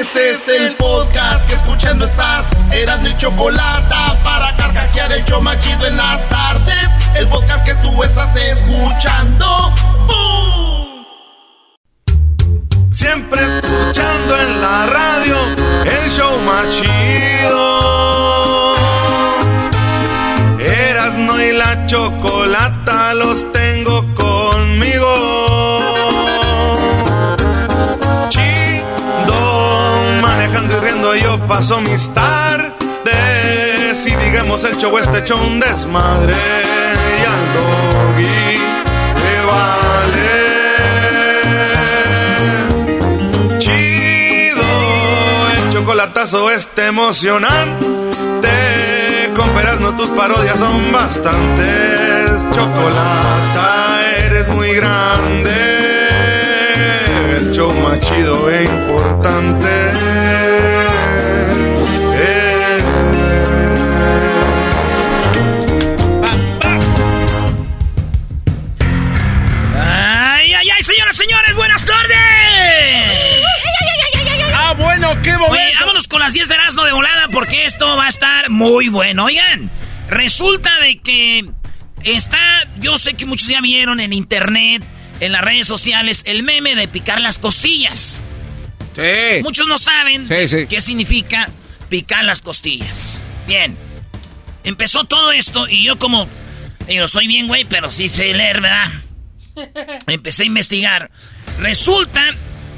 Este es el podcast que escuchando estás. Eran mi chocolate para carcajear el yo machido en las tardes. El podcast que tú estás escuchando. ¡Bum! Siempre escuchando en la radio el show más chido. Erasno y la chocolata los tengo paso mis tardes. Y digamos el show este hecho un desmadre. Y al doggy le vale. Chido, el chocolatazo este emocionante. Con no tus parodias son bastantes. Chocolata, eres muy grande. El show más chido e importante. Qué Oye, momento. vámonos con las 10 de Erasmo de volada porque esto va a estar muy bueno. Oigan, resulta de que está, yo sé que muchos ya vieron en internet, en las redes sociales, el meme de picar las costillas. Sí. Muchos no saben Sí, sí. qué significa picar las costillas. Bien, empezó todo esto y yo como, digo, soy bien güey, pero sí sé leer, ¿verdad? Empecé a investigar. Resulta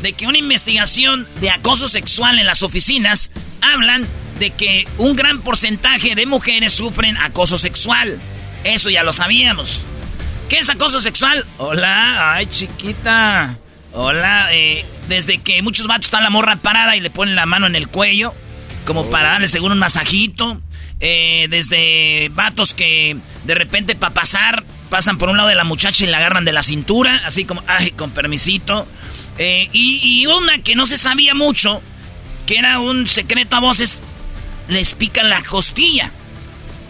de que una investigación de acoso sexual en las oficinas hablan de que un gran porcentaje de mujeres sufren acoso sexual. Eso ya lo sabíamos. ¿Qué es acoso sexual? Hola, ay chiquita. Hola, eh, desde que muchos vatos están la morra parada y le ponen la mano en el cuello, como para darle seguro un masajito. Eh, desde vatos que de repente para pasar pasan por un lado de la muchacha y la agarran de la cintura, así como, ay, con permisito. Eh, y, y una que no se sabía mucho, que era un secreto a voces, les pican la costilla.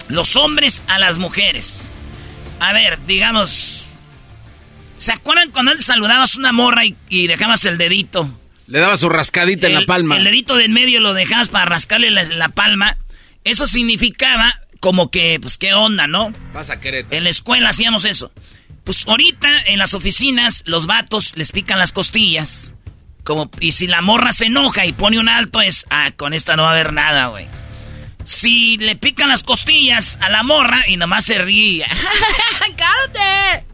Los hombres a las mujeres. A ver, digamos. ¿Se acuerdan cuando antes saludabas a una morra y, y dejabas el dedito? Le daba su rascadita en la palma. El dedito de en medio lo dejabas para rascarle la, la palma. Eso significaba como que, pues, ¿qué onda, no? Vas a Querétaro. En la escuela hacíamos eso. Pues ahorita en las oficinas los vatos les pican las costillas. Como, y si la morra se enoja y pone un alto es, ah, con esta no va a haber nada, güey. Si le pican las costillas a la morra y nomás se ríe, ¡cállate!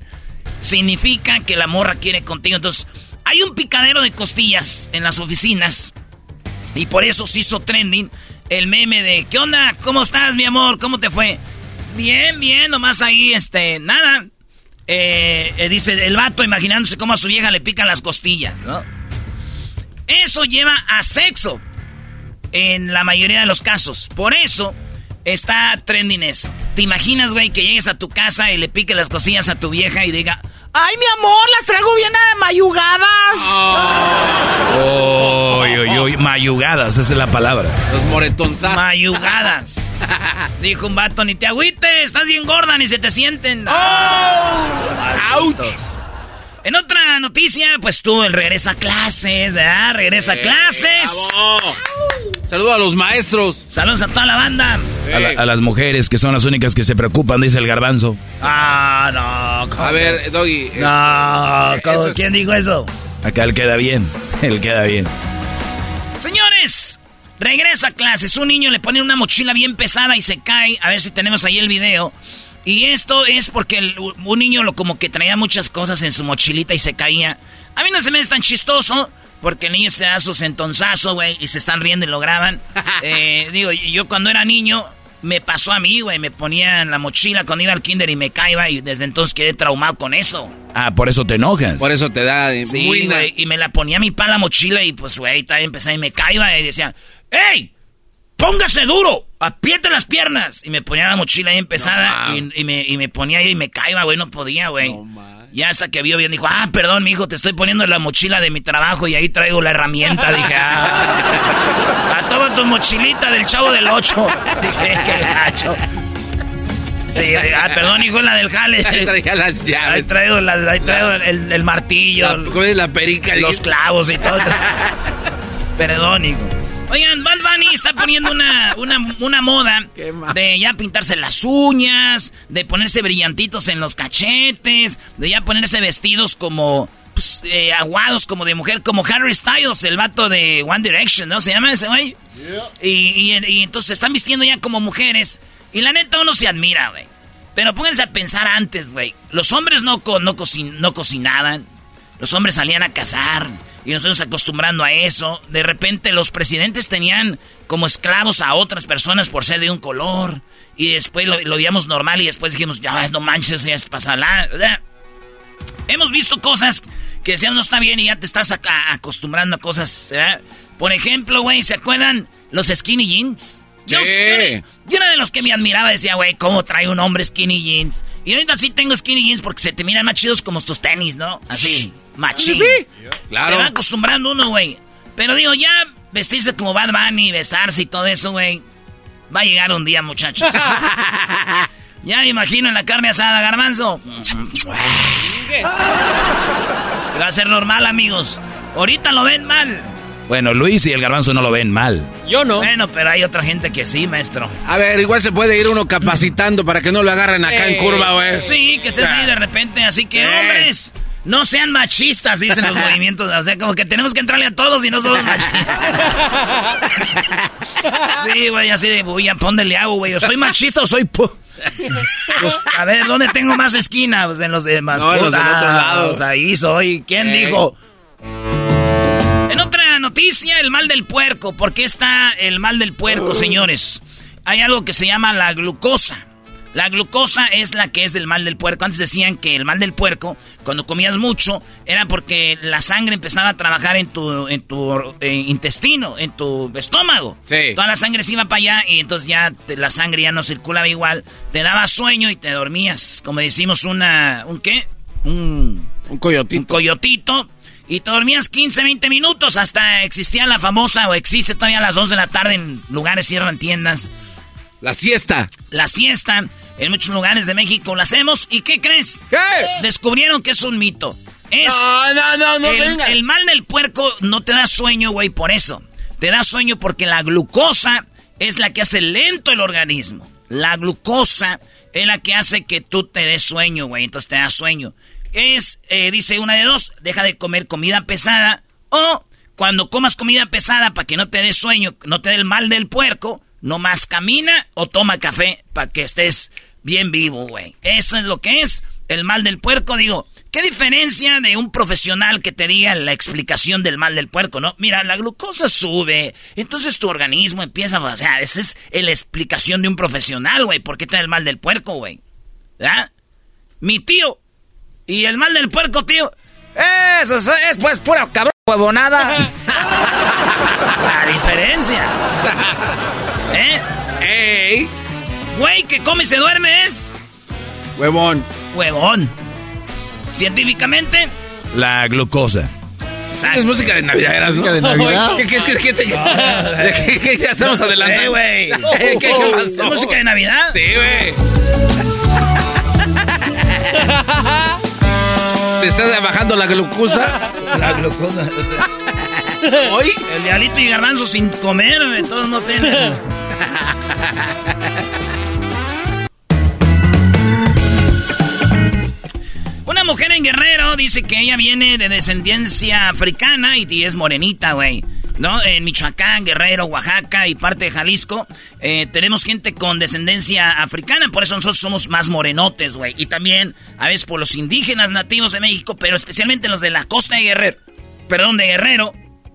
Significa que la morra quiere contigo. Entonces, hay un picadero de costillas en las oficinas. Y por eso se hizo trending el meme de, ¿qué onda? ¿Cómo estás, mi amor? ¿Cómo te fue? Bien, bien, nomás ahí, este, nada. Eh, eh, dice el vato imaginándose cómo a su vieja le pican las costillas, ¿no? Eso lleva a sexo en la mayoría de los casos. Por eso está trending eso. ¿Te imaginas, güey, que llegues a tu casa y le pique las costillas a tu vieja y diga, ¡Ay, mi amor, las traigo bien eh, mayugadas! Uy, uy, uy, mayugadas, esa es la palabra. Los moretonzas. Mayugadas. Dijo un vato, ni te agüites, estás bien gorda, ni se te sienten. ¡Auch! En otra noticia, pues tú, el regresa a clases, ¿verdad? Regresa a clases. ¡Bravo! Saludo a los maestros. Saludos a toda la banda. A la- a las mujeres, que son las únicas que se preocupan, dice el garbanzo. Ah, no. ¿cómo? A ver, Doggy. No, este, ¿cómo? eso es- ¿quién dijo eso? Acá él queda bien, él queda bien. Señores, Regresa a clases. Un niño le pone una mochila bien pesada y se cae. A ver si tenemos ahí el video. Y esto es porque un niño lo como que traía muchas cosas en su mochilita y se caía. A mí no se me es tan chistoso. Porque el niño se da su sentonzazo, güey, y se están riendo y lo graban. Eh, digo, yo cuando era niño, me pasó a mí, güey. Me ponía en la mochila cuando iba al kinder y me caía y desde entonces quedé traumado con eso. Ah, por eso te enojas. Por eso te da... Sí, güey, y me la ponía mi pa la mochila y pues, güey, también empecé y me caía y decía, ¡Ey! ¡Póngase duro! ¡Apriete las piernas! Y me ponía la mochila ahí empezada y, me, y me ponía ahí y me caía, güey, no podía, güey. Ya hasta que vio bien, dijo, ah, perdón, mi hijo, te estoy poniendo en la mochila de mi trabajo y ahí traigo la herramienta. Dije, ah, a toda tu mochilita del chavo del 8. Dije, qué gacho. Sí, ah, perdón, hijo, la del jale. Ahí traía las llaves. Ahí traigo, la, ahí traigo el, el, martillo. La, la perica. Los clavos y todo. perdón, hijo. Oigan, Bad Bunny está poniendo una, una, moda de ya pintarse las uñas, de ponerse brillantitos en los cachetes, de ya ponerse vestidos como pues, eh, aguados como de mujer, como Harry Styles, el vato de One Direction, ¿no? ¿Se llama ese güey? Y, y, entonces se están vistiendo ya como mujeres. Y la neta uno se admira, güey. Pero pónganse a pensar antes, güey. Los hombres no, no, no cocinaban. Los hombres salían a cazar y nosotros acostumbrando a eso. De repente los presidentes tenían como esclavos a otras personas por ser de un color. Y después lo, lo veíamos normal y después dijimos, ya no manches, ya es pasada. Hemos visto cosas que decían no está bien y ya te estás acostumbrando a cosas. Por ejemplo, güey, ¿se acuerdan los skinny jeans? Yo, yo, era de los que me admiraba, decía, güey, ¿cómo trae un hombre skinny jeans? Y ahorita sí tengo skinny jeans porque se te miran más chidos como tus tenis, ¿no? Así, machín. Claro. Se va acostumbrando uno, güey. Pero digo, ya vestirse como Bad Bunny, besarse y todo eso, güey. Va a llegar un día, muchachos. ya me imagino en la carne asada, garbanzo. va a ser normal, amigos. Ahorita lo ven mal. Bueno, Luis y el garbanzo no lo ven mal. Yo no. Bueno, pero hay otra gente que sí, maestro. A ver, igual se puede ir uno capacitando para que no lo agarren acá en curva, güey. Sí, que estés ahí de repente. Así que, hombres, no sean machistas, dicen los movimientos. O sea, como que tenemos que entrarle a todos y no somos machistas. sí, güey, así de, uy, ¿a dónde le hago, güey? ¿O soy machista o soy... Pues, a ver, ¿dónde tengo más esquina? Pues en los demás. No, en los del otro lado. Pues ahí soy. ¿Quién dijo? En otra noticia, el mal del puerco. ¿Por qué está el mal del puerco, señores? Hay algo que se llama la glucosa. La glucosa es la que es del mal del puerco. Antes decían que el mal del puerco, cuando comías mucho, era porque la sangre empezaba a trabajar en tu, en tu eh, intestino, en tu estómago. Sí. Toda la sangre se iba para allá y entonces ya la sangre ya no circulaba igual. Te daba sueño y te dormías. Como decimos, una. ¿Un qué? Un. Un coyotito. Un coyotito y te dormías 15, 20 minutos. Hasta existía la famosa, o existe todavía a las 2 de la tarde en lugares, cierran tiendas. La siesta. La siesta. En muchos lugares de México la hacemos. ¿Y qué crees? ¿Qué? Descubrieron que es un mito. Es no, no, no, no, el, el mal del puerco no te da sueño, güey, por eso. Te da sueño porque la glucosa es la que hace lento el organismo. La glucosa es la que hace que tú te des sueño, güey. Entonces te da sueño es, eh, dice una de dos, deja de comer comida pesada o cuando comas comida pesada para que no te dé sueño, no te dé el mal del puerco, no más camina o toma café para que estés bien vivo, güey. Eso es lo que es el mal del puerco. Digo, ¿qué diferencia de un profesional que te diga la explicación del mal del puerco, no? Mira, la glucosa sube, entonces tu organismo empieza, o sea, esa es la explicación de un profesional, güey. ¿Por qué te da el mal del puerco, güey? ¿Verdad? Mi tío y el mal del puerco, tío. Eso es, pues pura cabrón huevonada. La diferencia. ¿Eh? ¡Ey! Güey, que come y se duerme es. Huevón. Huevón. Científicamente. La glucosa. Es música de Navidad, ¿eras, ¿Música de Navidad? ¿Qué, qué, qué, qué, qué, qué ya estamos adelantando? güey. ¿Qué? ¿Es música de Navidad? Sí, güey. ¿Te estás bajando la glucosa? La glucosa. ¿Hoy? El dialito y garbanzo sin comer, todos no tienen. Una mujer en Guerrero dice que ella viene de descendencia africana y es morenita, güey. ¿no? En Michoacán, Guerrero, Oaxaca y parte de Jalisco, eh, tenemos gente con descendencia africana, por eso nosotros somos más morenotes, güey. Y también, a veces, por los indígenas nativos de México, pero especialmente los de la costa de Guerrero, perdón, de Guerrero,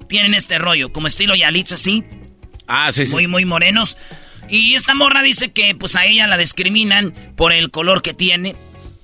tienen este rollo, como estilo Yalitza, así. Ah, sí, sí. Muy, muy morenos. Y esta morra dice que, pues, a ella la discriminan por el color que tiene.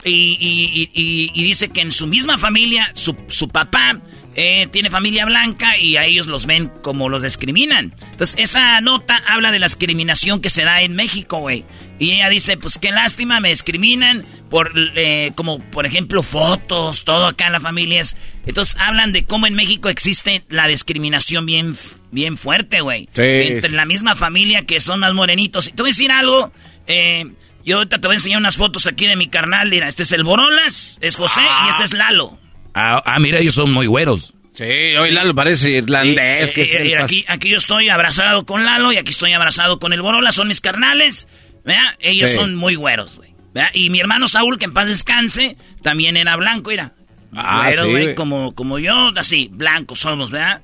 Y, y dice que en su misma familia, su, su papá eh, tiene familia blanca y a ellos los ven como los discriminan. Entonces, esa nota habla de la discriminación que se da en México, güey. Y ella dice, pues qué lástima, me discriminan por, eh, como por ejemplo, fotos, todo acá en las familias. Entonces, hablan de cómo en México existe la discriminación bien, bien fuerte, güey. Entre la misma familia que son más morenitos. Y te voy a decir algo, eh, yo ahorita te voy a enseñar unas fotos aquí de mi carnal. Mira, este es el Borolas, es José y este es Lalo. Ah, ah, mira, ellos son muy güeros. Sí, hoy Lalo parece irlandés. que eh, aquí, aquí yo estoy abrazado con Lalo y aquí estoy abrazado con el Borola, son mis carnales. ¿verdad? Ellos son muy güeros, güey. Y mi hermano Saúl, que en paz descanse, también era blanco, era. Ah, sí, güey, como, como yo, así, blancos somos, ¿verdad?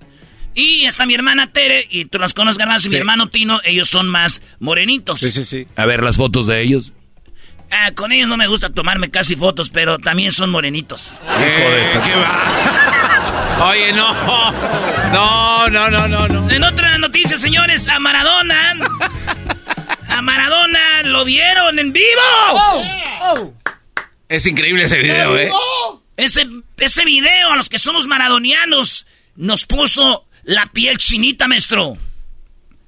Y está mi hermana Tere, y tú las conoces, más, y mi hermano Tino, ellos son más morenitos. Sí, sí, sí. A ver las fotos de ellos. Ah, con ellos no me gusta tomarme casi fotos, pero también son morenitos. Eh, ¿Qué va? Oye, no. No, no, no, no, no. En otra noticia, señores, a Maradona. A Maradona lo vieron en vivo. Es increíble ese video, ¿eh? Ese, ese video a los que somos maradonianos nos puso la piel chinita, maestro.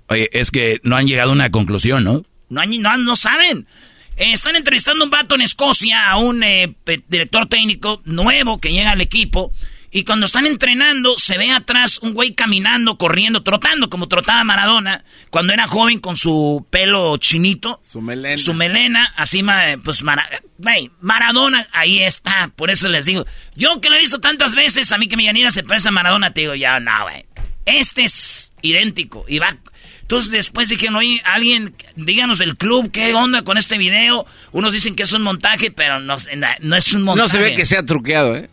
Oye, es que no han llegado a una conclusión, ¿no? No, no, no saben. Eh, están entrevistando un vato en Escocia, a un eh, director técnico nuevo que llega al equipo. Y cuando están entrenando, se ve atrás un güey caminando, corriendo, trotando, como trotaba Maradona, cuando era joven con su pelo chinito. Su melena. Su melena, así, pues, Maradona, ahí está. Por eso les digo, yo que lo he visto tantas veces, a mí que mi Yanira se parece a Maradona, te digo, ya, no, güey. Este es idéntico. Y va entonces después dijeron, oye, alguien, díganos el club, ¿qué onda con este video? Unos dicen que es un montaje, pero no, no es un montaje. No se ve que sea truqueado, ¿eh?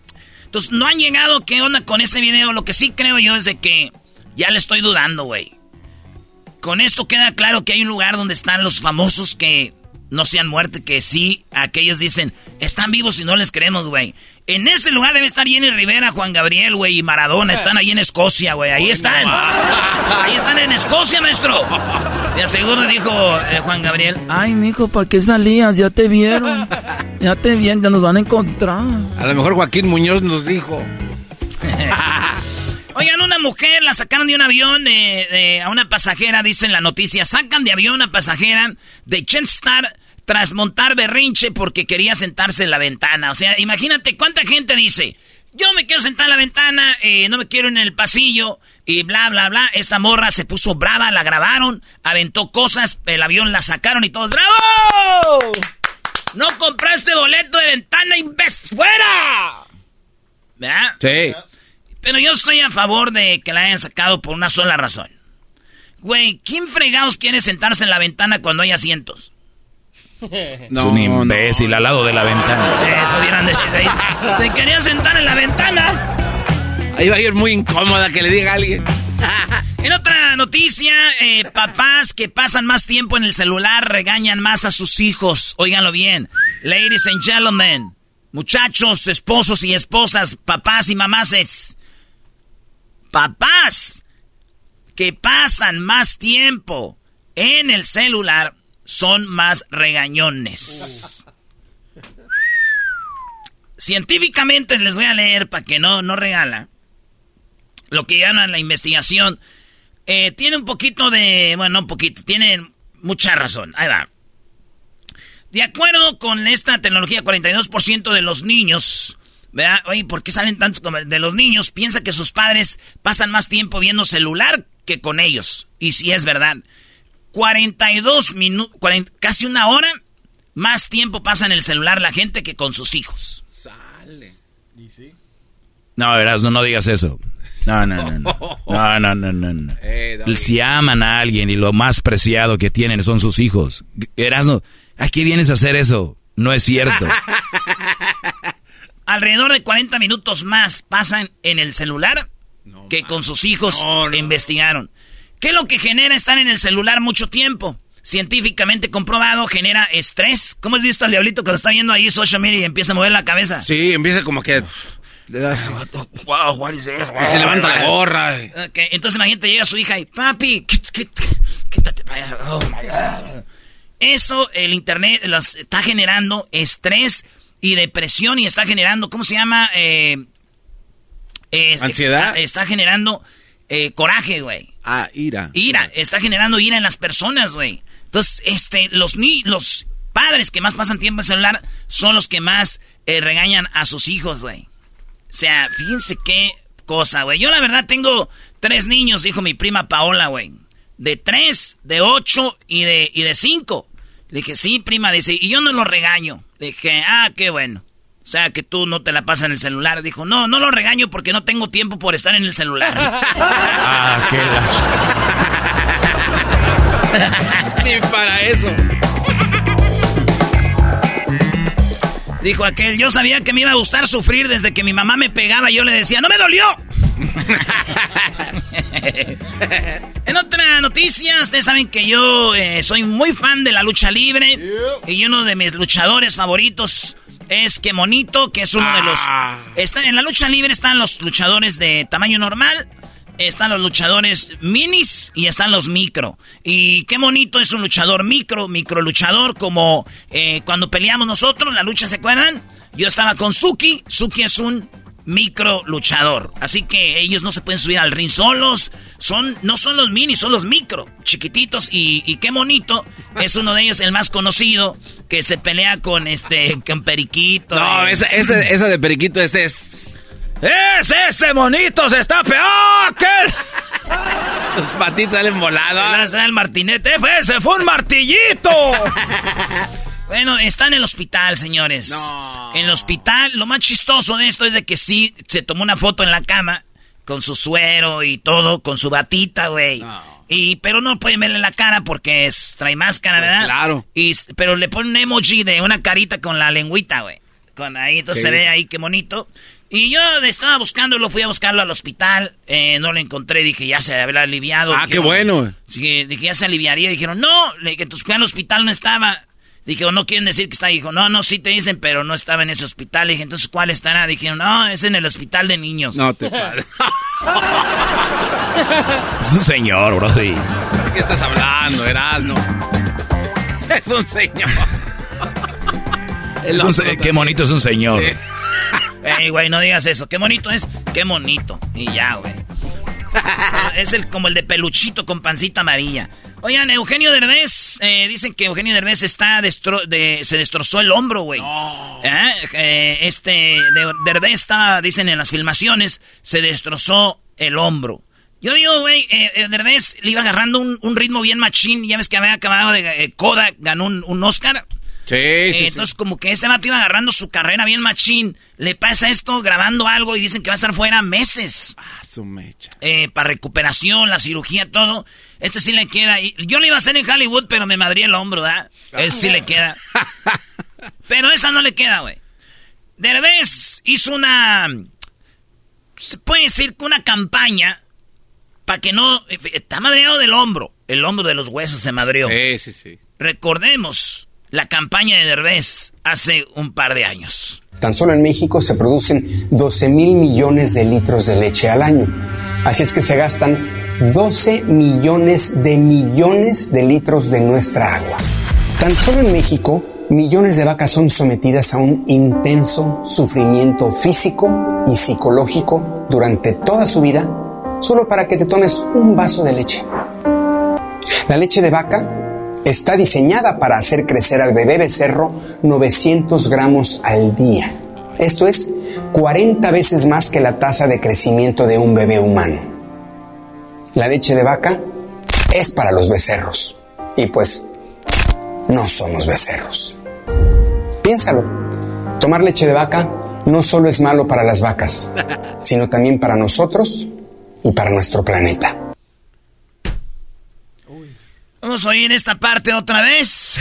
Entonces no han llegado, ¿qué onda con ese video? Lo que sí creo yo es de que ya le estoy dudando, güey. Con esto queda claro que hay un lugar donde están los famosos que no se han muerto, que sí, aquellos dicen, están vivos y no les creemos, güey. En ese lugar debe estar Jenny Rivera, Juan Gabriel, güey, y Maradona. Están ahí en Escocia, güey. Ahí están. Ahí están en Escocia, maestro. Y aseguro dijo eh, Juan Gabriel. Ay, mijo, ¿para qué salías? Ya te vieron. Ya te vieron, ya nos van a encontrar. A lo mejor Joaquín Muñoz nos dijo. Oigan, una mujer la sacaron de un avión de, a una pasajera, dicen la noticia. Sacan de avión a pasajera de Chelstar tras montar berrinche porque quería sentarse en la ventana. O sea, imagínate cuánta gente dice, yo me quiero sentar en la ventana, eh, no me quiero en el pasillo y bla, bla, bla. Esta morra se puso brava, la grabaron, aventó cosas, el avión la sacaron y todos, ¡bravo! No compraste boleto de ventana, imbécil, fuera. ¿Verdad? Sí. Pero yo estoy a favor de que la hayan sacado por una sola razón. Güey, ¿quién fregados quiere sentarse en la ventana cuando hay asientos? No, es un imbécil al lado de la ventana. Eso vieron de Se quería sentar en la ventana. Ahí va a ir muy incómoda que le diga a alguien. En otra noticia, eh, papás que pasan más tiempo en el celular regañan más a sus hijos. Óiganlo bien. Ladies and gentlemen, muchachos, esposos y esposas, papás y mamases. Papás que pasan más tiempo en el celular son más regañones. Científicamente les voy a leer para que no, no regala. Lo que llaman la investigación. Eh, tiene un poquito de. Bueno, un poquito. Tiene mucha razón. Ahí va. De acuerdo con esta tecnología, 42% de los niños. ¿Verdad? Oye, ¿por qué salen tantos de los niños? Piensa que sus padres pasan más tiempo viendo celular que con ellos. Y si es verdad. 42 minutos, casi una hora más tiempo pasa en el celular la gente que con sus hijos. Sale. ¿Y sí? No, Erasmo, no digas eso. No, no, no, no. No, no, no, no. Eh, si aman a alguien y lo más preciado que tienen son sus hijos. Erasmo, ¿a qué vienes a hacer eso? No es cierto. Alrededor de 40 minutos más pasan en el celular que con sus hijos investigaron. ¿Qué es lo que genera estar en el celular mucho tiempo? Científicamente comprobado, genera estrés. ¿Cómo has visto al diablito cuando está viendo ahí social media y empieza a mover la cabeza? Sí, empieza como que... Le das... Wow, what is this? Y se levanta la gorra. Ok, Entonces imagínate, llega su hija y, papi, quít- quít- quítate para allá. Oh, my God. Eso, el internet las está generando estrés y depresión y está generando, ¿cómo se llama? Eh, eh, ¿Ansiedad? Está, está generando eh, coraje, güey. Ah, ira. Ira, está generando ira en las personas, güey. Entonces, este, los ni los padres que más pasan tiempo en celular son los que más regañan a sus hijos, güey. O sea, fíjense qué cosa, güey. Yo la verdad tengo tres niños, dijo mi prima Paola, güey. De tres, de ocho y de, y de cinco. Le dije, sí, prima, dice, y yo no lo regaño. Dije, ah, qué bueno. O sea, que tú no te la pasas en el celular. Dijo, no, no lo regaño porque no tengo tiempo por estar en el celular. Ah, qué Ni para eso. Dijo aquel, yo sabía que me iba a gustar sufrir desde que mi mamá me pegaba y yo le decía, ¡no me dolió! en otra noticia, ustedes saben que yo eh, soy muy fan de la lucha libre y uno de mis luchadores favoritos es que Monito, que es uno de los... Está, en la lucha libre están los luchadores de tamaño normal, están los luchadores minis y están los micro. Y qué bonito es un luchador micro, micro luchador, como eh, cuando peleamos nosotros, la lucha, ¿se acuerdan? Yo estaba con Suki, Suki es un micro luchador. Así que ellos no se pueden subir al ring solos. Son, no son los minis, son los micro, chiquititos. Y, y qué bonito. Es uno de ellos, el más conocido, que se pelea con este, con Periquito. No, eh. esa, esa, esa de periquito, ese es... ¡Es ese monito! ¡Se está peor! ¿Qué? Sus patitas salen voladas. el martinete. ¡Fue- ¡Ese fue un martillito! bueno, está en el hospital, señores. No. En el hospital, lo más chistoso de esto es de que sí se tomó una foto en la cama con su suero y todo, con su batita, güey. No. Y, pero no pueden verle la cara porque es, trae máscara, Pues ¿verdad? claro. Y, pero le ponen un emoji de una carita con la lengüita, güey. Con ahí, entonces Sí. se ve ahí qué bonito. Y yo estaba buscándolo, fui a buscarlo al hospital, eh, no lo encontré, dije, ya se había aliviado. Ah, qué bueno. Dije, dije, ya se aliviaría. Dijeron, no, entonces fui al hospital, no estaba. Dije, no quieren decir que está. Dijo, no, no, sí te dicen, pero no estaba en ese hospital. dije, entonces, ¿cuál estará? Dijeron, no, es en el hospital de niños. No te pares. Es un señor, brody. ¿De qué estás hablando, Erasmo? Es un señor. Es un se- qué bonito es un señor. Sí. Ey, güey, no digas eso. Qué bonito es, qué bonito. Y ya, güey. es el, como el de peluchito con pancita amarilla. Oigan, Eugenio Derbez, eh, dicen que Eugenio Derbez está destro- de, se destrozó el hombro, güey. ¿Eh? Eh, este de- Derbez estaba, dicen en las filmaciones, se destrozó el hombro. Yo digo, güey, eh, eh, Derbez le iba agarrando un, un ritmo bien machín. Ya ves que había acabado de... eh, Koda ganó un, un Oscar. Sí, Eh, sí, sí. entonces, como que este vato iba agarrando su carrera bien machín. Le pasa esto grabando algo y dicen que va a estar fuera meses. Ah, su mecha. eh, para recuperación, la cirugía, todo. Este sí le queda. Yo lo iba a hacer en Hollywood, pero me madría el hombro, ¿verdad? Ese sí le queda. Pero esa no le queda, güey. Derbez hizo una. Se puede decir que una campaña para que no. eh, Está madreado del hombro. El hombro de los huesos se madreó. Sí, sí, sí. Recordemos la campaña de Derbez hace un par de años. Tan solo en México se producen 12 mil millones de litros de leche al año. Así es que se gastan 12 millones de millones de litros de nuestra agua. Tan solo en México, millones de vacas son sometidas a un intenso sufrimiento físico y psicológico durante toda su vida, solo para que te tomes un vaso de leche. La leche de vaca está diseñada para hacer crecer al bebé becerro 900 gramos al día. Esto es 40 veces más que la tasa de crecimiento de un bebé humano. La leche de vaca es para los becerros. Y pues, no somos becerros. Piénsalo. Tomar leche de vaca no solo es malo para las vacas, sino también para nosotros y para nuestro planeta. Vamos a oír esta parte otra vez.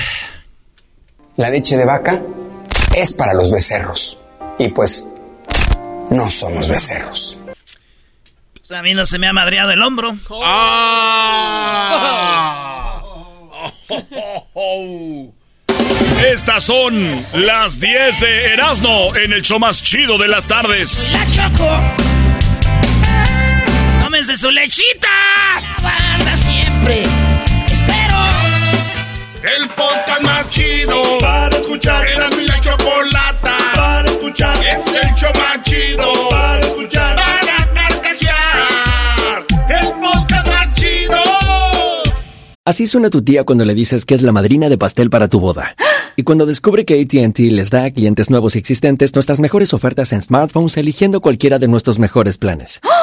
La leche de vaca es para los becerros. Y pues, no somos becerros. Pues a mí no se me ha madreado el hombro. ¡Ah! Estas son las 10 de Erasmo en el show más chido de las tardes. ¡La Choco! ¡Tómense su lechita! La banda siempre. El podcast más chido para escuchar. Era mi la chocolata para escuchar. Es el show más chido para escuchar. Para carcajear. El podcast más chido. Así suena tu tía cuando le dices que es la madrina de pastel para tu boda. Y cuando descubre que ATT les da a clientes nuevos y existentes nuestras mejores ofertas en smartphones eligiendo cualquiera de nuestros mejores planes.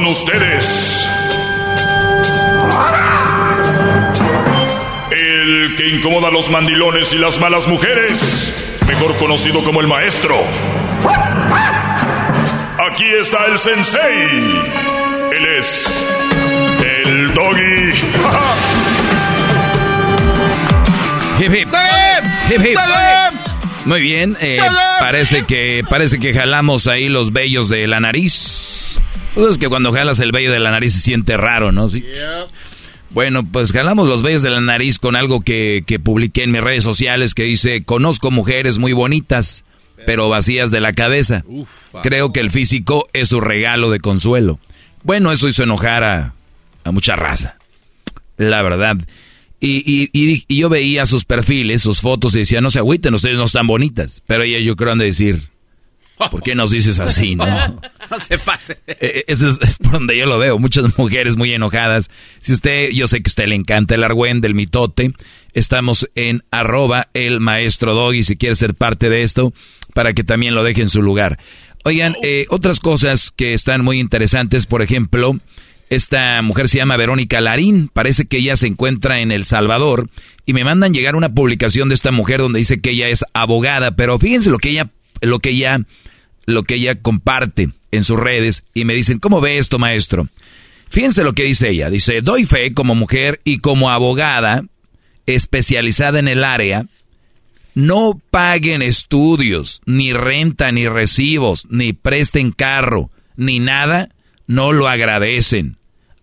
Con ustedes. El que incomoda a los mandilones y las malas mujeres. Mejor conocido como el maestro. Aquí está el sensei. Él es. El doggy. Hip, hip. Hip, hip. Muy bien, eh, parece que parece que jalamos ahí los vellos de la nariz. Pues es que cuando jalas el vello de la nariz se siente raro, ¿no? Sí. Bueno, pues jalamos los vellos de la nariz con algo que, que publiqué en mis redes sociales que dice, conozco mujeres muy bonitas, pero vacías de la cabeza. Creo que el físico es su regalo de consuelo. Bueno, eso hizo enojar a, a mucha raza. La verdad. Y, y, y, y yo veía sus perfiles, sus fotos y decía, no se agüiten, ustedes no están bonitas. Pero ella yo creo han de decir, ¿por qué nos dices así, no? No se pase. Eh, Eso es, es por donde yo lo veo. Muchas mujeres muy enojadas. Si usted, yo sé que a usted le encanta el argüén del mitote. Estamos en arroba el maestro doggy si quiere ser parte de esto para que también lo deje en su lugar. Oigan, eh, otras cosas que están muy interesantes, por ejemplo, esta mujer se llama Verónica Larín, parece que ella se encuentra en El Salvador y me mandan llegar una publicación de esta mujer donde dice que ella es abogada, pero fíjense lo que ella, lo que ella, lo que ella comparte en sus redes y me dicen, ¿cómo ve esto, maestro? Fíjense lo que dice ella, dice, doy fe como mujer y como abogada especializada en el área, no paguen estudios, ni renta, ni recibos, ni presten carro, ni nada, no lo agradecen.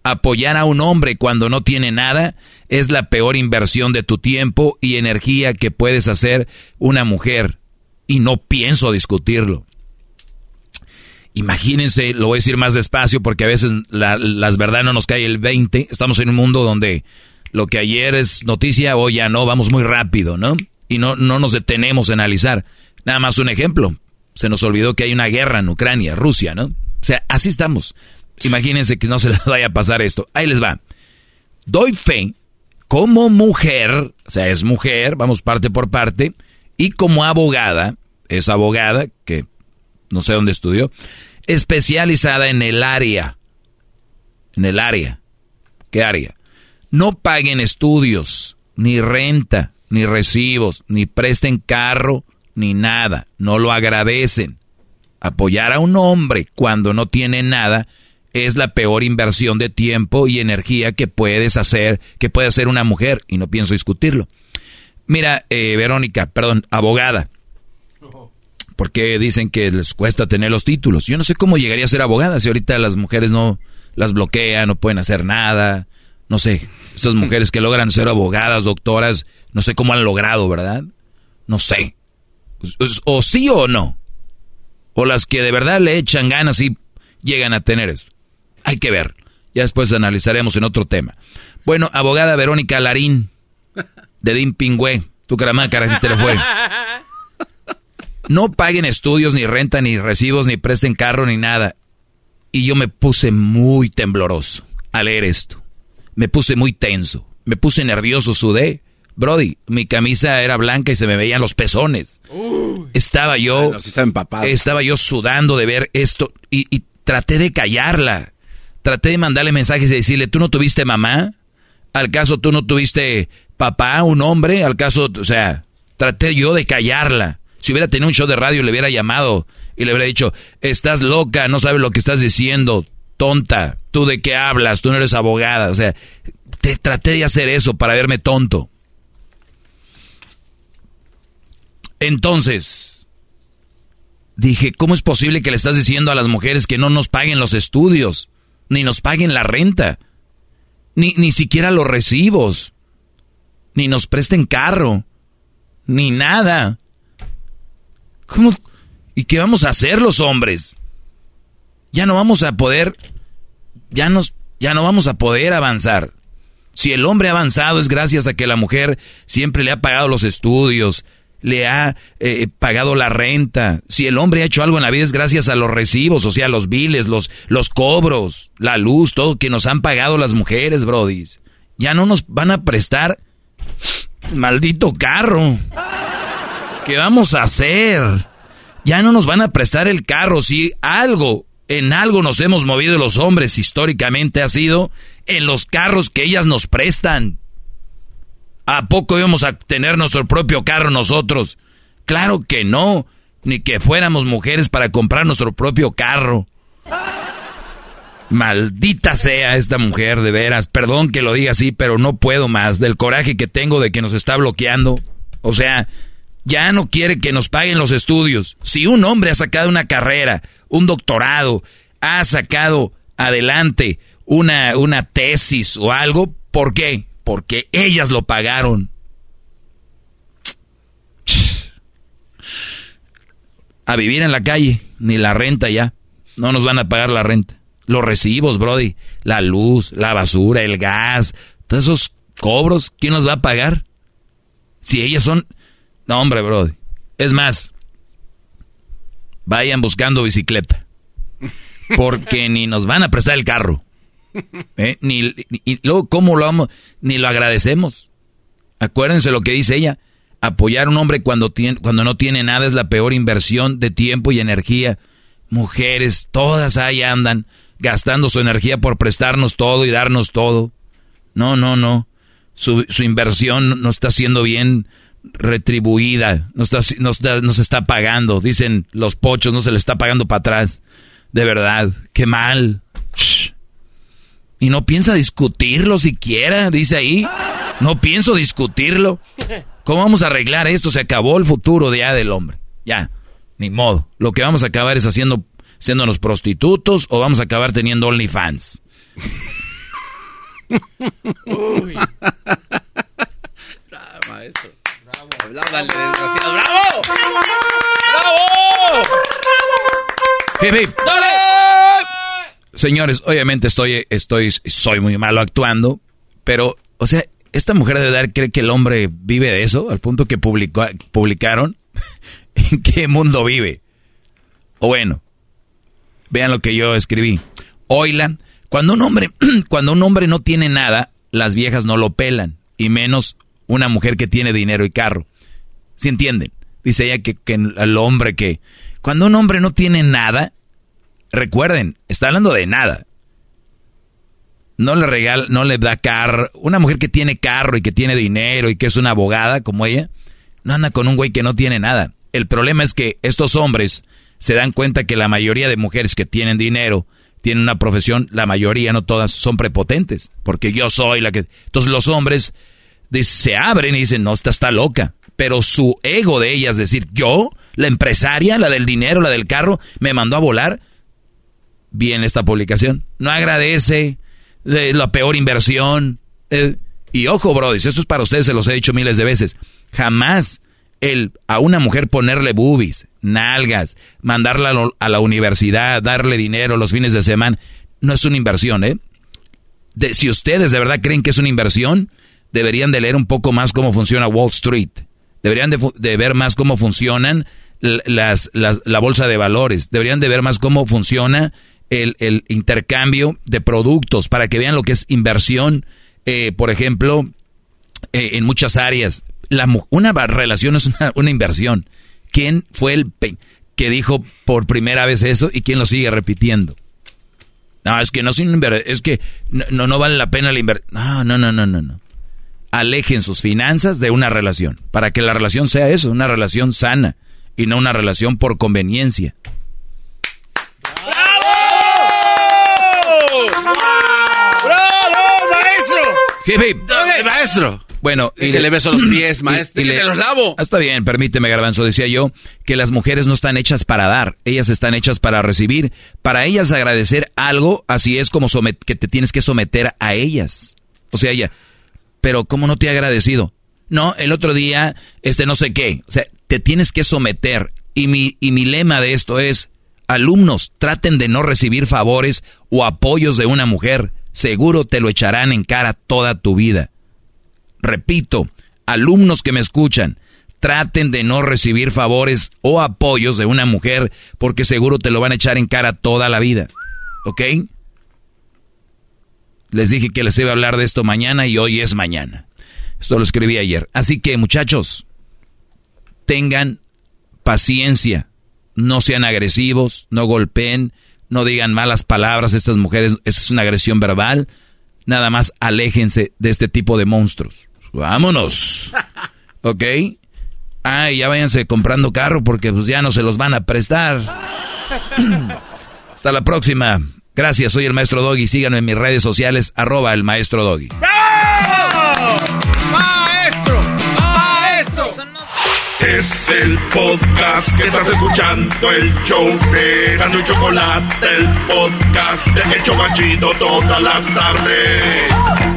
Apoyar a un hombre cuando no tiene nada es la peor inversión de tu tiempo y energía que puedes hacer una mujer. Y no pienso discutirlo. Imagínense, lo voy a decir más despacio porque a veces la, las verdades no nos cae el 20. Estamos en un mundo donde lo que ayer es noticia, hoy ya no, vamos muy rápido, ¿no? Y no, no nos detenemos a analizar. Nada más un ejemplo. Se nos olvidó que hay una guerra en Ucrania, Rusia, ¿no? O sea, así estamos. Imagínense que no se les vaya a pasar esto. Ahí les va. Doy fe como mujer, o sea, es mujer, vamos parte por parte, y como abogada, es abogada, que no sé dónde estudió, especializada en el área. En el área. ¿Qué área? No paguen estudios, ni renta, ni recibos, ni presten carro, ni nada. No lo agradecen. Apoyar a un hombre cuando no tiene nada es la peor inversión de tiempo y energía que puedes hacer, que puede hacer una mujer, y no pienso discutirlo. Mira, eh, Verónica, perdón, abogada, porque dicen que les cuesta tener los títulos. Yo no sé cómo llegaría a ser abogada si ahorita las mujeres no las bloquean, no pueden hacer nada. No sé, esas mujeres que logran ser abogadas, doctoras, no sé cómo han logrado, ¿verdad? No sé. O, sí o no. O las que de verdad le echan ganas y llegan a tener eso. Hay que ver. Ya después analizaremos en otro tema. Bueno, abogada Verónica Larín, de Dim Pingüe, tu caramácara, te lo fue. No paguen estudios, ni renta, ni recibos, ni presten carro, ni nada. Y yo me puse muy tembloroso al leer esto. Me puse muy tenso. Me puse nervioso, sudé. Brody, mi camisa era blanca y se me veían los pezones. estaba yo. estaba yo sudando de ver esto y, y traté de callarla. Traté de mandarle mensajes y decirle, ¿tú no tuviste mamá? ¿Al caso tú no tuviste papá, un hombre? ¿Al caso, o sea, traté yo de callarla? Si hubiera tenido un show de radio, le hubiera llamado y le hubiera dicho, estás loca, no sabes lo que estás diciendo, tonta, tú de qué hablas, tú no eres abogada. O sea, te traté de hacer eso para verme tonto. Entonces, dije, ¿cómo es posible que le estás diciendo a las mujeres que no nos paguen los estudios, ni nos paguen la renta, ni, ni siquiera los recibos, ni nos presten carro, ni nada? ¿Cómo? ¿Y qué vamos a hacer los hombres? Ya no vamos a poder, ya, nos, ya no vamos a poder avanzar. Si el hombre ha avanzado es gracias a que la mujer siempre le ha pagado los estudios, le ha eh, pagado la renta. Si el hombre ha hecho algo en la vida es gracias a los recibos, o sea, los biles, los, los cobros, la luz, todo que nos han pagado las mujeres, brodis. Ya no nos van a prestar maldito carro. ¿Qué vamos a hacer? Ya no nos van a prestar el carro. Si algo, en algo nos hemos movido los hombres históricamente ha sido en los carros que ellas nos prestan. ¿A poco íbamos a tener nuestro propio carro nosotros? Claro que no, ni que fuéramos mujeres para comprar nuestro propio carro. Maldita sea esta mujer, de veras. Perdón que lo diga así, pero no puedo más del coraje que tengo de que nos está bloqueando. O sea, ya no quiere que nos paguen los estudios. Si un hombre ha sacado una carrera, un doctorado, ha sacado adelante una, una tesis o algo, ¿por qué? Porque ellas lo pagaron. A vivir en la calle, ni la renta ya. No nos van a pagar la renta. Los recibos, Brody, la luz, la basura, el gas, todos esos cobros, ¿quién los va a pagar? Si ellas son no, hombre, bro. Es más, vayan buscando bicicleta. Porque ni nos van a prestar el carro. ¿Eh? Ni, y luego, ¿cómo lo vamos? Ni lo agradecemos. Acuérdense lo que dice ella. Apoyar a un hombre cuando, tiene, cuando no tiene nada es la peor inversión de tiempo y energía. Mujeres, todas ahí andan gastando su energía por prestarnos todo y darnos todo. No, no, no. Su, su inversión no está siendo bien retribuida, nos está, nos, está pagando. Dicen los pochos, no se le está pagando para atrás. De verdad, qué mal. Y no piensa discutirlo siquiera, dice ahí. No pienso discutirlo. ¿Cómo vamos a arreglar esto? Se acabó el futuro ya del hombre. Ya, ni modo. Lo que vamos a acabar es haciendo, los prostitutos o vamos a acabar teniendo OnlyFans. Uy. Desgraciado. ¡Bravo! ¡Bravo! ¡Dale! Señores, obviamente estoy, estoy, soy muy malo actuando, pero, o sea, esta mujer de dar cree que el hombre vive de eso, al punto que publicó, publicaron. ¿En qué mundo vive? O bueno, vean lo que yo escribí. Oilan, cuando un hombre, cuando un hombre no tiene nada, las viejas no lo pelan, y menos una mujer que tiene dinero y carro. ¿Sí entienden? Dice ella que, que el hombre que... Cuando un hombre no tiene nada, recuerden, está hablando de nada. No le regala, no le da carro. Una mujer que tiene carro y que tiene dinero y que es una abogada como ella, no anda con un güey que no tiene nada. El problema es que estos hombres se dan cuenta que la mayoría de mujeres que tienen dinero, tienen una profesión, la mayoría, no todas, son prepotentes. Porque yo soy la que... Entonces los hombres se abren y dicen, no, esta está loca. Pero su ego de ella, es decir, yo, la empresaria, la del dinero, la del carro, me mandó a volar. Bien esta publicación. No agradece de la peor inversión. Eh, y ojo, brodis, eso es para ustedes, se los he dicho miles de veces. Jamás el a una mujer ponerle boobies, nalgas, mandarla a la universidad, darle dinero los fines de semana, no es una inversión, ¿eh? si ustedes de verdad creen que es una inversión, deberían de leer un poco más cómo funciona Wall Street. Deberían de, ver más cómo funcionan las, la bolsa de valores. Deberían de ver más cómo funciona el, intercambio de productos para que vean lo que es inversión, eh, por ejemplo, eh, en muchas áreas. Una relación es una, inversión. ¿Quién fue el que dijo por primera vez eso y quién lo sigue repitiendo? No, es que no es no, vale la pena la inversión. No, no, no, no, no, no. Alejen sus finanzas de una relación para que la relación sea eso, una relación sana y no una relación por conveniencia. ¡Bravo, maestro! Bueno, y, que le beso los pies, maestro. Y, le, los lavo. Está bien, permíteme, Garbanzo. Decía yo que las mujeres no están hechas para dar, ellas están hechas para recibir. Para ellas agradecer algo, así es como que te tienes que someter a ellas. O sea, ella, pero ¿cómo no te ha agradecido? No, el otro día, este no sé qué. O sea, te tienes que someter. Y mi, y mi lema de esto es, alumnos, traten de no recibir favores o apoyos de una mujer. Seguro te lo echarán en cara toda tu vida. Repito, alumnos que me escuchan, traten de no recibir favores o apoyos de una mujer porque seguro te lo van a echar en cara toda la vida. ¿Ok? Les dije que les iba a hablar de esto mañana y hoy es mañana. Esto lo escribí ayer. Así que muchachos, tengan paciencia, no sean agresivos, no golpeen, no digan malas palabras a estas mujeres, esa es una agresión verbal. Nada más aléjense de este tipo de monstruos. Vámonos. ¿Ok? Ah, ya váyanse comprando carro porque pues ya no se los van a prestar. Hasta la próxima. Gracias, soy el maestro Doggy. Síganme en mis redes sociales, arroba el maestro Doggy. ¡Maestro! ¡Maestro! Es el podcast que estás escuchando, el show de Gano y Chocolate, el podcast de El Chocachito todas las tardes.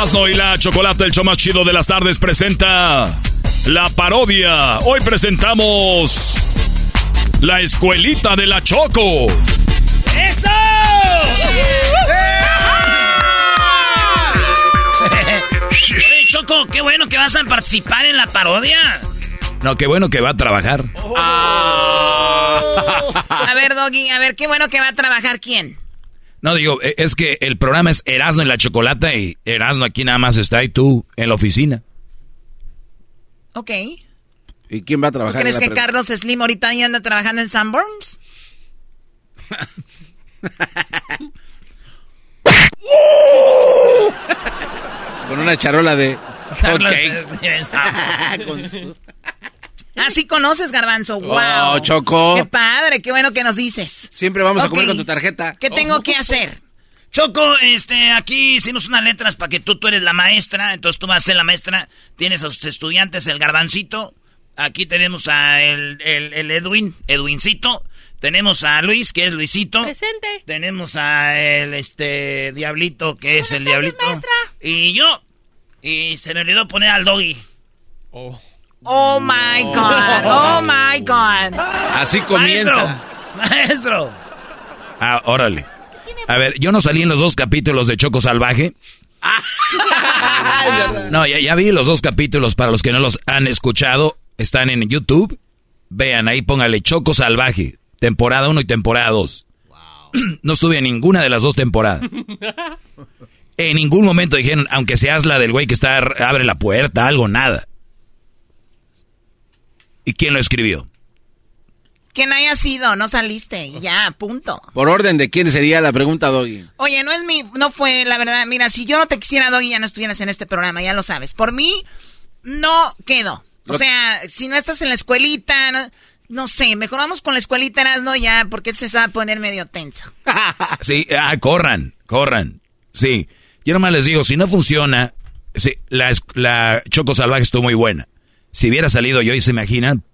Erasno y la Chocolate, el show más chido de las tardes, presenta la parodia. Hoy presentamos la escuelita de la Choco. ¡Eso! Oye, Choco, qué bueno que vas a participar en la parodia. No, qué bueno que va a trabajar. A ver, Doggy, a ver, qué bueno que va a trabajar quién. No, digo, e, es que el programa es Erasno en la Chocolata y Erasno aquí nada más está y tú en la oficina. Ok. ¿Y quién va a trabajar? ¿Crees que Carlos Slim ahorita ya anda trabajando en Sanborns? Con una charola de hot cakes. Con su... Ah, sí conoces, Garbanzo. ¡Wow! Oh, Choco. ¡Qué padre! ¡Qué bueno que nos dices! Siempre vamos a comer con tu tarjeta. ¿Qué tengo que hacer? Choco, este, aquí hicimos unas letras para que tú, tú eres la maestra, entonces tú vas a ser la maestra. Tienes a sus estudiantes el garbancito. Aquí tenemos a el, el, Edwin, Edwincito. Tenemos a Luis, que es Luisito. Presente. Tenemos a el, este, Diablito, que es el Diablito. maestra? Y yo. Y se me olvidó poner al Doggy. Oh. Oh my God, oh my God. Así comienza. Maestro, Ah, órale. A ver, yo no salí en los dos capítulos de Choco Salvaje. No, ya, ya vi los dos capítulos para los que no los han escuchado. Están en YouTube. Vean, ahí póngale Choco Salvaje. Temporada 1 y temporada 2. No estuve en ninguna de las dos temporadas. En ningún momento dijeron, aunque seas la del güey que está, abre la puerta, algo, nada. ¿Y quién lo escribió? Quien haya sido, no saliste, ya, punto. Por orden de quién sería la pregunta, Doggy. Oye, no es mi, no fue la verdad. Mira, si yo no te quisiera, Doggy, ya no estuvieras en este programa, ya lo sabes. Por mí, no quedo. O sea, si no estás en la escuelita, no, no sé, mejoramos con la escuelita, ¿no? Ya, porque se sabe poner medio tenso. sí, ah, corran, corran. Sí, yo nomás les digo, si no funciona, sí, la, la Choco Salvaje estuvo muy buena. Si hubiera salido yo y se imaginan,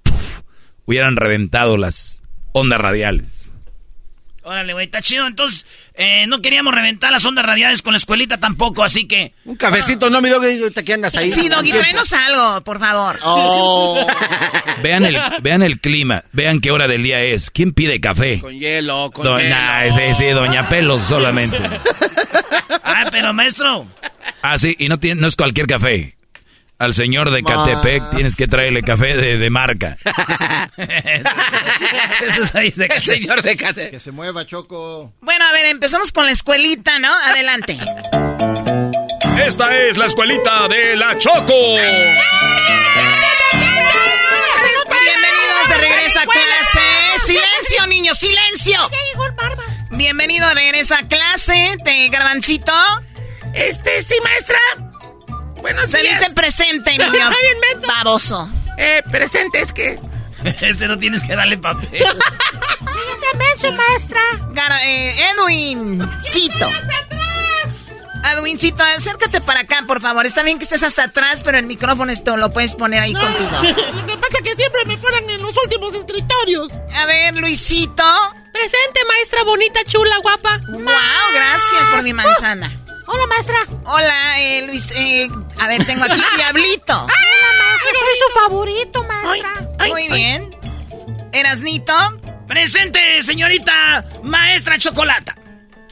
hubieran reventado las ondas radiales. Órale, güey, está chido. Entonces, eh, no queríamos reventar las ondas radiales con la escuelita tampoco, así que... Un cafecito, no, mi Doggy, te andas ahí. Sí, Doggy, tráenos algo, por favor. Oh. vean, el, vean el clima, vean qué hora del día es. ¿Quién pide café? Con hielo, con doña, hielo. Sí, sí, doña Pelos solamente. ah, pero maestro. Ah, sí, y no, tiene, no es cualquier café al señor de Catepec tienes que traerle café de, de marca. Eso es ahí, el señor de Catepec. Que se mueva, Choco. Bueno, a ver, empezamos con la escuelita, ¿no? Adelante. Esta es la escuelita de la Choco. Bienvenidos de regreso a clase. Silencio, niños, silencio. Bienvenido de regreso a clase, de Garbancito. Este, sí, maestra. Buenos Se días. dice presente, niño. Bien menso. Baboso. Eh, presente es que. Este no tienes que darle papel. Sí, está menso, maestra. Gar eh, Edwin. Cito. Edwincito, acércate para acá, por favor. Está bien que estés hasta atrás, pero el micrófono esto lo puedes poner ahí No, contigo. Lo que pasa es que siempre me ponen en los últimos escritorios. A ver, Luisito. Presente, maestra bonita, chula, guapa. Wow, gracias por mi manzana. Hola, maestra. Hola, eh, Luis. Eh, a ver, tengo aquí Diablito. Hola, maestra. Soy su favorito, maestra. Muy bien. Erasnito. Presente, señorita maestra Chocolata.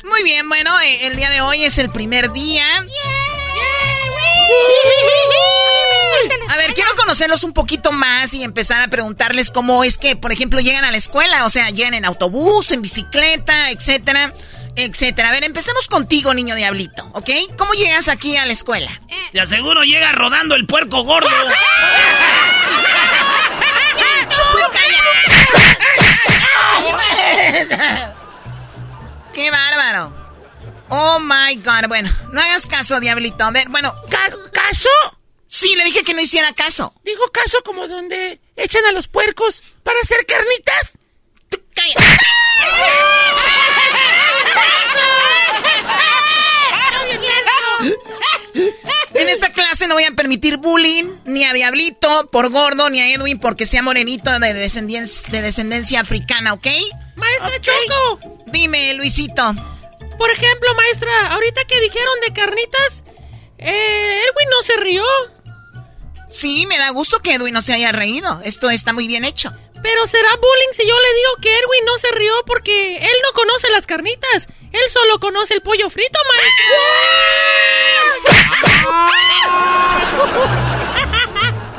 Muy bien, bueno, eh, el día de hoy es el primer día. A ver, quiero conocerlos un poquito más y empezar a preguntarles cómo es que, por ejemplo, llegan a la escuela. O sea, llegan en autobús, en bicicleta, etcétera, etcétera. A ver, empecemos contigo, niño diablito, ¿ok? ¿Cómo llegas aquí a la escuela? Te aseguro llega rodando el puerco gordo. ¡Qué bárbaro! Oh my god. Bueno, no hagas caso, diablito. A ver, bueno. ¿Caso? Sí, le dije que no hiciera caso. Dijo caso como donde echan a los puercos para hacer carnitas. Tú cállate. En esta clase no voy a permitir bullying ni a Diablito por gordo, ni a Edwin porque sea morenito de descendencia, de descendencia africana, ¿ok? Maestra Choco. Dime, Luisito. Por ejemplo, maestra, ahorita que dijeron de carnitas, eh, Edwin no se rió. Sí, me da gusto que Edwin no se haya reído. Esto está muy bien hecho. Pero será bullying si yo le digo que Edwin no se rió porque él no conoce las carnitas. Él solo conoce el pollo frito, maestra.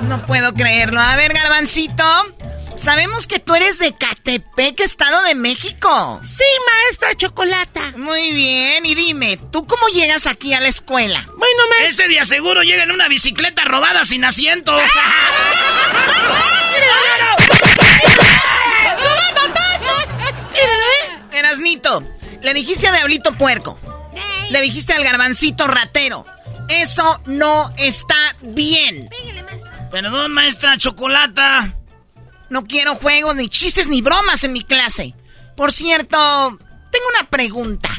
No puedo creerlo. A ver, Garbancito. Sabemos que tú eres de Catepec, Estado de México. Sí, maestra Chocolata. Muy bien, y dime, ¿tú cómo llegas aquí a la escuela? Bueno, maestra. Este día seguro llega en una bicicleta robada sin asiento. Erasnito, le dijiste a Diablito Puerco. Le dijiste al garbancito ratero. Eso no está bien. Perdón, maestra Chocolata. No quiero juegos, ni chistes, ni bromas en mi clase. Por cierto, tengo una pregunta.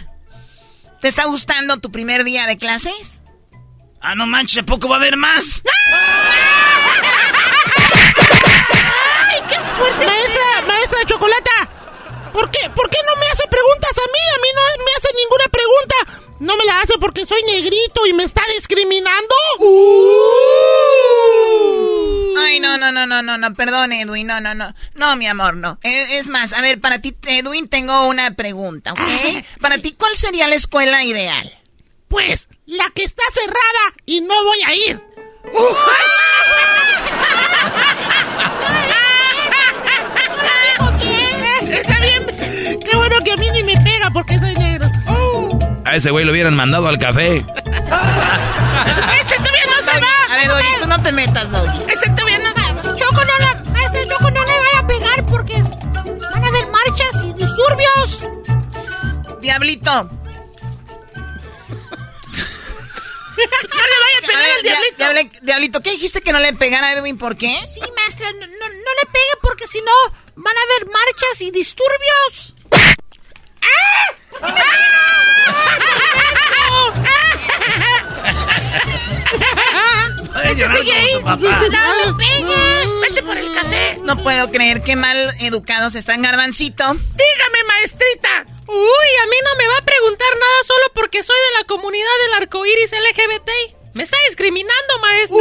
¿Te está gustando tu primer día de clases? Ah, no manches, poco va a haber más. ¡Ay, qué fuerte! Maestra, maestra Chocolata. ¿Por qué, ¿Por qué no me hace preguntas a mí? A mí no me hace ninguna pregunta. No me la hace porque soy negrito y me está discriminando. Ay, no, no, no, no, no, no, perdón, Edwin, no, no, no. No, mi amor, no. Es, es más, a ver, para ti, Edwin, tengo una pregunta, ¿ok? Para ti, ¿cuál sería la escuela ideal? Pues, la que está cerrada y no voy a ir. Porque a mí ni me pega porque soy negro. A ese güey lo hubieran mandado al café. ¡Ese todavía no se va! A ver, Doggy, tú no te metas, Doggy. ¡Ese todavía no se Choco, no le... Maestra Choco, no le vaya a pegar porque van a haber marchas y disturbios. Diablito. No le vaya a pegar A ver, al diablito. diable- diablito, ¿qué dijiste que no le pegara a Edwin? ¿Por qué? Sí, maestra, no, no, no le pegue porque si no van a haber marchas y disturbios. Llorar sigue ahí. papá. No le pegue. Vete por el café. No puedo creer qué mal educados están, Garbancito. Dígame, maestrita. Uy, a mí no me va a preguntar nada solo porque soy de la comunidad del arco iris LGBT. Me está discriminando, maestra.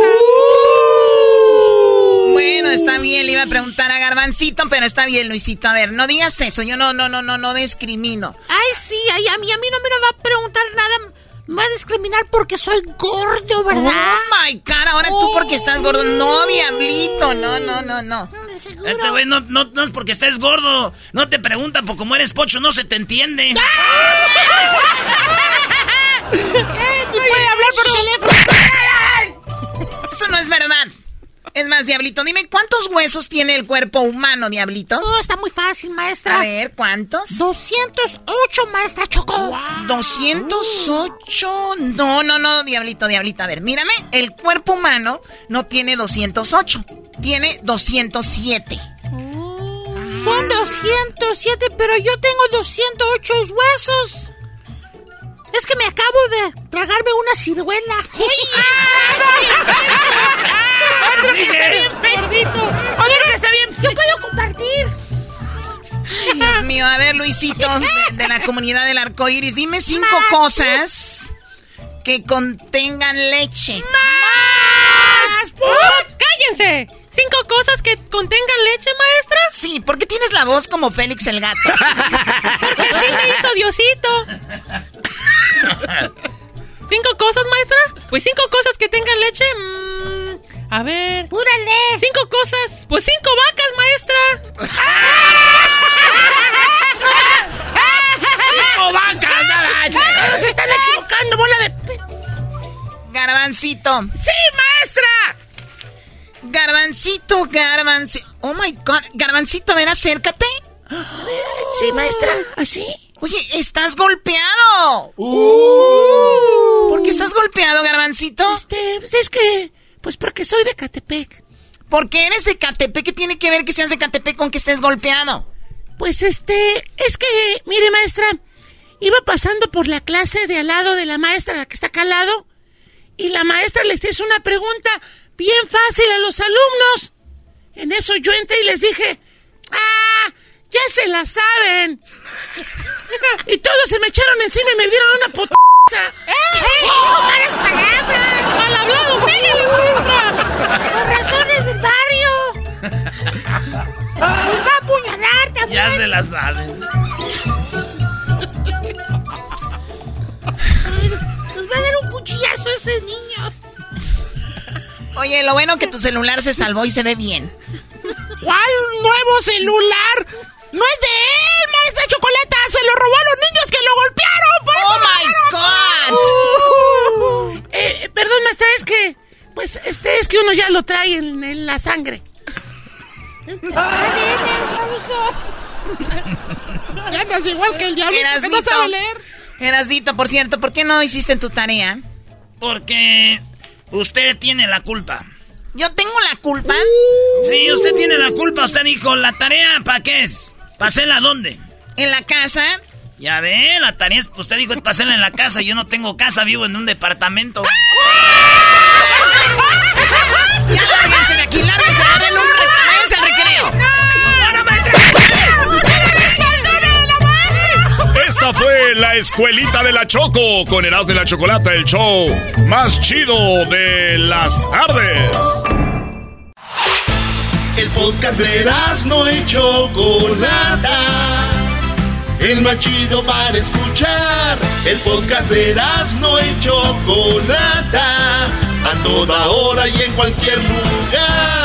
Bueno, está bien, le iba a preguntar a Garbancito, pero está bien, Luisito. A ver, no digas eso, yo no, no, no, no, no discrimino. Ay, sí, ay, a mí, a mí no me lo va a preguntar nada. Me va a discriminar porque soy gordo, ¿verdad? Oh my God, ahora tú porque estás gordo. No, diablito, no, no, no, no. Este güey no, no, no es porque estés gordo. No te pregunta, porque como eres pocho no se te entiende. puede hablar por teléfono. Eso no es verdad. Es más, Diablito, dime, ¿cuántos huesos tiene el cuerpo humano, Diablito? Oh, está muy fácil, maestra. A ver, ¿cuántos? 208, maestra Choco. 208. No, no, no, Diablito, Diablito. A ver, mírame. El cuerpo humano no tiene 208. Tiene 207. Son 207, pero yo tengo 208 huesos. Es que me acabo de tragarme una ciruela. Otro que está bien gordito. Otro que está bien. Yo puedo compartir. Ay, Dios mío, a ver, Luisito, de, de la comunidad del arco iris, dime cinco cosas que contengan leche. ¡Más! ¡Cállense! ¿Cinco cosas que contengan leche, maestra? Sí, ¿por qué tienes la voz como Félix el gato? Porque sí me hizo Diosito. ¿Cinco cosas, maestra? Pues cinco cosas que tengan leche. mm, a ver. ¡Púrale! Cinco cosas. Pues cinco vacas, maestra. ¡Cinco vacas! nada! ¡Se están equivocando, bola de... Garbancito. ¡Sí, maestra! Garbancito, garbancito. Oh my god. Garbancito, a ver, acércate. Sí, maestra. ¿Así? Oye, estás golpeado. ¿Por qué estás golpeado, Garbancito? Este, pues es que... Pues porque soy de Catepec. ¿Por qué eres de Catepec? ¿Qué tiene que ver que seas de Catepec con que estés golpeado? Pues este... Es que, mire, maestra... Iba pasando por la clase de al lado de la maestra, la que está acá al lado... Y la maestra les hizo una pregunta bien fácil a los alumnos. En eso yo entré y les dije... ¡Ah! ¡Ya se la saben! Y todos se me echaron encima y me dieron una puta. ¡Eh! ¡No malas palabras! ¡Mal hablado! ¡Pégale, maestra! ¡Por razones del barrio! ¡Nos va a apuñalar también! Ya se la saben. ¡Nos va a dar un cuchillazo ese niño! Oye, lo bueno que tu celular se salvó y se ve bien. ¿Cuál nuevo celular? ¡No es de él, maestra Chocolata! ¡Se lo robó a los niños que lo golpearon! ¡Por ¡Oh, eso my agarraron! Uh, eh, perdón, maestra, es que... Pues, este, es que uno ya lo trae en, en la sangre. Ya andas igual que el diablo que no sabe leer. Erasdito, por cierto, ¿por qué no hiciste tu tarea? Porque usted tiene la culpa. ¿Yo tengo la culpa? Sí, usted tiene la culpa. Usted dijo, ¿la tarea para qué es? ¿Para hacerla dónde? ¿En la casa? Ya ve, la tarea es... Usted dijo, es hacerla en la casa. Yo no tengo casa, vivo en un departamento. Ya Fue la escuelita de la Choco con Eras de la Chocolata, el show más chido de las tardes. El podcast de no y Chocolata. El más chido para escuchar. El podcast de no y Chocolata. A toda hora y en cualquier lugar.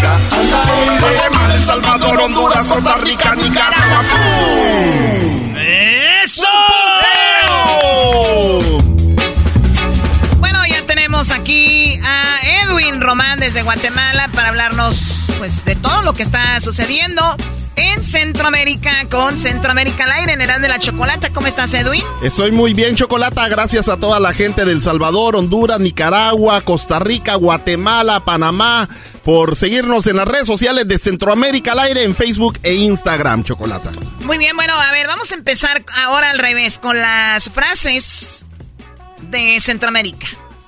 Centroamérica al aire. Guatemala, El Salvador, Honduras, Costa Rica, Nicaragua. ¡Pum! ¡Eso! Bueno, ya tenemos aquí a Edwin Román desde Guatemala para hablarnos pues de todo lo que está sucediendo en Centroamérica con Centroamérica al aire en Herán de la Chocolata. ¿Cómo estás, Edwin? Estoy muy bien, Chocolata. Gracias a toda la gente del Salvador, Honduras, Nicaragua, Costa Rica, Guatemala, Panamá, por seguirnos en las redes sociales de Centroamérica al aire en Facebook e Instagram, Chocolata. Muy bien, bueno, a ver, vamos a empezar ahora al revés con las frases de Centroamérica.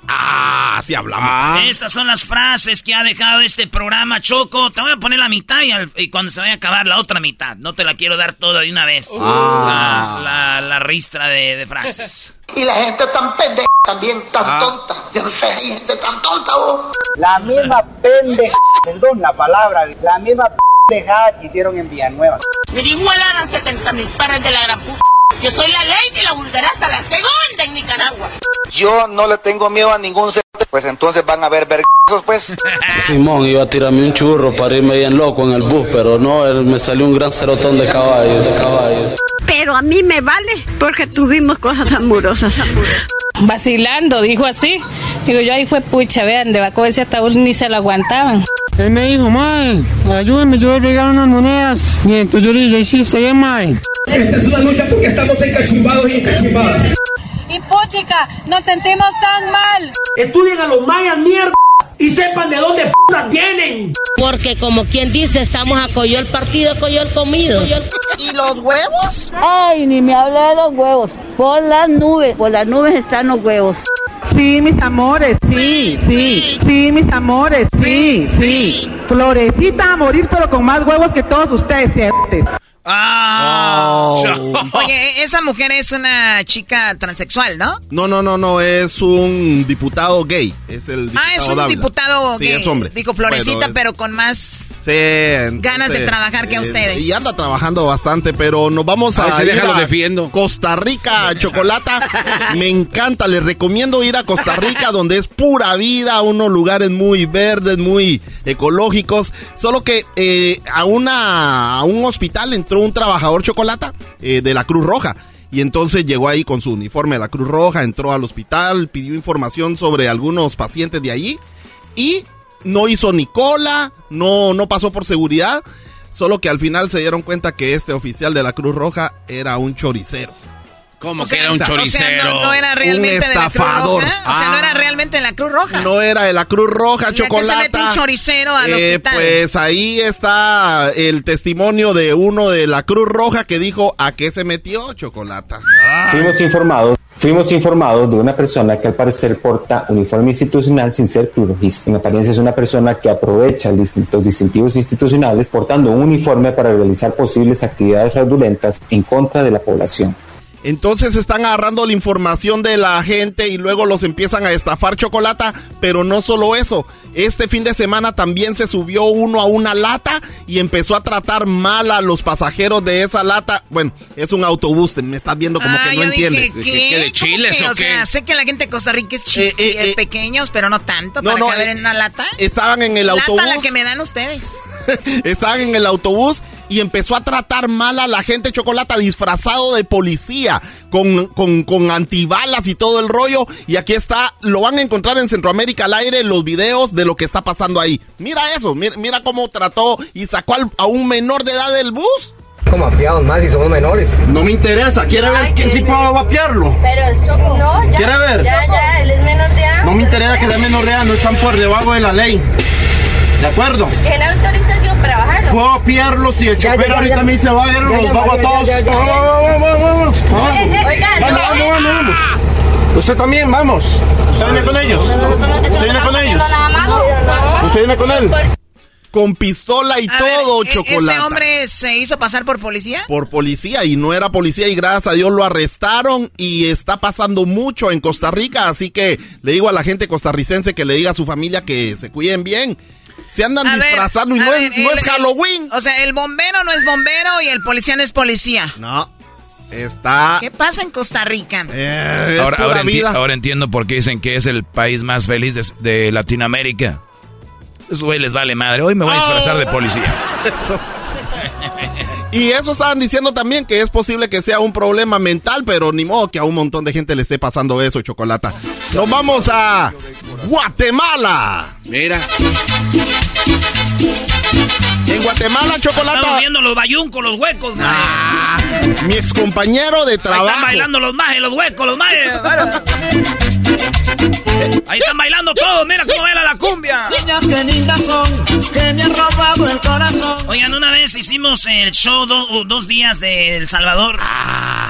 Ah, sí hablamos. Estas son las frases que ha dejado este programa, Choco. Te voy a poner la mitad y, al- y cuando se vaya a acabar la otra mitad. No te la quiero dar toda de una vez. Ah. La, la, la ristra de, de frases. Y la gente tan pendeja también, tan Ah. tonta. Yo no sé, hay gente tan tonta, vos. La misma pendeja, perdón la palabra, la misma pendejada que hicieron en Villanueva. Me dijo eran 70 mil pares de la gran puta. Yo soy la ley de la vulgaraza, la segunda en Nicaragua. Yo no le tengo miedo a ningún ser, pues entonces van a ver vergazos, pues. Simón iba a tirarme un churro para irme bien loco en el bus, pero no, él me salió un gran cerotón de caballo, de caballo. Pero a mí me vale porque tuvimos cosas amorosas. Vacilando, dijo así. Digo yo, ahí fue pucha, vean, de Baco ese ataúd ni se lo aguantaban. Él me dijo, mae, ayúdame, yo le regalo unas monedas. Y entonces yo le dije, sí, está bien, mae. Esta es una lucha porque estamos encachumbados y encachumbadas. Y puchica, nos sentimos tan mal. Estudien a los mayas, mierda, y sepan de dónde putas vienen. Porque como quien dice, estamos a coyol partido, coyol comido. ¿Y los huevos? Ay, ni me hable de los huevos. Por las nubes, por las nubes están los huevos. Sí, mis amores, sí, sí, sí, mis amores, sí, sí. Florecita a morir, pero con más huevos que todos ustedes, sientes. Ah. Oye, esa mujer es una chica transexual, ¿no? No, no, no, no, es un diputado gay. Es el diputado Ah, es un Dávila. diputado Sí, gay. es hombre. Dijo Florecita, Bueno, es- pero con más... Sí, entonces, Ganas de trabajar que eh, ustedes. Y anda trabajando bastante, pero nos vamos a, A ir déjalo a defiendo. Costa Rica, Chocolata. Me encanta, les recomiendo ir a Costa Rica, donde es pura vida, unos lugares muy verdes, muy ecológicos. Solo que eh, a, una, a un hospital un trabajador Chocolata eh, de la Cruz Roja. Y entonces llegó ahí con su uniforme de la Cruz Roja, entró al hospital, pidió información sobre algunos pacientes de allí y no hizo ni cola, no, no pasó por seguridad, solo que al final se dieron cuenta que este oficial de la Cruz Roja era un choricero. ¿Cómo O sea, o sea, no, no era realmente Un de la Cruz estafador. Roja. O sea, no era realmente de la Cruz Roja. No era de la Cruz Roja, ¿Y a qué se chocolate. un choricero al hospital? Pues ahí está el testimonio de uno de la Cruz Roja que dijo a qué se metió chocolata. Fuimos informados, fuimos informados de una persona que al parecer porta uniforme institucional sin ser cruzrojista. En apariencia es una persona que aprovecha los distintivos institucionales portando un uniforme para realizar posibles actividades fraudulentas en contra de la población. Entonces están agarrando la información de la gente y luego los empiezan a estafar chocolata, pero no solo eso. Este fin de semana también se subió uno a una lata y empezó a tratar mal a los pasajeros de esa lata. Bueno, es un autobús, me estás viendo como Ah, que no yo dije, entiendes. ¿qué? ¿Cómo que? O sea, sé que la gente de Costa Rica es chiqui, es pequeños, pero no tanto Eh, no, para no, caber eh, en una lata. Estaban en el Lata autobús. la que me dan ustedes. Estaban en el autobús y empezó a tratar mal a la gente chocolate disfrazado de policía, con, con, con antibalas y todo el rollo. Y aquí está, lo van a encontrar en Centroamérica al aire, los videos de lo que está pasando ahí. Mira eso, mira, mira cómo trató y sacó al- a un menor de edad del bus. ¿Cómo vapeamos más si somos menores? No me interesa, ¿quiere ver que sí puedo vapearlo? Pero es Choco. No, ya. ¿Quiere ver? Ya, ya, él es menor de edad. No me interesa que sea menor de edad, no están por debajo de la ley. ¿De acuerdo? ¿Tiene autorización para bajarlo? Puedo pillarlos y el chofer ahorita me dice, va a ver, Ya, los bajo a todos. Vamos, vamos, vamos, vamos. Vamos, vamos. Usted también, vamos. Usted viene con ellos. Usted viene con ellos. Usted viene con él. Con pistola y A todo, ver, ¿e- chocolate. ¿Este hombre se hizo pasar por policía? por policía y no era policía y gracias a Dios lo arrestaron y está pasando mucho en Costa Rica, así que le digo a la gente costarricense que le diga a su familia que se cuiden bien. Se andan A ver, disfrazando y no, ver, es, no el- es el- Halloween. o sea, el bombero no es bombero y el policía no es policía. No, está... ¿Qué pasa en Costa Rica? eh, Ahora, pura ahora, enti- vida. ahora entiendo por qué dicen que es el país más feliz de, de Latinoamérica. Eso güey les vale madre. Hoy me voy a disfrazar de policía. Y eso estaban diciendo también que es posible que sea un problema mental, pero ni modo que a un montón de gente le esté pasando eso, Chocolata. Nos vamos a Guatemala. Mira. En Guatemala, Chocolata. Estamos viendo los bayuncos, los huecos, maje. Mi ex compañero de Ahí trabajo. están bailando los majes, los huecos, los majes. Ahí están bailando todos, mira cómo baila la cumbia. Niñas que lindas son, que me han robado el corazón. Oigan, una vez hicimos el show do- dos días de El Salvador.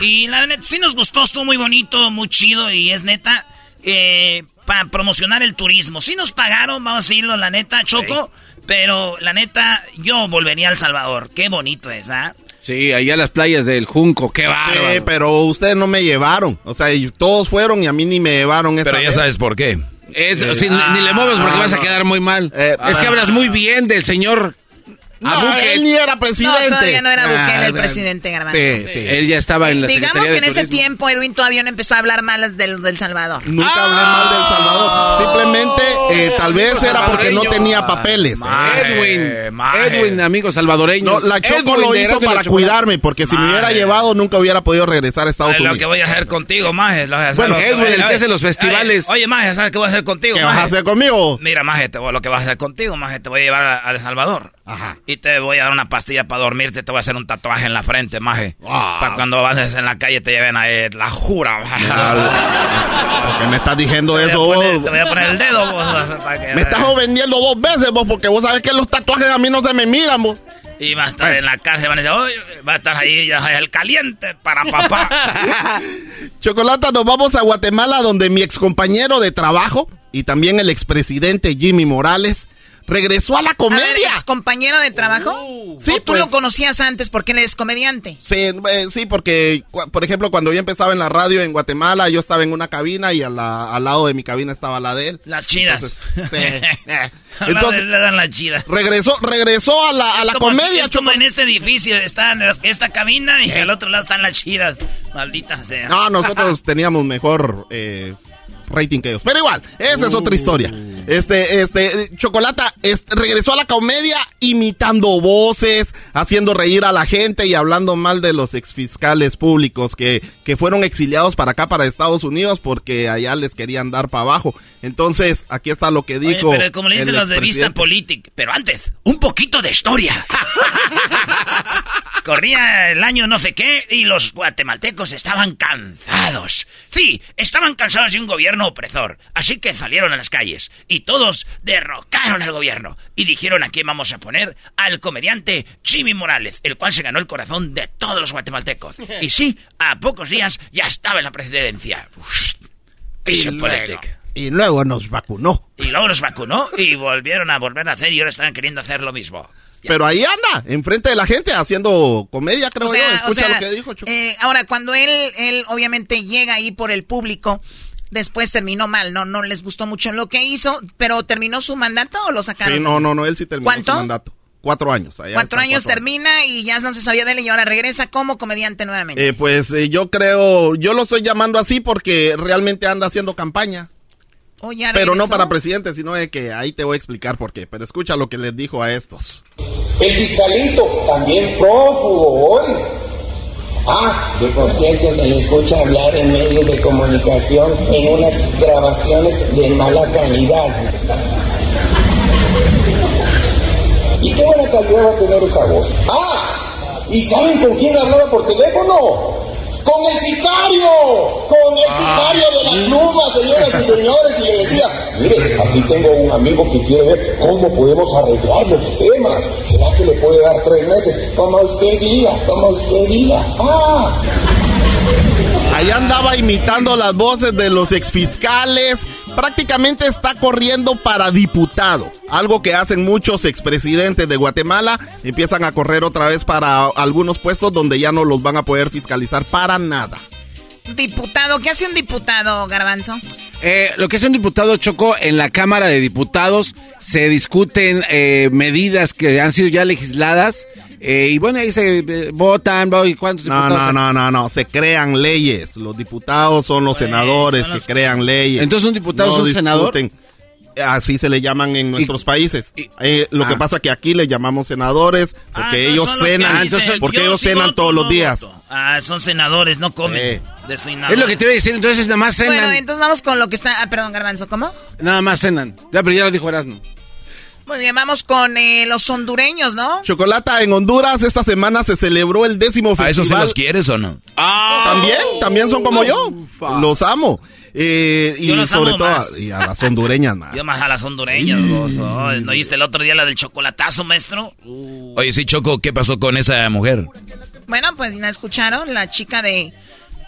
Y la neta sí nos gustó, estuvo muy bonito, muy chido y es neta. eh, para promocionar el turismo. Sí nos pagaron, vamos a decirlo, la neta, Choco. Pero la neta, yo volvería a El Salvador. Qué bonito es, ¿ah? Sí, allá las playas del Junco, qué bárbaro. Sí, pero ustedes no me llevaron. O sea, todos fueron y a mí ni me llevaron esa Pero ya vez. sabes por qué. Es- Sí. sí, ni- ni le mueves porque Ah, vas a quedar muy mal. Eh, es que ah. hablas muy bien del señor No, Abuque. él ni era presidente. No, todavía no era Bukele el Ah, presidente, Garbanzo. Sí, sí. Él ya estaba en la Digamos Secretaría que en ese tiempo Edwin todavía no empezó a hablar malas del, del Salvador. Nunca hablé mal del Salvador. Simplemente, eh, tal vez era porque no tenía papeles. Edwin. Edwin, amigo salvadoreño. No, la Choco lo hizo para cuidarme, porque si me hubiera llevado nunca hubiera podido regresar a Estados Ay, lo Unidos. que voy a hacer contigo, maje. lo voy a hacer Bueno, Edwin, el que hace los festivales. Oye, maje, ¿sabes qué voy a hacer contigo, ¿Qué vas a hacer conmigo? Mira, maje, lo que vas a hacer contigo, maje, te voy a llevar a, a El Salvador. Ajá. Te voy a dar una pastilla para dormirte, te voy a hacer un tatuaje en la frente, maje. Para cuando andes en la calle te lleven a eh, la jura. ¿Por qué me estás diciendo Te eso a vos? poner- te voy a poner el dedo, vos, para que- Me estás ofendiendo dos veces vos, porque vos sabés que los tatuajes a mí no se me miran vos. Y va a estar en la cárcel, van a decir, va a estar ahí ya, el caliente para papá. Chocolata, nos vamos a Guatemala donde mi excompañero de trabajo y también el expresidente Jimmy Morales regresó a la A ver, comedia. ex compañero de trabajo. Sí, ¿O tú pues. lo conocías antes porque él es comediante. Sí, eh, sí, porque, por ejemplo, cuando yo empezaba en la radio en Guatemala, yo estaba en una cabina y a la- al lado de mi cabina estaba la de él. Las chidas. Entonces, sí. Entonces, le dan las chidas. regresó, regresó a la, a la como comedia. Es como en este edificio, está en esta cabina y al otro lado están las chidas. Maldita sea. No, nosotros teníamos mejor eh, rating que ellos. Pero igual, esa es otra historia. Este, este, Chocolata este, regresó a la comedia imitando voces, haciendo reír a la gente y hablando mal de los exfiscales públicos que, que fueron exiliados para acá, para Estados Unidos, porque allá les querían dar para abajo. Entonces, aquí está lo que Oye, dijo. pero como le dicen los de Vista. Politic. Pero antes, un poquito de historia. Corría el año no sé qué y los guatemaltecos estaban cansados. Sí, estaban cansados de un gobierno opresor. Así que salieron a las calles y todos derrocaron al gobierno. Y dijeron a quién vamos a poner al comediante Jimmy Morales, el cual se ganó el corazón de todos los guatemaltecos. Y sí, a pocos días ya estaba en la presidencia. Y luego, y luego nos vacunó. Y luego los vacunó y volvieron a volver a hacer y ahora están queriendo hacer lo mismo. Pero ahí anda, enfrente de la gente, haciendo comedia, creo O sea, yo. o Escucha sea, lo que dijo, Choco. eh, ahora, cuando él, él obviamente llega ahí por el público, después terminó mal, no, no les gustó mucho lo que hizo, pero terminó su mandato o lo sacaron. Sí, no, no, no, él sí terminó ¿Cuánto? su mandato. Cuatro años. allá Cuatro años cuatro termina y ya no se sabía de él y ahora regresa como comediante nuevamente. Eh, pues eh, yo creo, yo lo estoy llamando así porque realmente anda haciendo campaña. Oh, ya Pero no para presidente, sino de que ahí te voy a explicar por qué. Pero escucha lo que les dijo a estos. El fiscalito, también prófugo hoy. Ah, que por cierto se le escucha hablar en medios de comunicación en unas grabaciones de mala calidad. ¿Y qué buena calidad va a tener esa voz? Ah, ¿y saben con quién hablaba por teléfono? ¡Con el sicario! ¡Con el sicario de la pluma, señoras y señores, y le decía, mire, aquí tengo un amigo que quiere ver cómo podemos arreglar los temas. ¿Será que le puede dar tres meses? Como usted diga, como usted diga. Ah. Allá andaba imitando las voces de los exfiscales. Prácticamente está corriendo para diputado. Algo que hacen muchos expresidentes de Guatemala. Empiezan a correr otra vez para algunos puestos donde ya no los van a poder fiscalizar para nada. Diputado, ¿qué hace un diputado, Garbanzo? Eh, lo que hace un diputado Choco en la Cámara de Diputados se discuten eh, medidas que han sido ya legisladas eh, y bueno, ahí se eh, votan, ¿y cuántos no, diputados? No, no, no, no, se crean leyes. Los diputados son los senadores que crean leyes. Entonces un diputado es un senador. Así se le llaman en nuestros países. Eh, lo que Ah. pasa que aquí le llamamos senadores porque ellos cenan, porque ellos cenan todos los días. Ah, son senadores, no comen. Es lo que te iba a decir, entonces nada más cenan. Bueno, entonces vamos con lo que está... Ah, perdón, Garbanzo, ¿cómo? Nada más cenan. Ya, pero ya lo dijo Erasmo. Muy bien, vamos con eh, los hondureños, ¿no? Chocolata en Honduras esta semana se celebró el décimo ¿A festival. eso se los quieres o no? También, también son como yo. Los amo. Eh, y Yo los sobre amo todo más. a, y a las hondureñas más. Yo más a las hondureñas, vos. Oh, ¿No oíste el otro día la del chocolatazo, maestro? Oye, sí, Choco, ¿qué pasó con esa mujer? Bueno, pues no escucharon, la chica de,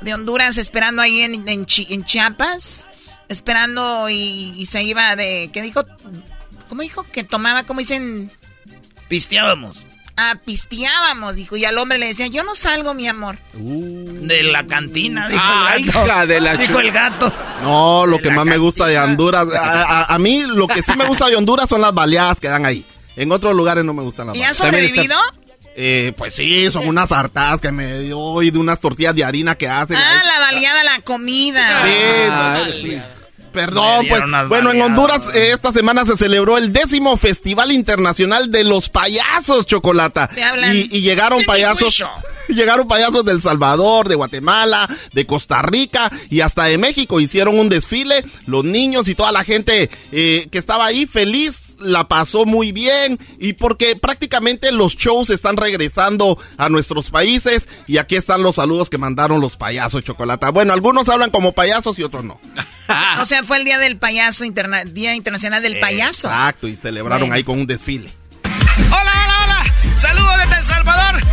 de Honduras esperando ahí en, en, Chi- en Chiapas, esperando y, y se iba de, ¿qué dijo? ¿Cómo dijo? Que tomaba, ¿cómo dicen? Pisteábamos. Ah, pisteábamos, dijo, y al hombre le decía, yo no salgo, mi amor. De la cantina, dijo Ah, el gato. hija de la Dijo el gato. No, lo que más me gusta de Honduras, a, a- a mí lo que sí me gusta de Honduras son las baleadas que dan ahí. En otros lugares no me gustan las ¿Y has baleadas. sobrevivido? Eh, pues sí, son unas hartadas que me dio y de unas tortillas de harina que hacen. Ah, ahí. la baleada, la comida. Sí, no, Perdón, pues bueno, en Honduras eh, esta semana se celebró el décimo Festival Internacional de los Payasos, Chocolata. Te hablan. Y, y llegaron payasos. llegaron payasos del Salvador, de Guatemala, de Costa Rica y hasta de México. Hicieron un desfile, los niños y toda la gente eh, que estaba ahí feliz la pasó muy bien y porque prácticamente los shows están regresando a nuestros países y aquí están los saludos que mandaron los payasos, Chocolata. Bueno, algunos hablan como payasos y otros no. O sea, fue el día del payaso, interna- Día Internacional del Payaso. Exacto, y celebraron Bueno. ahí con un desfile. Hola.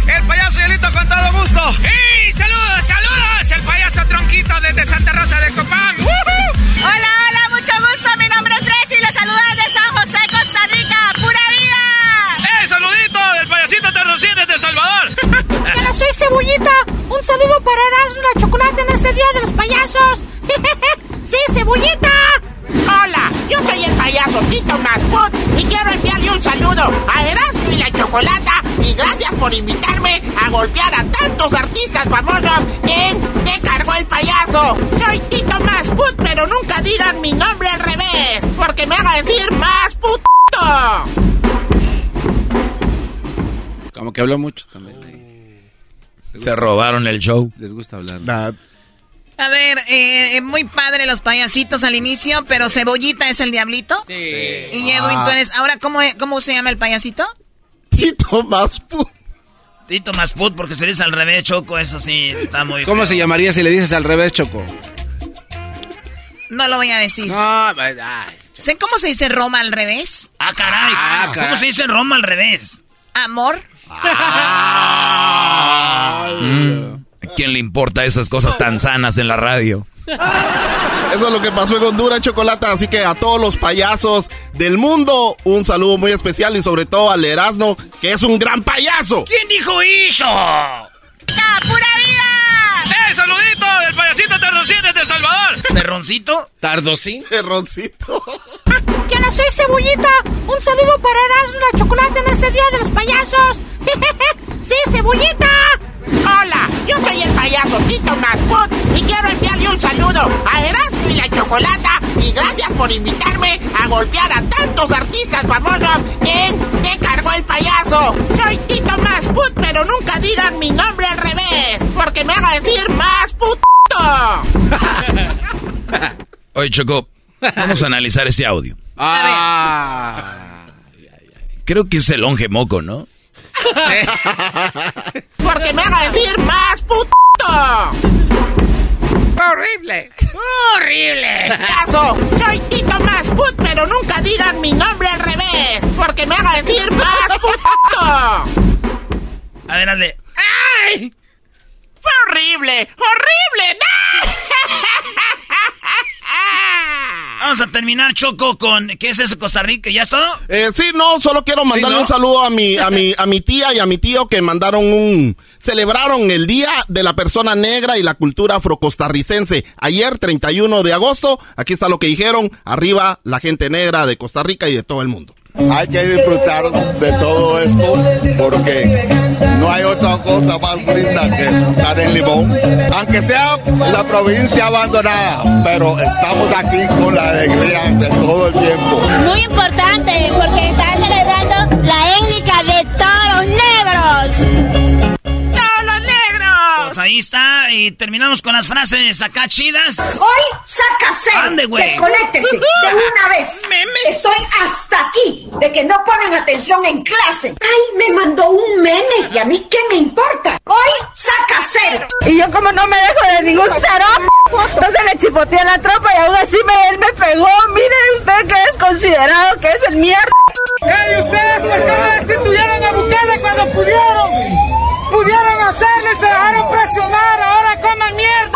El payaso Yelito con todo gusto. ¡Y saludos, saludos! El payaso Tronquito desde Santa Rosa de Copán. ¡Woohoo! Hola, hola, mucho gusto. Mi nombre es Gracie y les saluda desde San José, Costa Rica. ¡Pura vida! ¡Eh, saludito del payasito Terrocín desde El Salvador! Hola, soy Cebollita. Un saludo para Erasmo la Chocolate en este Día de los Payasos. ¡Sí, Cebollita! Hola, yo soy el payaso Tito Masput y quiero enviarle un saludo a Erasmo y la Chocolata y gracias por invitarme a golpear a tantos artistas famosos en Te cargó el payaso. Soy Tito Masput, pero nunca digan mi nombre al revés, porque me haga decir más puto. Como que habló mucho también. Se robaron el show. Les gusta hablar. A ver, eh, muy padre los payasitos al inicio, pero Cebollita es el diablito. Sí. Y Edwin, Ah. tú eres... Ahora, ¿cómo, ¿cómo se llama el payasito? Tito Masput. Tito más put, porque se dice al revés, Choco, eso sí está muy ¿Cómo feo. se llamaría si le dices al revés, Choco? No lo voy a decir. No, ay, ¿Sé cómo se dice Roma al revés? Ah, caray. Ah, ¿Cómo caray. se dice Roma al revés? Amor. Mm. ¿A quién le importa esas cosas tan sanas en la radio? Eso es lo que pasó en Honduras, Chocolata. Así que a todos los payasos del mundo, un saludo muy especial y sobre todo al Erasmo, que es un gran payaso. ¿Quién dijo eso? ¡Pura vida! ¡Eh, saludito del payasito Terrocín desde El Salvador! ¿Terroncito? ¿Tardosín? Terroncito. ¿Qué hola, soy Cebollita. Un saludo para Erasmo la Chocolate en este Día de los Payasos. ¡Sí, Cebollita! Hola, yo soy el payaso Tito Masput y quiero enviarle un saludo a Erasmo y la Chocolata y gracias por invitarme a golpear a tantos artistas famosos en Te cargó el payaso. Soy Tito Masput, pero nunca digan mi nombre al revés, porque me haga decir más puto. Oye, Choco, vamos a analizar ese audio. Ah. Creo que es el longe moco, ¿no? Porque me haga decir más puto. horrible! ¡Horrible! ¡Caso! Soy Tito Más Put, pero nunca digan mi nombre al revés, porque me haga decir Más Put. A ver, hazle. ¡Ay! ¡Fue horrible! ¡Horrible! Vamos a terminar, Choco, con... ¿Qué es eso, Costa Rica? ¿Ya es todo? Eh, sí, no, solo quiero mandarle un saludo a mi, a, mi, a mi tía y a mi tío que mandaron un... Celebraron el Día de la Persona Negra y la Cultura Afrocostarricense. Ayer, 31 de agosto, aquí está lo que dijeron. Arriba la gente negra de Costa Rica y de todo el mundo. Hay que disfrutar de todo esto porque no hay otra cosa más linda que estar en Limón. Aunque sea la provincia abandonada, pero estamos aquí con la alegría de todo el tiempo. Muy importante porque están celebrando la étnica de toros negros. Pues ahí está, y terminamos con las frases acá chidas. Hoy saca cero. Ande, güey. Desconéctese de una vez. Estoy hasta aquí de que no ponen atención en clase. Ay, me mandó un meme y a mí qué me importa. Hoy saca cero. Y yo como no me dejo de ningún cero, entonces le chipoteé a la tropa y aún así me, él me pegó. Mire usted que es considerado que es el mierda. ¡Ey, ustedes por qué no destituyeron a Bukele cuando pudieron! ¡Pudieron hacerlo y se dejaron presionar! ¡Ahora coman mierda!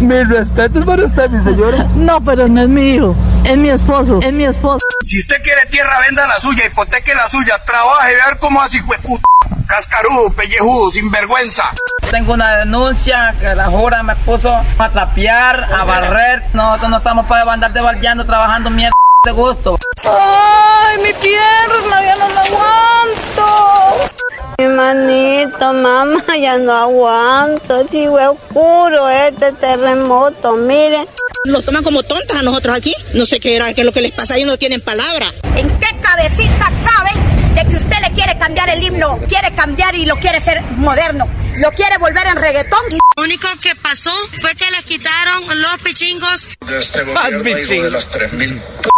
Mis respetos para usted, mi señora. No, pero no es mi hijo. Es mi esposo. Es mi esposo. Si usted quiere tierra, venda la suya, hipoteque la suya, trabaje y ver cómo así fue puto. Cascarudo, pellejudo, sinvergüenza. Tengo una denuncia que la jura me puso a trapear, a barrer. Nosotros no estamos para andar debaldeando, trabajando mierda de gusto. ¡Ay, mi pierna! ¡Ya no la aguanto! Mi manito, mamá, ya no aguanto. Sigo oscuro este terremoto, miren. Nos toman como tontas a nosotros aquí. No sé qué era, qué es lo que les pasa, ellos no tienen palabra. ¿En qué cabecita cabe de que usted le quiere cambiar el himno? Quiere cambiar y lo quiere ser moderno. Lo quiere volver en reggaetón. Lo único que pasó fue que les quitaron los pichingos. De este gobierno, hijo de las 3.000 p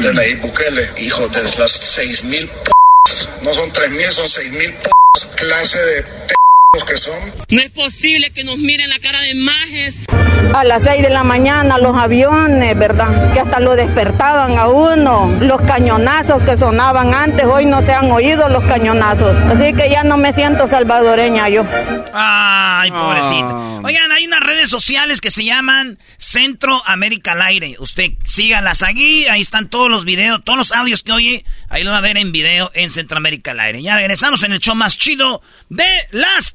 de Nayib Bukele, hijo de las 6.000 p no son 3.000, son 6.000 p clase de p que son. No es posible que nos miren la cara de majes. A las 6 de la mañana los aviones, ¿verdad? Que hasta lo despertaban a uno. Los cañonazos que sonaban antes, hoy no se han oído los cañonazos. Así que ya no me siento salvadoreña yo. Ay, pobrecita. Oigan, hay unas redes sociales que se llaman Centro América al Aire. Usted sígalas aquí, ahí están todos los videos, todos los audios que oye, ahí lo va a ver en video en Centro América al Aire. Ya regresamos en el show más chido de las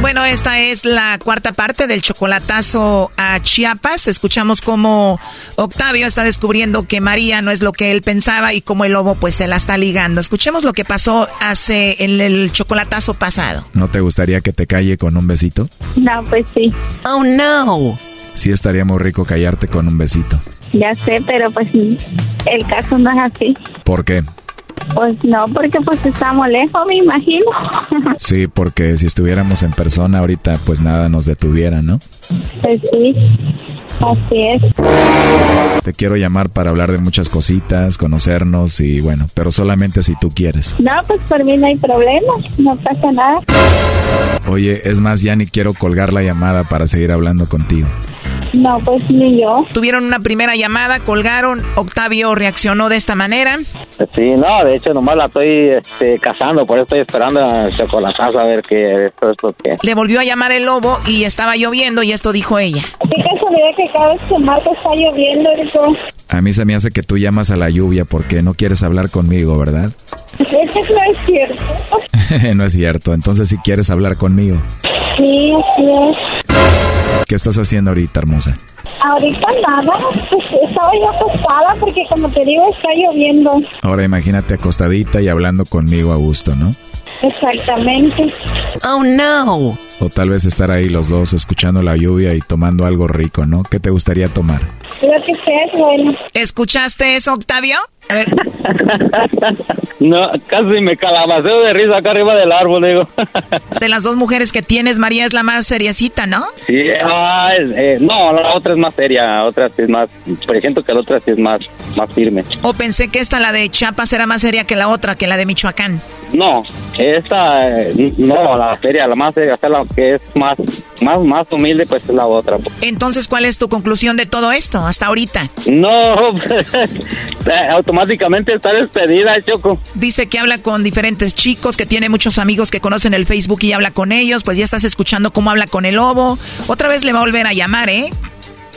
Bueno, esta es la cuarta parte del chocolatazo a Chiapas. Escuchamos cómo Octavio está descubriendo que María no es lo que él pensaba y cómo el lobo pues se la está ligando. Escuchemos lo que pasó hace en el chocolatazo pasado. ¿No te gustaría que te calle con un besito? No, pues sí. Oh, no. Sí estaría muy rico callarte con un besito. Ya sé, pero pues el caso no es así. ¿Por qué? Pues no, porque pues estamos lejos, me imagino. Sí, porque si estuviéramos en persona ahorita, pues nada nos detuviera, ¿no? Pues sí. Así es. Te quiero llamar para hablar de muchas cositas, conocernos y bueno, pero solamente si tú quieres. No, pues por mí no hay problema, no pasa nada. Oye, es más, ya ni quiero colgar la llamada para seguir hablando contigo. No, pues ni yo. Tuvieron una primera llamada, colgaron, Octavio reaccionó de esta manera. Sí, no, de hecho nomás la estoy este, cazando, por eso estoy esperando a chocolatazo a ver qué esto es lo que... Le volvió a llamar el lobo y estaba lloviendo y esto dijo ella. Qué casualidad que cada vez que marco está lloviendo. A mí se me hace que tú llamas a la lluvia porque no quieres hablar conmigo, ¿verdad? Eso no es cierto. no es cierto, entonces si quieres hablar conmigo. Sí, así es. ¿Qué estás haciendo ahorita, hermosa? Ahorita nada, pues estaba yo acostada porque como te digo está lloviendo. Ahora imagínate acostadita y hablando conmigo a gusto, ¿no? Exactamente. Oh no. O tal vez estar ahí los dos escuchando la lluvia y tomando algo rico, ¿no? ¿Qué te gustaría tomar? Lo que sea es bueno. ¿Escuchaste eso, Octavio? A ver. No, casi me calabaceo de risa acá arriba del árbol, digo. De las dos mujeres que tienes, María es la más seriecita, ¿no? Sí, ah, eh, no, la otra es más seria, otra sí es más, siento que la otra sí es más, más firme. O pensé que esta, la de Chiapas, era más seria que la otra, que la de Michoacán. No, esta, eh, no, la seria, la más seria, o sea, la que es más, más, más humilde, pues es la otra. Entonces, ¿cuál es tu conclusión de todo esto hasta ahorita? No, eh, automáticamente está despedida, Choco. Dice que habla con diferentes chicos, que tiene muchos amigos que conocen el Facebook y habla con ellos, pues ya estás escuchando cómo habla con el lobo. Otra vez le va a volver a llamar, ¿eh?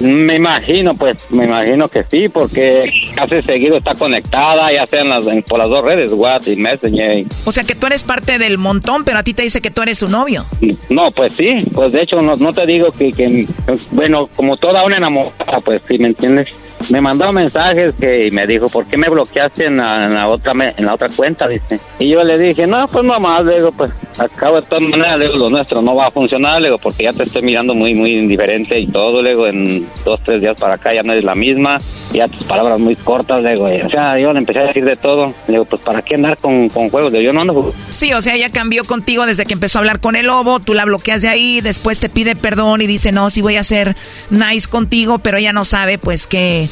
Me imagino, pues, me imagino que sí, porque casi seguido está conectada, ya sean las, en- por las dos redes, WhatsApp y Messenger. O sea que tú eres parte del montón, pero a ti te dice que tú eres su novio. No, pues sí, pues de hecho no, no te digo que, que, bueno, como toda una enamorada, pues sí, ¿me entiendes? Me mandó mensajes que y me dijo, ¿por qué me bloqueaste en la, otra en la otra cuenta? Dice. Y yo le dije, no, pues mamá, le digo, pues acabo de todas maneras, le digo, lo nuestro no va a funcionar, le digo, porque ya te estoy mirando muy, muy indiferente y todo, le digo, en dos, tres días para acá ya no eres la misma, ya tus palabras muy cortas, le digo, y, o sea, yo le empecé a decir de todo, le digo, pues ¿para qué andar con, con juegos? Yo no ando. Sí, o sea, ella cambió contigo desde que empezó a hablar con el lobo, tú la bloqueas de ahí, después te pide perdón y dice, no, sí voy a ser nice contigo, pero ella no sabe, pues que,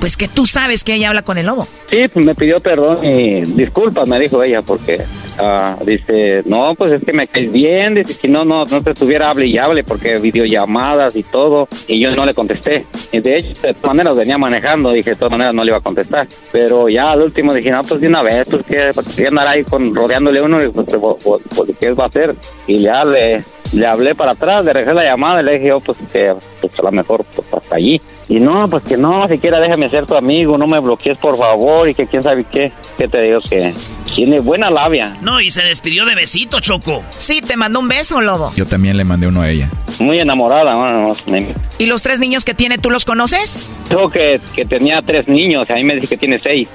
pues que tú sabes que ella habla con el lobo. Sí, pues me pidió perdón y disculpas, me dijo ella, porque ah, dice, no, pues es que me caes bien, dice, si no, no, no te estuviera hable y hable, porque videollamadas y todo, y yo no le contesté. De hecho, de todas maneras venía manejando, dije, de todas maneras no le iba a contestar. Pero ya al último dije, no, pues de una vez, pues que, que andar ahí con, rodeándole uno, y pues, pues, pues, ¿qué va a hacer? Y ya le, le hablé para atrás, le regresé la llamada y le dije, yo, pues que pues, a lo mejor pues, hasta allí. Y no, pues que no, siquiera déjame ser tu amigo, no me bloquees por favor y que quién sabe qué. ¿Qué te digo? Que tiene buena labia. No, y se despidió de besito, Choco. Sí, te mandó un beso, lobo. Yo también le mandé uno a ella. Muy enamorada, bueno, me- ¿Y los tres niños que tiene, tú los conoces? dijo que, que tenía tres niños, a mí me dice que tiene seis.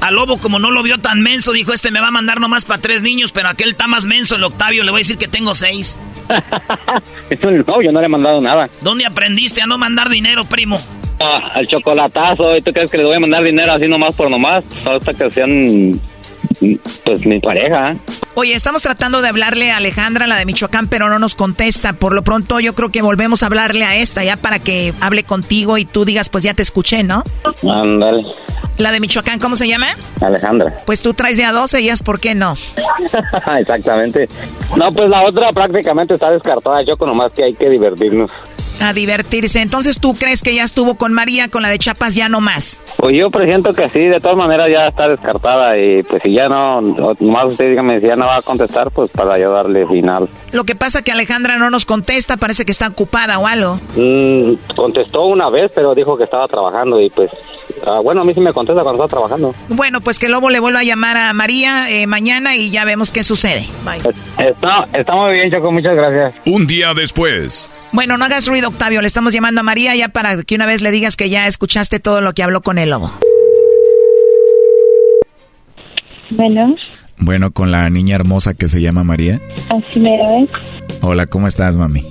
Al lobo, como no lo vio tan menso, dijo, este me va a mandar nomás para tres niños, pero aquel está más menso, el Octavio, le voy a decir que tengo seis. no, yo no le he mandado nada. ¿Dónde aprendiste a no mandar dinero, primo? Ah, al chocolatazo, ¿y tú crees que les voy a mandar dinero así nomás por nomás? Hasta que sean, pues, mi pareja. Oye, estamos tratando de hablarle a Alejandra, la de Michoacán, pero no nos contesta. Por lo pronto yo creo que volvemos a hablarle a esta ya para que hable contigo y tú digas, pues ya te escuché, ¿no? Ándale, La de Michoacán, ¿cómo se llama? Alejandra. Pues tú traes de a 12 y es por qué no. Exactamente. No, pues la otra prácticamente está descartada, Choco, nomás que hay que divertirnos. A divertirse. Entonces tú crees que ya estuvo con María, con la de Chapas, ya no más. Pues yo presiento que sí, de todas maneras ya está descartada y pues si ya no, o nomás usted dígame si ya no va a contestar, pues para yo darle final. Lo que pasa que Alejandra no nos contesta, parece que está ocupada o algo. Mm, contestó una vez, pero dijo que estaba trabajando y pues, ah, bueno, a mí sí me contesta cuando está trabajando. Bueno, pues que el Lobo le vuelva a llamar a María eh, mañana y ya vemos qué sucede. Bye. Está, está muy bien, Choco, muchas gracias. Un día después. Bueno, no hagas ruido, Octavio. Le estamos llamando a María ya para que una vez le digas que ya escuchaste todo lo que habló con el lobo. Bueno, Bueno, con la niña hermosa que se llama María. así me ves. Hola, ¿cómo estás, mami?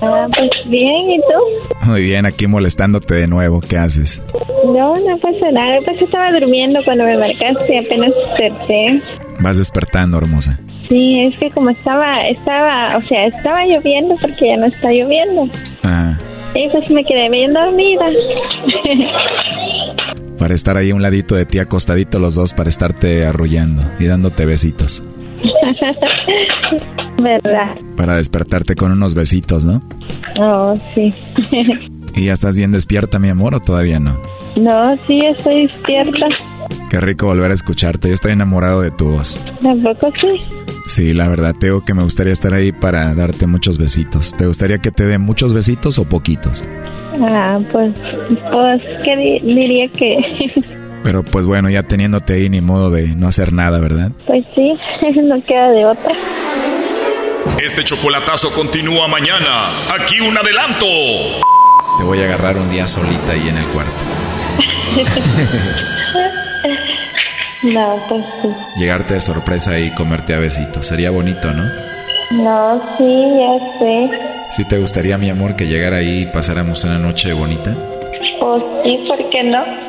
Ah, pues bien, ¿y tú? Muy bien, aquí molestándote de nuevo. ¿Qué haces? No, no pasa nada. Pues estaba durmiendo cuando me marcaste, apenas desperté. Vas despertando, hermosa. Sí, es que como estaba, estaba, o sea, estaba lloviendo porque ya no está lloviendo. Ah, Y pues me quedé bien dormida. Para estar ahí a un ladito de ti, acostadito los dos, para estarte arrullando y dándote besitos. ¿Verdad? Para despertarte con unos besitos, ¿no? Oh, sí. ¿Y ya estás bien despierta, mi amor, o todavía no? No, sí, estoy despierta. Qué rico volver a escucharte. Yo estoy enamorado de tu voz. ¿Tampoco sí? Sí, la verdad, tengo que me gustaría estar ahí para darte muchos besitos. ¿Te gustaría que te dé muchos besitos o poquitos? Ah, pues, pues, ¿qué di- diría que? Pero pues bueno, ya teniéndote ahí, ni modo de no hacer nada, ¿verdad? pues sí, no queda de otra. Este chocolatazo continúa mañana. Aquí un adelanto. Te voy a agarrar un día solita ahí en el cuarto. no, pues sí. Llegarte de sorpresa y comerte a besitos. Sería bonito, ¿no? No, sí, ya sé. ¿Sí te gustaría, mi amor, que llegara ahí y pasáramos una noche bonita? Pues sí, ¿por qué no?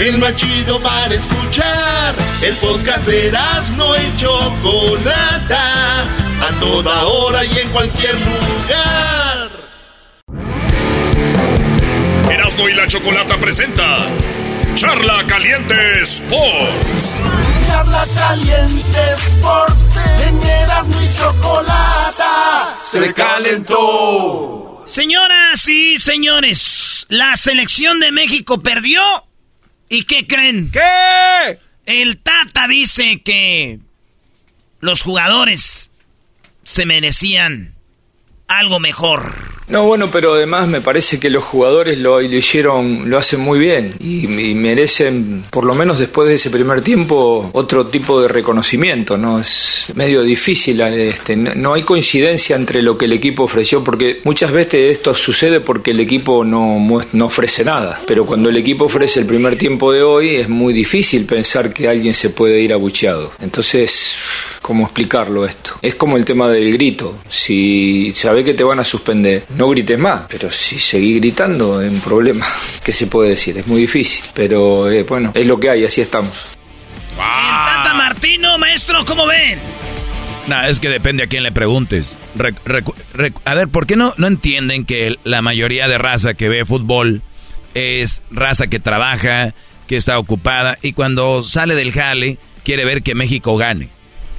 El más chido para escuchar. El podcast de Erasmo y Chocolata. A toda hora y en cualquier lugar. Erasno y la chocolata presenta Charla Caliente Sports. Charla Caliente Sports. En Erasmo y Chocolata. Se calentó. Señoras y señores, la selección de México perdió. ¿Y qué creen? ¿Qué? El Tata dice que los jugadores se merecían algo mejor. No, bueno, pero además me parece que los jugadores lo, hicieron, lo hacen muy bien y, merecen, por lo menos después de ese primer tiempo, otro tipo de reconocimiento, ¿no? Es medio difícil, este, no, hay coincidencia entre lo que el equipo ofreció, porque muchas veces esto sucede porque el equipo no, no ofrece nada, pero cuando el equipo ofrece el primer tiempo de hoy es muy difícil pensar que alguien se puede ir abucheado. Entonces, ¿cómo explicarlo esto? Es como el tema del grito, si sabe que te van a suspender, no grites más, pero si seguís gritando es un problema. ¿Qué se puede decir? Es muy difícil, pero eh, bueno, es lo que hay, así estamos. Tata Martino, maestro, ¿cómo ven? No, es que depende a quién le preguntes. A ver, ¿por qué no, no entienden que la mayoría de raza que ve fútbol es raza que trabaja, que está ocupada y cuando sale del jale quiere ver que México gane?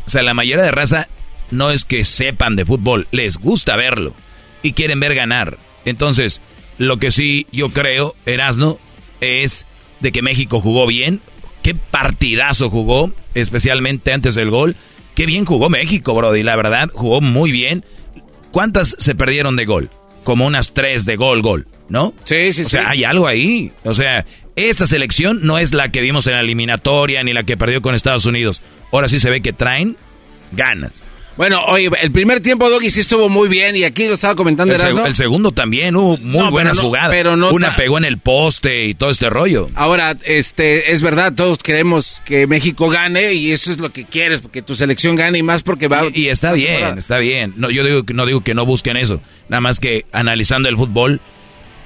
O sea, la mayoría de raza no es que sepan de fútbol, les gusta verlo y quieren ver ganar. Entonces, lo que sí yo creo, Erasno, es de que México jugó bien. Qué partidazo jugó, especialmente antes del gol. Qué bien jugó México, Brody. La verdad, jugó muy bien. ¿Cuántas se perdieron de gol? Como unas tres de gol, gol, ¿no? Sí, sí, O sea, hay algo ahí. O sea, esta selección no es la que vimos en la eliminatoria ni la que perdió con Estados Unidos. Ahora sí se ve que traen ganas. Bueno, oye, el primer tiempo Doggy sí estuvo muy bien y aquí lo estaba comentando El, seg- el segundo también hubo muy No, pero buenas no- jugadas. pero no Una pegó en el poste y todo este rollo. Ahora, este, es verdad, todos queremos que México gane y eso es lo que quieres, porque tu selección gane y más porque va... Y, y está bien, está bien. No, yo digo que no digo que no busquen eso. Nada más que analizando el fútbol,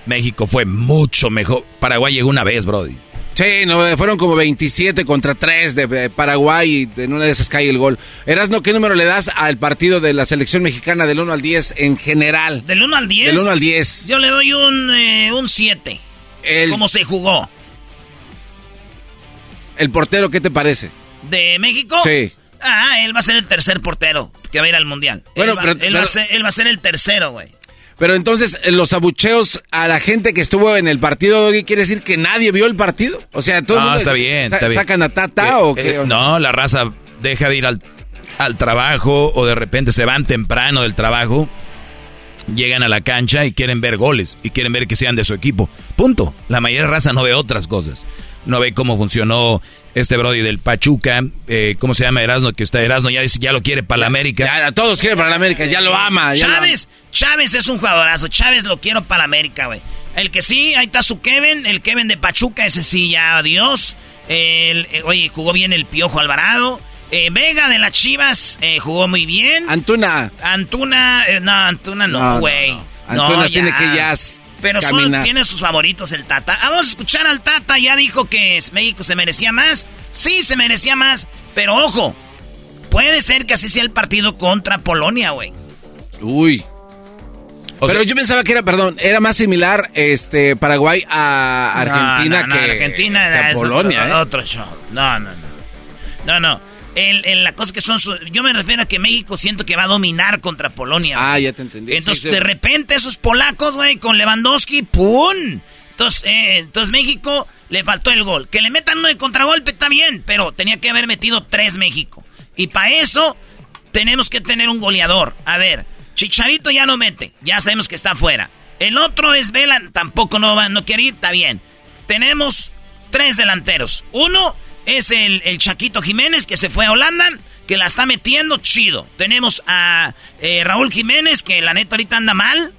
México fue mucho mejor. Paraguay llegó una vez, Brody. Sí, no, fueron como 27 contra 3 de Paraguay y en una de esas cae el gol. Erasno, ¿qué número le das al partido de la selección mexicana del 1 al 10 en general? ¿Del 1 al 10? Del 1 al 10. Yo le doy un, eh, un 7. ¿Cómo se jugó? ¿El portero qué te parece? ¿De México? Sí. Ah, él va a ser el tercer portero que va a ir al Mundial. Bueno, él, va, pero- él va pero- a ser, él va a ser el tercero, güey. Pero entonces, eh, los abucheos a la gente que estuvo en el partido, quiere decir que nadie vio el partido. O sea, todo el mundo está bien, sa- está bien. ¿Sacan a Tata Eh, o eh, qué? no, la raza deja de ir al, al trabajo o de repente se van temprano del trabajo llegan a la cancha y quieren ver goles y quieren ver que sean de su equipo. Punto. La mayoría de raza no ve otras cosas. No ve cómo funcionó este Brody del Pachuca, eh, ¿cómo se llama Erasno? Que está Erasno, ya dice, ya lo quiere para la América. Ya, todos quieren para la América, ya lo ama. Chávez, Chávez es un jugadorazo, Chávez lo quiero para la América, güey. El que sí, ahí está su Kevin, el Kevin de Pachuca, ese sí, ya adiós. El, eh, oye, jugó bien el Piojo Alvarado. Eh, Vega de las Chivas eh, jugó muy bien. Antuna. Antuna, no, Antuna no, güey. Antuna tiene que ya pero solo tiene sus favoritos el Tata. Vamos a escuchar al Tata. Ya dijo que México se merecía más. Sí, se merecía más. Pero ojo, puede ser que así sea el partido contra Polonia, güey. Uy. pero yo pensaba que era, perdón, era más similar este Paraguay a Argentina no, no, que, Argentina a Polonia. ¿eh? Otro show. No, no, no. No, no. El, la cosa que son. yo me refiero a que México siento que va a dominar contra Polonia. Ah, ya te entendí. Entonces, de repente, esos polacos, güey, con Lewandowski, ¡pum! Entonces, eh, entonces, México le faltó el gol. Que le metan uno de contragolpe está bien, pero tenía que haber metido tres México. Y para eso, tenemos que tener un goleador. A ver, Chicharito ya no mete, ya sabemos que está afuera. El otro es Vela, tampoco no, va, no quiere ir, está bien. Tenemos tres delanteros. Uno es el, el, Chaquito Jiménez que se fue a Holanda, que la está metiendo chido. Tenemos a eh, Raúl Jiménez, que la neta ahorita anda mal.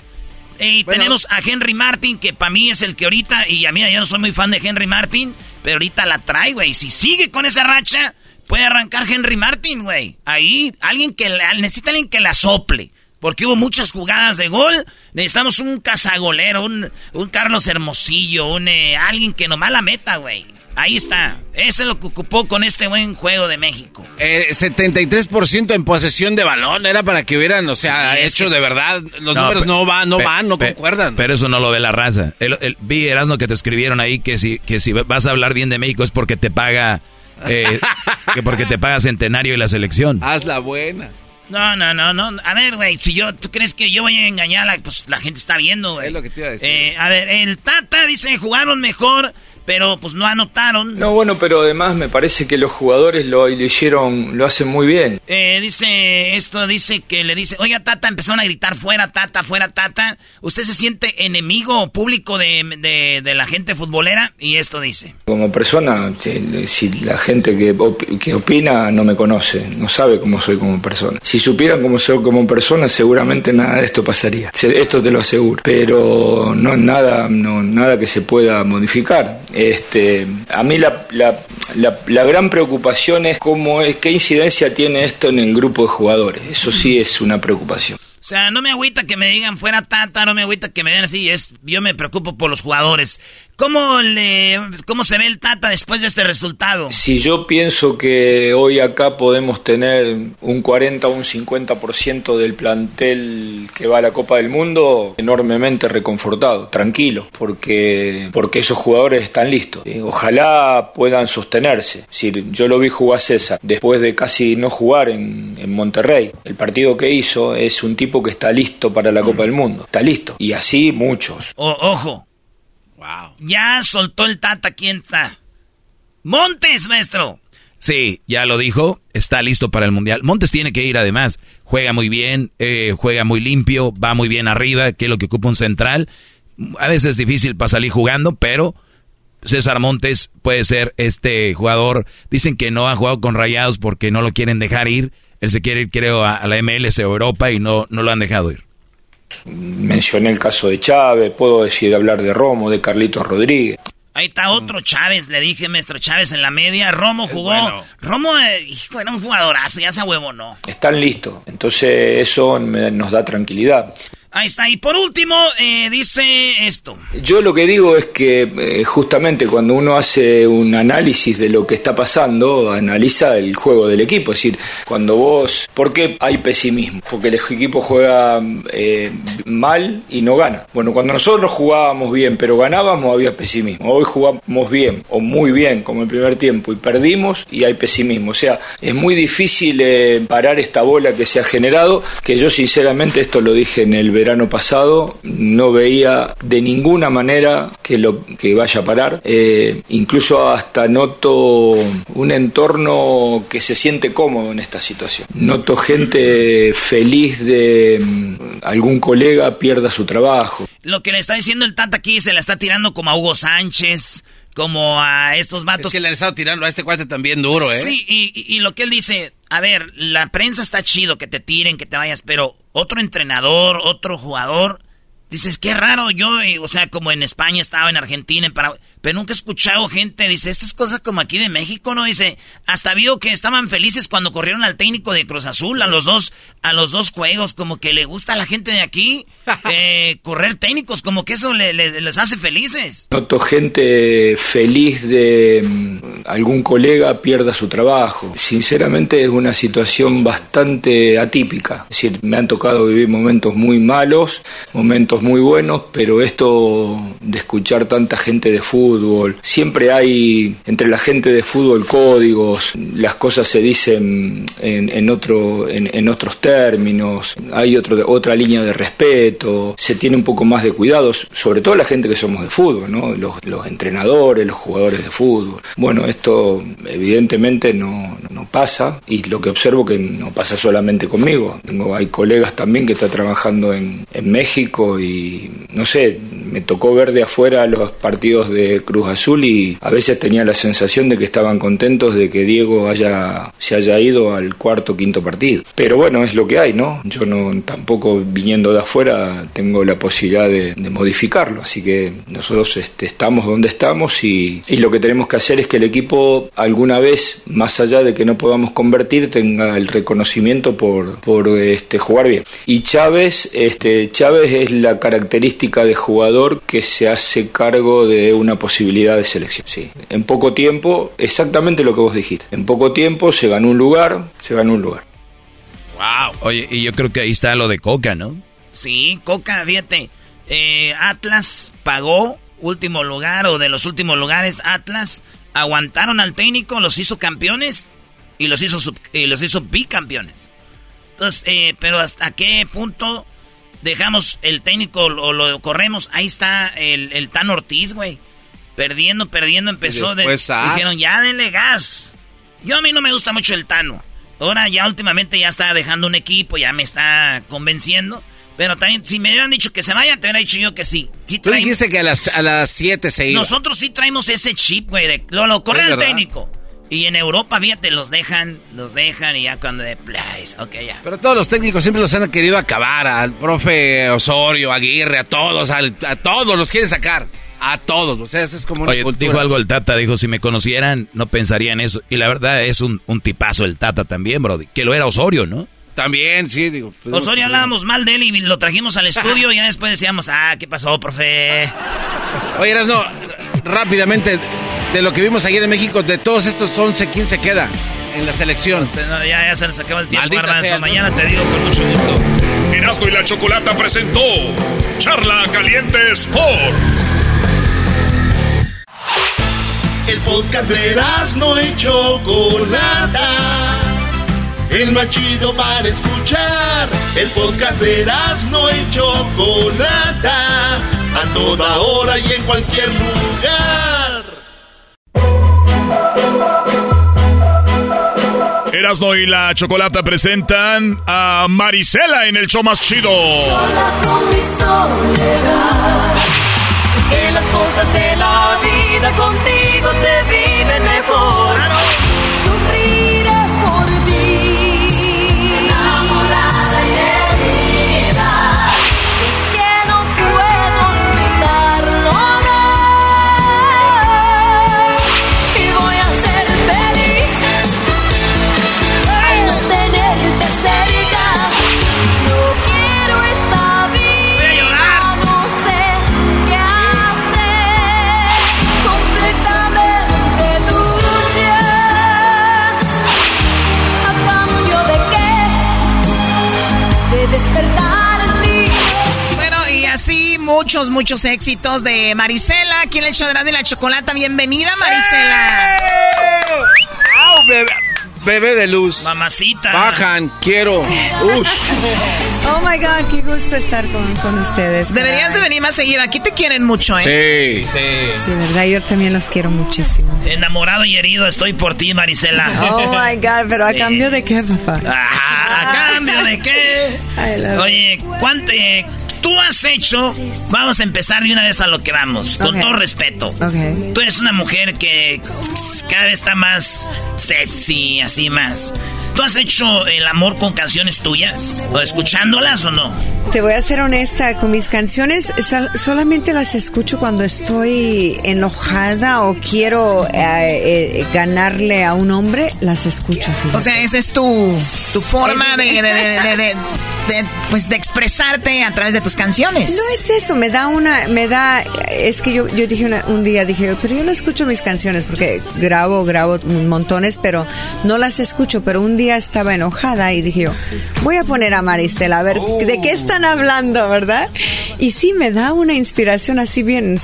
Y tenemos a Henry Martin, que para mí es el que ahorita, y a mí yo no soy muy fan de Henry Martin, pero ahorita la trae, güey. Si sigue con esa racha, puede arrancar Henry Martin, güey. Ahí, alguien que necesita alguien que la sople. Porque hubo muchas jugadas de gol. Necesitamos un cazagolero, un, un Carlos Hermosillo, un eh, alguien que nomás la meta, güey. Ahí está. Eso es lo que ocupó con este buen juego de México. Eh, 73% en posesión de balón. Era para que hubieran, o sea, hecho de verdad. Los números no van, no van, no concuerdan. Pero eso no lo ve la raza. El, el, vi, Erasmo, que te escribieron ahí que si, que si vas a hablar bien de México es porque te paga... Eh, que porque te paga Centenario y la selección. Haz la buena. No, no, no, no. A ver, güey, si yo, ¿tú crees que yo voy a engañar? pues la gente está viendo, güey. Es lo que te iba a decir. Eh, a ver, el Tata dice, jugaron mejor pero pues no anotaron. No, bueno, pero además me parece que los jugadores lo, hicieron, lo hacen muy bien. Eh, dice, esto dice que le dice, oiga Tata, empezaron a gritar fuera Tata, fuera Tata. ¿Usted se siente enemigo público de, de, la gente futbolera? Y esto dice. Como persona, si, la gente que, que opina no me conoce, no sabe cómo soy como persona. Si supieran cómo soy como persona, seguramente nada de esto pasaría. Esto te lo aseguro. Pero no nada, no, nada que se pueda modificar este, a mí la, la, la, gran preocupación es cómo es, qué incidencia tiene esto en el grupo de jugadores. Eso sí es una preocupación. O sea, no me agüita que me digan fuera tata, no me agüita que me digan así, es, yo me preocupo por los jugadores. ¿Cómo, le, ¿Cómo se ve el Tata después de este resultado? Si yo pienso que hoy acá podemos tener un 40 o un 50% del plantel que va a la Copa del Mundo, enormemente reconfortado, tranquilo, porque, porque esos jugadores están listos. Ojalá puedan sostenerse. Si yo lo vi jugar César después de casi no jugar en, en Monterrey. El partido que hizo es un tipo que está listo para la Copa del Mundo. Está listo. Y así muchos. ojo, ya soltó el Tata, ¿quién está? Montes, maestro. Sí, ya lo dijo, está listo para el Mundial. Montes tiene que ir además, juega muy bien, eh, juega muy limpio, va muy bien arriba, que es lo que ocupa un central. A veces es difícil para salir jugando, pero César Montes puede ser este jugador. Dicen que no ha jugado con Rayados porque no lo quieren dejar ir. Él se quiere ir, creo, a, la MLS o Europa y no, no lo han dejado ir. Mencioné el caso de Chávez, puedo decir hablar de Romo, de Carlitos Rodríguez. Ahí está otro Chávez, le dije, maestro Chávez en la media. Romo jugó. Romo, eh, hijo, era un jugadorazo, ya se huevo no. Están listos, entonces eso nos da tranquilidad. Ahí está. Y por último, eh, dice esto. Yo lo que digo es que eh, justamente cuando uno hace un análisis de lo que está pasando, analiza el juego del equipo. Es decir, cuando vos... ¿Por qué hay pesimismo? Porque el equipo juega eh, mal y no gana. Bueno, cuando nosotros jugábamos bien, pero ganábamos, había pesimismo. Hoy jugamos bien o muy bien, como el primer tiempo, y perdimos y hay pesimismo. O sea, es muy difícil parar esta bola que se ha generado, que yo sinceramente esto lo dije en el verano verano pasado, no veía de ninguna manera que lo que vaya a parar. Eh, incluso hasta noto un entorno que se siente cómodo en esta situación. Noto gente feliz de mm, algún colega pierda su trabajo. Lo que le está diciendo el Tata aquí se la está tirando como a Hugo Sánchez, como a estos vatos. Es que le han estado tirando a este cuate también duro, ¿eh? Sí, y, y, lo que él dice, a ver, la prensa está chido, que te tiren, que te vayas, pero otro entrenador, otro jugador, dices, qué raro, yo, eh, o sea, como en España estaba, en Argentina, en Paraguay, pero nunca he escuchado gente, dice, estas cosas como aquí de México, ¿no? Dice, hasta vio que estaban felices cuando corrieron al técnico de Cruz Azul, a los dos, a los dos juegos, como que le gusta a la gente de aquí eh, correr técnicos, como que eso les hace felices. Noto gente feliz de mm, algún colega pierda su trabajo. Sinceramente es una situación bastante atípica. Es decir, me han tocado vivir momentos muy malos, momentos muy buenos, pero esto de escuchar tanta gente de fútbol, Siempre hay entre la gente de fútbol códigos, las cosas se dicen en, otro, en, otros términos, hay otro, otra línea de respeto, se tiene un poco más de cuidados, sobre todo la gente que somos de fútbol, ¿no? los, entrenadores, los jugadores de fútbol. Bueno, esto evidentemente no, no pasa y lo que observo que no pasa solamente conmigo. Tengo, hay colegas también que están trabajando en, en México y no sé, me tocó ver de afuera los partidos de Cruz Azul y a veces tenía la sensación de que estaban contentos de que Diego haya, se haya ido al cuarto quinto partido. Pero bueno, es lo que hay, ¿no? Yo no tampoco viniendo de afuera tengo la posibilidad de, modificarlo, así que nosotros este, estamos donde estamos y, lo que tenemos que hacer es que el equipo alguna vez, más allá de que no podamos convertir, tenga el reconocimiento por, por este, jugar bien. Y Chávez, este, Chávez es la característica de jugador que se hace cargo de una posibilidad de selección. Sí. En poco tiempo, exactamente lo que vos dijiste. En poco tiempo se ganó un lugar, se ganó un lugar. Wow. Oye, y yo creo que ahí está lo de Coca, ¿no? Sí, Coca, fíjate. Eh, Atlas pagó último lugar o de los últimos lugares Atlas aguantaron al técnico, los hizo campeones y los hizo y los hizo bicampeones. Entonces, eh, pero hasta qué punto dejamos el técnico o lo corremos, ahí está el, el Tan Ortiz, güey. Perdiendo, perdiendo, empezó. De, dijeron, ya denle gas. Yo a mí no me gusta mucho el Tano. Ahora ya últimamente ya está dejando un equipo, ya me está convenciendo. Pero también, si me hubieran dicho que se vaya, te hubiera dicho yo que sí. Tú dijiste que a las, a las 7 se iba. Nosotros sí traemos ese chip, güey, de lo, lo corre el técnico. Y en Europa, fíjate, los dejan, los dejan y ya cuando de place, ok, ya. Pero todos los técnicos siempre los han querido acabar, al profe Osorio, Aguirre, a todos, a todos los quieren sacar. A todos, o sea, eso es como una Oye, dijo algo el Tata, dijo, si me conocieran, no pensarían eso. Y la verdad es un, un tipazo el Tata también, bro. Que lo era Osorio, ¿no? También, sí, digo. Pues, Osorio hablábamos mal de él y lo trajimos al estudio y ya después decíamos, ah, ¿qué pasó, profe? Oye, no, rápidamente, de lo que vimos ayer en México, de todos estos 11, ¿quién se queda en la selección? ya, ya se nos acaba el tiempo, Garbanzo. Mañana te digo con mucho gusto. Erasmo y la Chocolata presentó Charla Caliente Sports. El podcast de Erasmo y Chocolata. El más chido para escuchar. El podcast de Erasmo y Chocolata. A toda hora y en cualquier lugar. Erasmo y la Chocolata presentan a Marisela en el show más chido. Sola con mi soledad, que las cosas de la vida contigo se viven mejor. Muchos, muchos éxitos de Marisela. Aquí en el show de la chocolata. Bienvenida, Marisela. bebé de luz. Mamacita. Bajan, quiero. Ush. Oh my God, qué gusto estar con, con ustedes. Deberías de venir más seguido. Aquí te quieren mucho, ¿eh? Sí. Sí. Sí, verdad, yo también los quiero muchísimo. Enamorado y herido estoy por ti, Marisela. Oh my God, pero a cambio de qué, papá. ¿A cambio de qué? I love Oye, ¿cuánto, eh, tú has hecho? Vamos a empezar de una vez a lo que vamos, con Ok. todo respeto. Ok. Tú eres una mujer que cada vez está más sexy, así más. ¿Tú has hecho el amor con canciones tuyas? ¿O escuchándolas o no? Te voy a ser honesta, con mis canciones solamente las escucho cuando estoy enojada o quiero eh, eh, ganarle a un hombre, las escucho. fíjate. O sea, esa es tu, tu forma de, de- de- de- de- de, pues, de expresarte a través de tus canciones. No es eso, me da una, me da, es que yo, yo dije una- un día, dije, pero yo no escucho mis canciones porque grabo, grabo montones, pero no las escucho, pero un día estaba enojada y dije yo, voy a poner a Marisela, a ver, ¿de qué están hablando, verdad? Y sí, me da una inspiración así bien,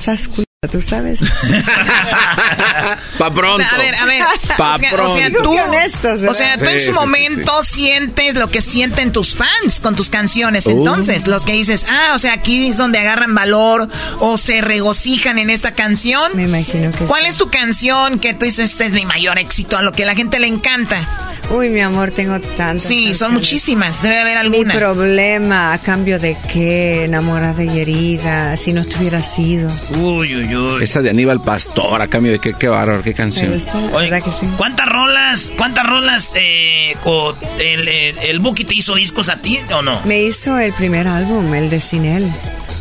tú sabes. Pa' pronto. O sea, a ver, a ver. Pa' o, sea, o pronto. sea, tú, ¿verdad? o sea, tú Sí, en sí, su sí, momento sientes lo que sienten tus fans con tus canciones. Uh. Entonces, los que dices, ah, o sea, aquí es donde agarran valor o se regocijan en esta canción. Me imagino que ¿Cuál sí. es tu canción que tú dices, este es mi mayor éxito, a lo que la gente le encanta? Uy, mi amor, tengo tantas. Sí, son canciones. muchísimas. Debe haber Mi alguna. problema, a cambio de qué, enamorada y herida, si no estuviera sido. Uy, uy, uy. Esa de Aníbal Pastor, a cambio de qué, qué bárbaro, qué canción. gusta, Oye, ¿verdad que sí? ¿cuántas rolas, cuántas rolas eh, co- el, el, el Buki te hizo discos a ti o no? Me hizo el primer álbum, el de Sin Él.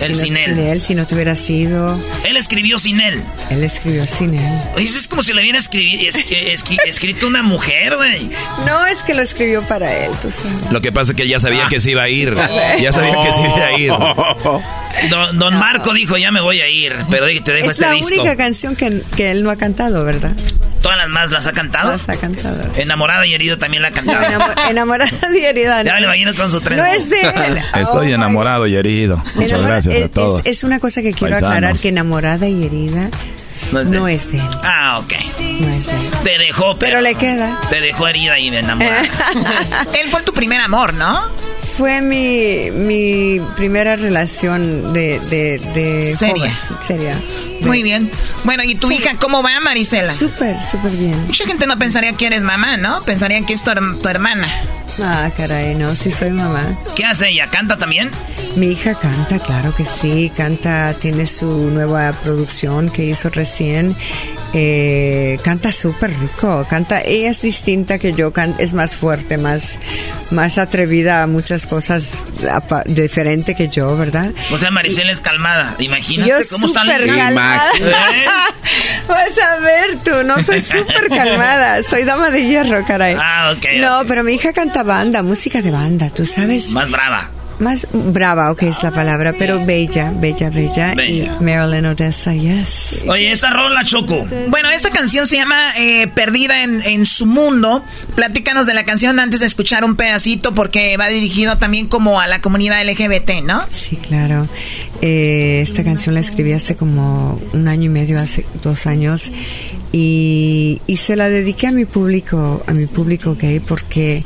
El si Sin no, Él. Sin él, si no te hubiera sido. Él escribió sin él. Él escribió Sin Él. Oye, es como si le hubiera escribi- es- es- escrito una mujer, güey. No, es que lo escribió para él, tú sabes. Lo que pasa es que él ya sabía que se iba a ir. Ya sabía que se iba a ir. Don, don Marco dijo, ya me voy a ir, pero te dejo Es este la disco. única canción que, que él no ha cantado, ¿verdad? Todas las más las ha cantado. Las ha cantado. Enamorado y herido también la ha cantado. Enamo- enamorada y herida. Ya me imagino con su tren. No es de él. Estoy Oh, enamorado y herido. Muchas Enamora- gracias es, a todos. es- es una cosa que quiero Paisanos. aclarar, que enamorada y herida No es de no él. es de él. Ah, ok. No es de él. Te dejó, pero, Pero le queda. Te dejó herida y enamorada. Él fue tu primer amor, ¿no? Fue mi, mi primera relación de, de, de Seria. joven. Seria. Muy bien. Bueno, ¿y tu hija cómo va, Marisela? Súper, súper bien. Mucha gente no pensaría que eres mamá, ¿no? Pensarían que es tu, tu hermana. Ah, caray, no, sí soy mamá. ¿Qué hace ella? ¿Canta también? Mi hija canta, claro que sí, canta, tiene su nueva producción que hizo recién. Eh, canta súper rico, canta, ella es distinta que yo, can- es más fuerte, más, más atrevida a muchas cosas, apa- diferente que yo, ¿verdad? O sea, Maricela es calmada. Imagínate Yo cómo está la súper calmada. ¿Eh? Vas a ver tú, no soy súper calmada, soy dama de hierro, caray. Ah, ok. No, pero mi hija canta banda, música de banda, tú sabes. Más brava. Más brava, ok, es la palabra, pero bella, bella, bella. Bella. Y Marilyn Odessa, yes. Oye, esta rola, Choco. Bueno, esta canción se llama eh, Perdida en, en su mundo. Platícanos de la canción antes de escuchar un pedacito porque va dirigido también como a la comunidad LGBT, ¿no? Sí, claro. Eh, esta canción la escribí hace como un año y medio, hace dos años, y, y se la dediqué a mi público, a mi público gay, porque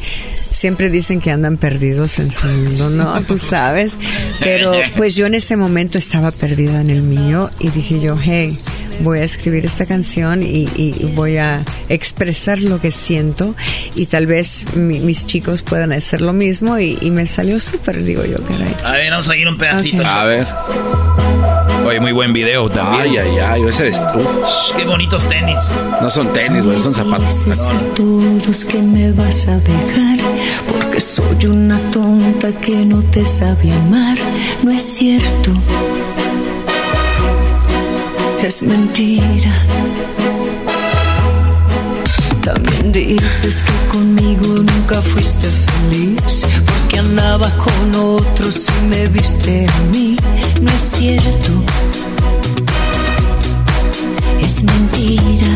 siempre dicen que andan perdidos en su mundo, ¿no? Tú sabes. Pero pues yo en ese momento estaba perdida en el mío y dije yo, hey, voy a escribir esta canción y, y voy a expresar lo que siento y tal vez mi- mis chicos puedan hacer lo mismo y, y me salió súper, digo yo, caray. A ver, vamos a ir un pedacito. Ok. Choco. A ver. Oye, muy buen video también. Ay, ay, ay, ese eres tú. Qué bonitos tenis. No son tenis, güey, son zapatos. Dices a todos que me vas a dejar porque soy una tonta que no te sabe amar. No es cierto. Es mentira. También dices que conmigo nunca fuiste feliz porque andaba con otros y me viste a mí. No es cierto. Es mentira.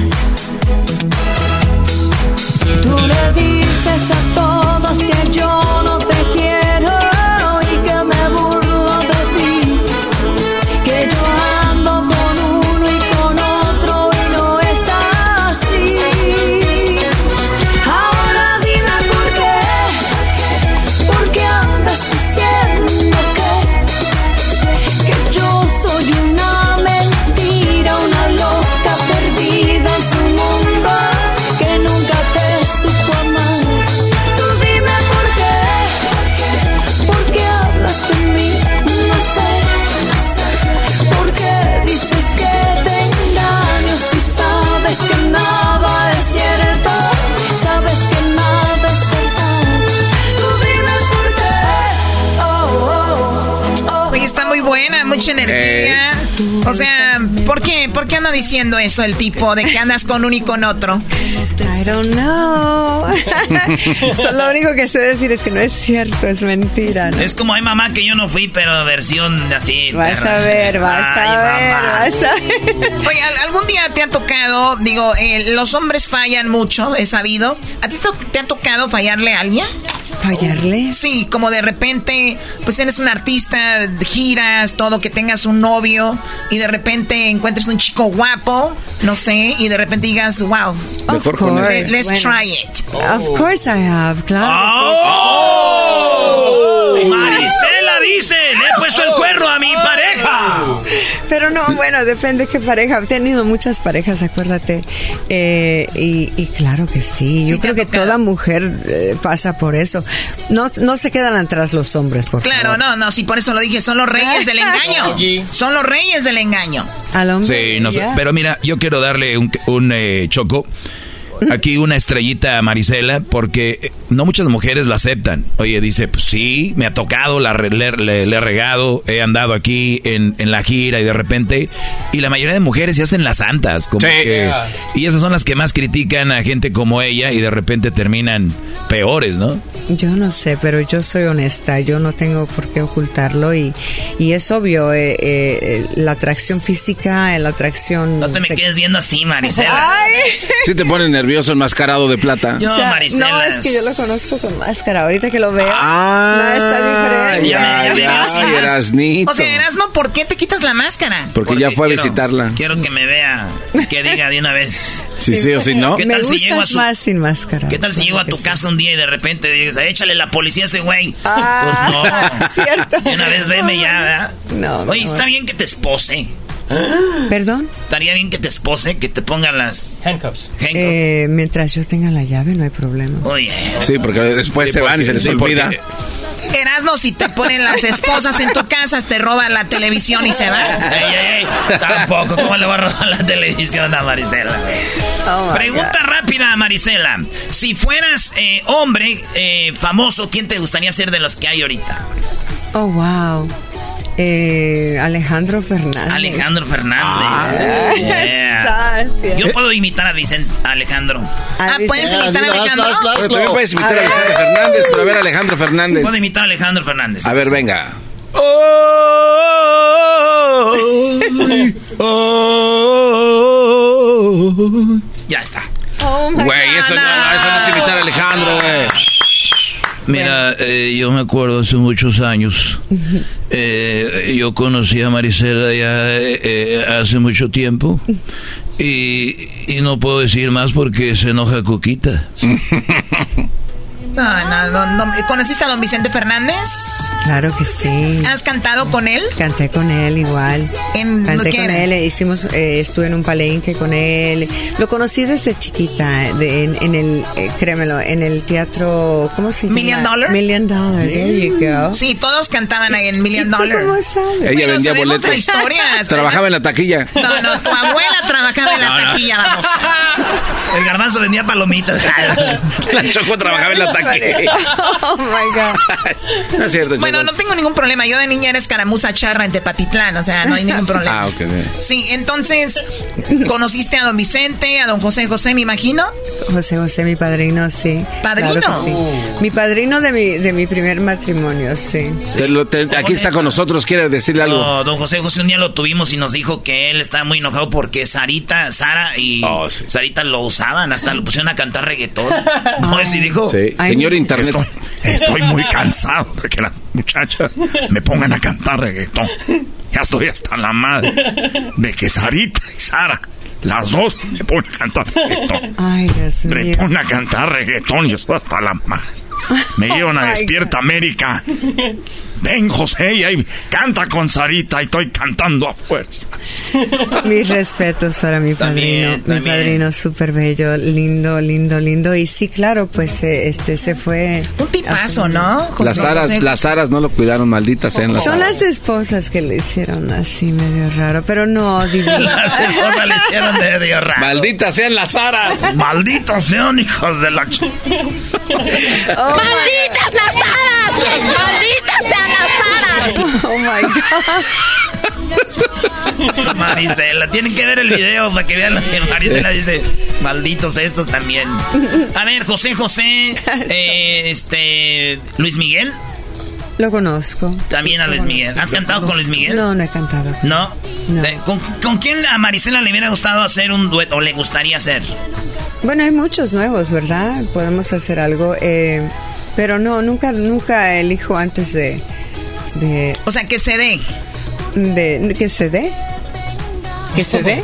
Tú le dices a todos que yo no te anda diciendo eso el tipo de que andas con uno y con otro? I don't know. So, lo único que sé decir es que no es cierto, es mentira. ¿no? Es como hay mamá que yo no fui, pero versión así. Vas a ver, vas Ay, a ver, mamá. vas a ver. Oye, ¿al- ¿algún día te ha tocado, digo, eh, los hombres fallan mucho, he sabido. ¿A ti te ha tocado fallarle a alguien? ¿Fallarle? Sí, como de repente, pues eres un artista, giras, todo, que tengas un novio y de repente encuentres un chico guapo, no sé, y de repente digas, wow, Mejor con let's, este. let's Bueno. try it. Of course I have, claro. ¡Oh! Marisela dice, le he puesto el cuerno a mi pareja. Pero no, bueno, depende qué pareja. He tenido muchas parejas, acuérdate. Eh, y, y claro que sí. Yo creo que toda mujer eh, pasa por eso. No, no se quedan atrás los hombres, por Claro, favor. no, no, sí, por eso lo dije, son los reyes del engaño. Son los reyes del engaño. Al hombre. Sí, no sé, pero mira, yo quiero darle un, un, eh, choco. Aquí una estrellita a Marisela, porque eh, no muchas mujeres lo aceptan. Oye, dice, pues sí, me ha tocado, la re- le, le- le he regado, he andado aquí en, en la gira y de repente... Y la mayoría de mujeres se hacen las santas. Como que- y esas son las que más critican a gente como ella y de repente terminan peores, ¿no? Yo no sé, pero yo soy honesta, yo no tengo por qué ocultarlo y, y es obvio, eh, eh, la atracción física, la atracción... No te me quedes viendo así, Marisela. Ay. Sí te pone nervioso enmascarado de plata. Yo, O sea, Marisela. no, es que yo lo conozco con máscara. Ahorita que lo veo, Ah, está diferente. ya, ya, Erasnito. O sea, Erasmo, ¿por qué te quitas la máscara? Porque ya fue a visitarla. Quiero que me vea, que diga de una vez. Si sí o si no. ¿Qué Me tal si llego a su- más sin máscara. ¿Qué tal si llego a tu casa un día y de repente dices, échale la policía a ese güey? Ah, pues no. cierto. De una vez veme ya, ¿verdad? No, Oye, no. está bien que te espose. ¿Perdón? Estaría bien que te espose, que te pongan las handcuffs. Eh, mientras yo tenga la llave, no hay problema. Oye. Sí, porque después Sí, se van y se les sí, olvida. porque- Erasmo, si te ponen las esposas en tu casa, te roban la televisión y se van. Ey, ey, ey. Tampoco, ¿cómo le va a robar la televisión a Marisela? Oh, Pregunta rápida, Marisela. Si fueras eh, hombre eh, famoso, ¿quién te gustaría ser de los que hay ahorita? Oh, wow. Eh, Alejandro Fernández. Alejandro Fernández. Yeah. Satia. Yo puedo imitar a Vicente, a Alejandro. Ah, ¿puedes imitar a Alejandro? Pero también puedes imitar a Vicente Fernández, pero a ver Alejandro Fernández. Puedo imitar a Alejandro Fernández. A ver, venga. Ya está. Oh, Güey, eso no, no, eso no es imitar a Alejandro, güey. Mira, eh, yo me acuerdo hace muchos años. eh, yo conocí a Marisela ya eh, eh, hace mucho tiempo. Y, y no puedo decir más porque se enoja Coquita. No, no, no, no. ¿Conociste a don Vicente Fernández? Claro que sí. ¿Has cantado con él? Canté con él igual. En- Canté ¿qué con él, eh, hicimos, eh, estuve en un palenque con él. Lo conocí desde chiquita, eh, de- en, en el, eh, créemelo, en el teatro, ¿cómo se llama? Million Dollar. Million Dollar, there you go. Sí, todos cantaban ahí en Million ¿Y tú Dollar. cómo sabes? Ella Bueno, vendía boletos. Trabajaba en la taquilla. No, no, tu abuela trabajaba en la No, no. taquilla, vamos. El garbanzo vendía palomitas. La Choco trabajaba en la taquilla. Oh my God. No es cierto, Bueno, no tengo ningún problema. Yo de niña era escaramuza charra en Tepatitlán, o sea, no hay ningún problema. Ah, ok. Sí, entonces, ¿conociste a don Vicente, a don José José, me imagino? José José, mi padrino, sí. ¿Padrino? Claro sí. Mi padrino de mi, de mi primer matrimonio, sí. Te lo- te- aquí está con nosotros, quiere decirle algo. No, don José José un día lo tuvimos y nos dijo que él estaba muy enojado porque Sarita, Sara y Oh, sí. Sarita lo usaban, hasta lo pusieron a cantar reggaetón. No, así dijo. Sí, Ay, señor. Internet. Estoy, estoy muy cansado de que las muchachas me pongan a cantar reggaetón. Ya estoy hasta la madre de que Sarita y Sara, las dos, me ponen a cantar reggaetón. Ay, Dios Me mío. ponen a cantar reggaetón y estoy hasta la madre. Me llevan a Oh, Despierta América. Ven, José, y ahí canta con Sarita y estoy cantando a fuerza. Mis respetos para mi También, padrino, mi padrino súper bello, lindo, lindo, lindo. Y sí, claro, pues eh, este se fue. Un tipazo, ¿no? José Las aras, José. las aras no lo cuidaron, malditas sean las Son aras. las esposas que le hicieron así medio raro, pero no, divino. Las esposas le hicieron de Dios raro. Malditas sean las aras. Malditos sean hijos de la... Oh, ¡Malditas las aras! ¡Malditas! Oh my God. Marisela, tienen que ver el video para que vean lo que Marisela dice. Malditos estos también. A ver, José José, eh, este, Luis Miguel. Lo conozco. También a Luis Miguel. ¿Has cantado con Luis Miguel? No, no he cantado. ¿No? Eh, ¿Con, con quién a Marisela le hubiera gustado hacer un dueto o le gustaría hacer? Bueno, hay muchos nuevos, ¿verdad? Podemos hacer algo. eh, pero no, nunca, nunca elijo antes de. De O sea, que se dé. de ¿Que se dé? ¿Que se dé?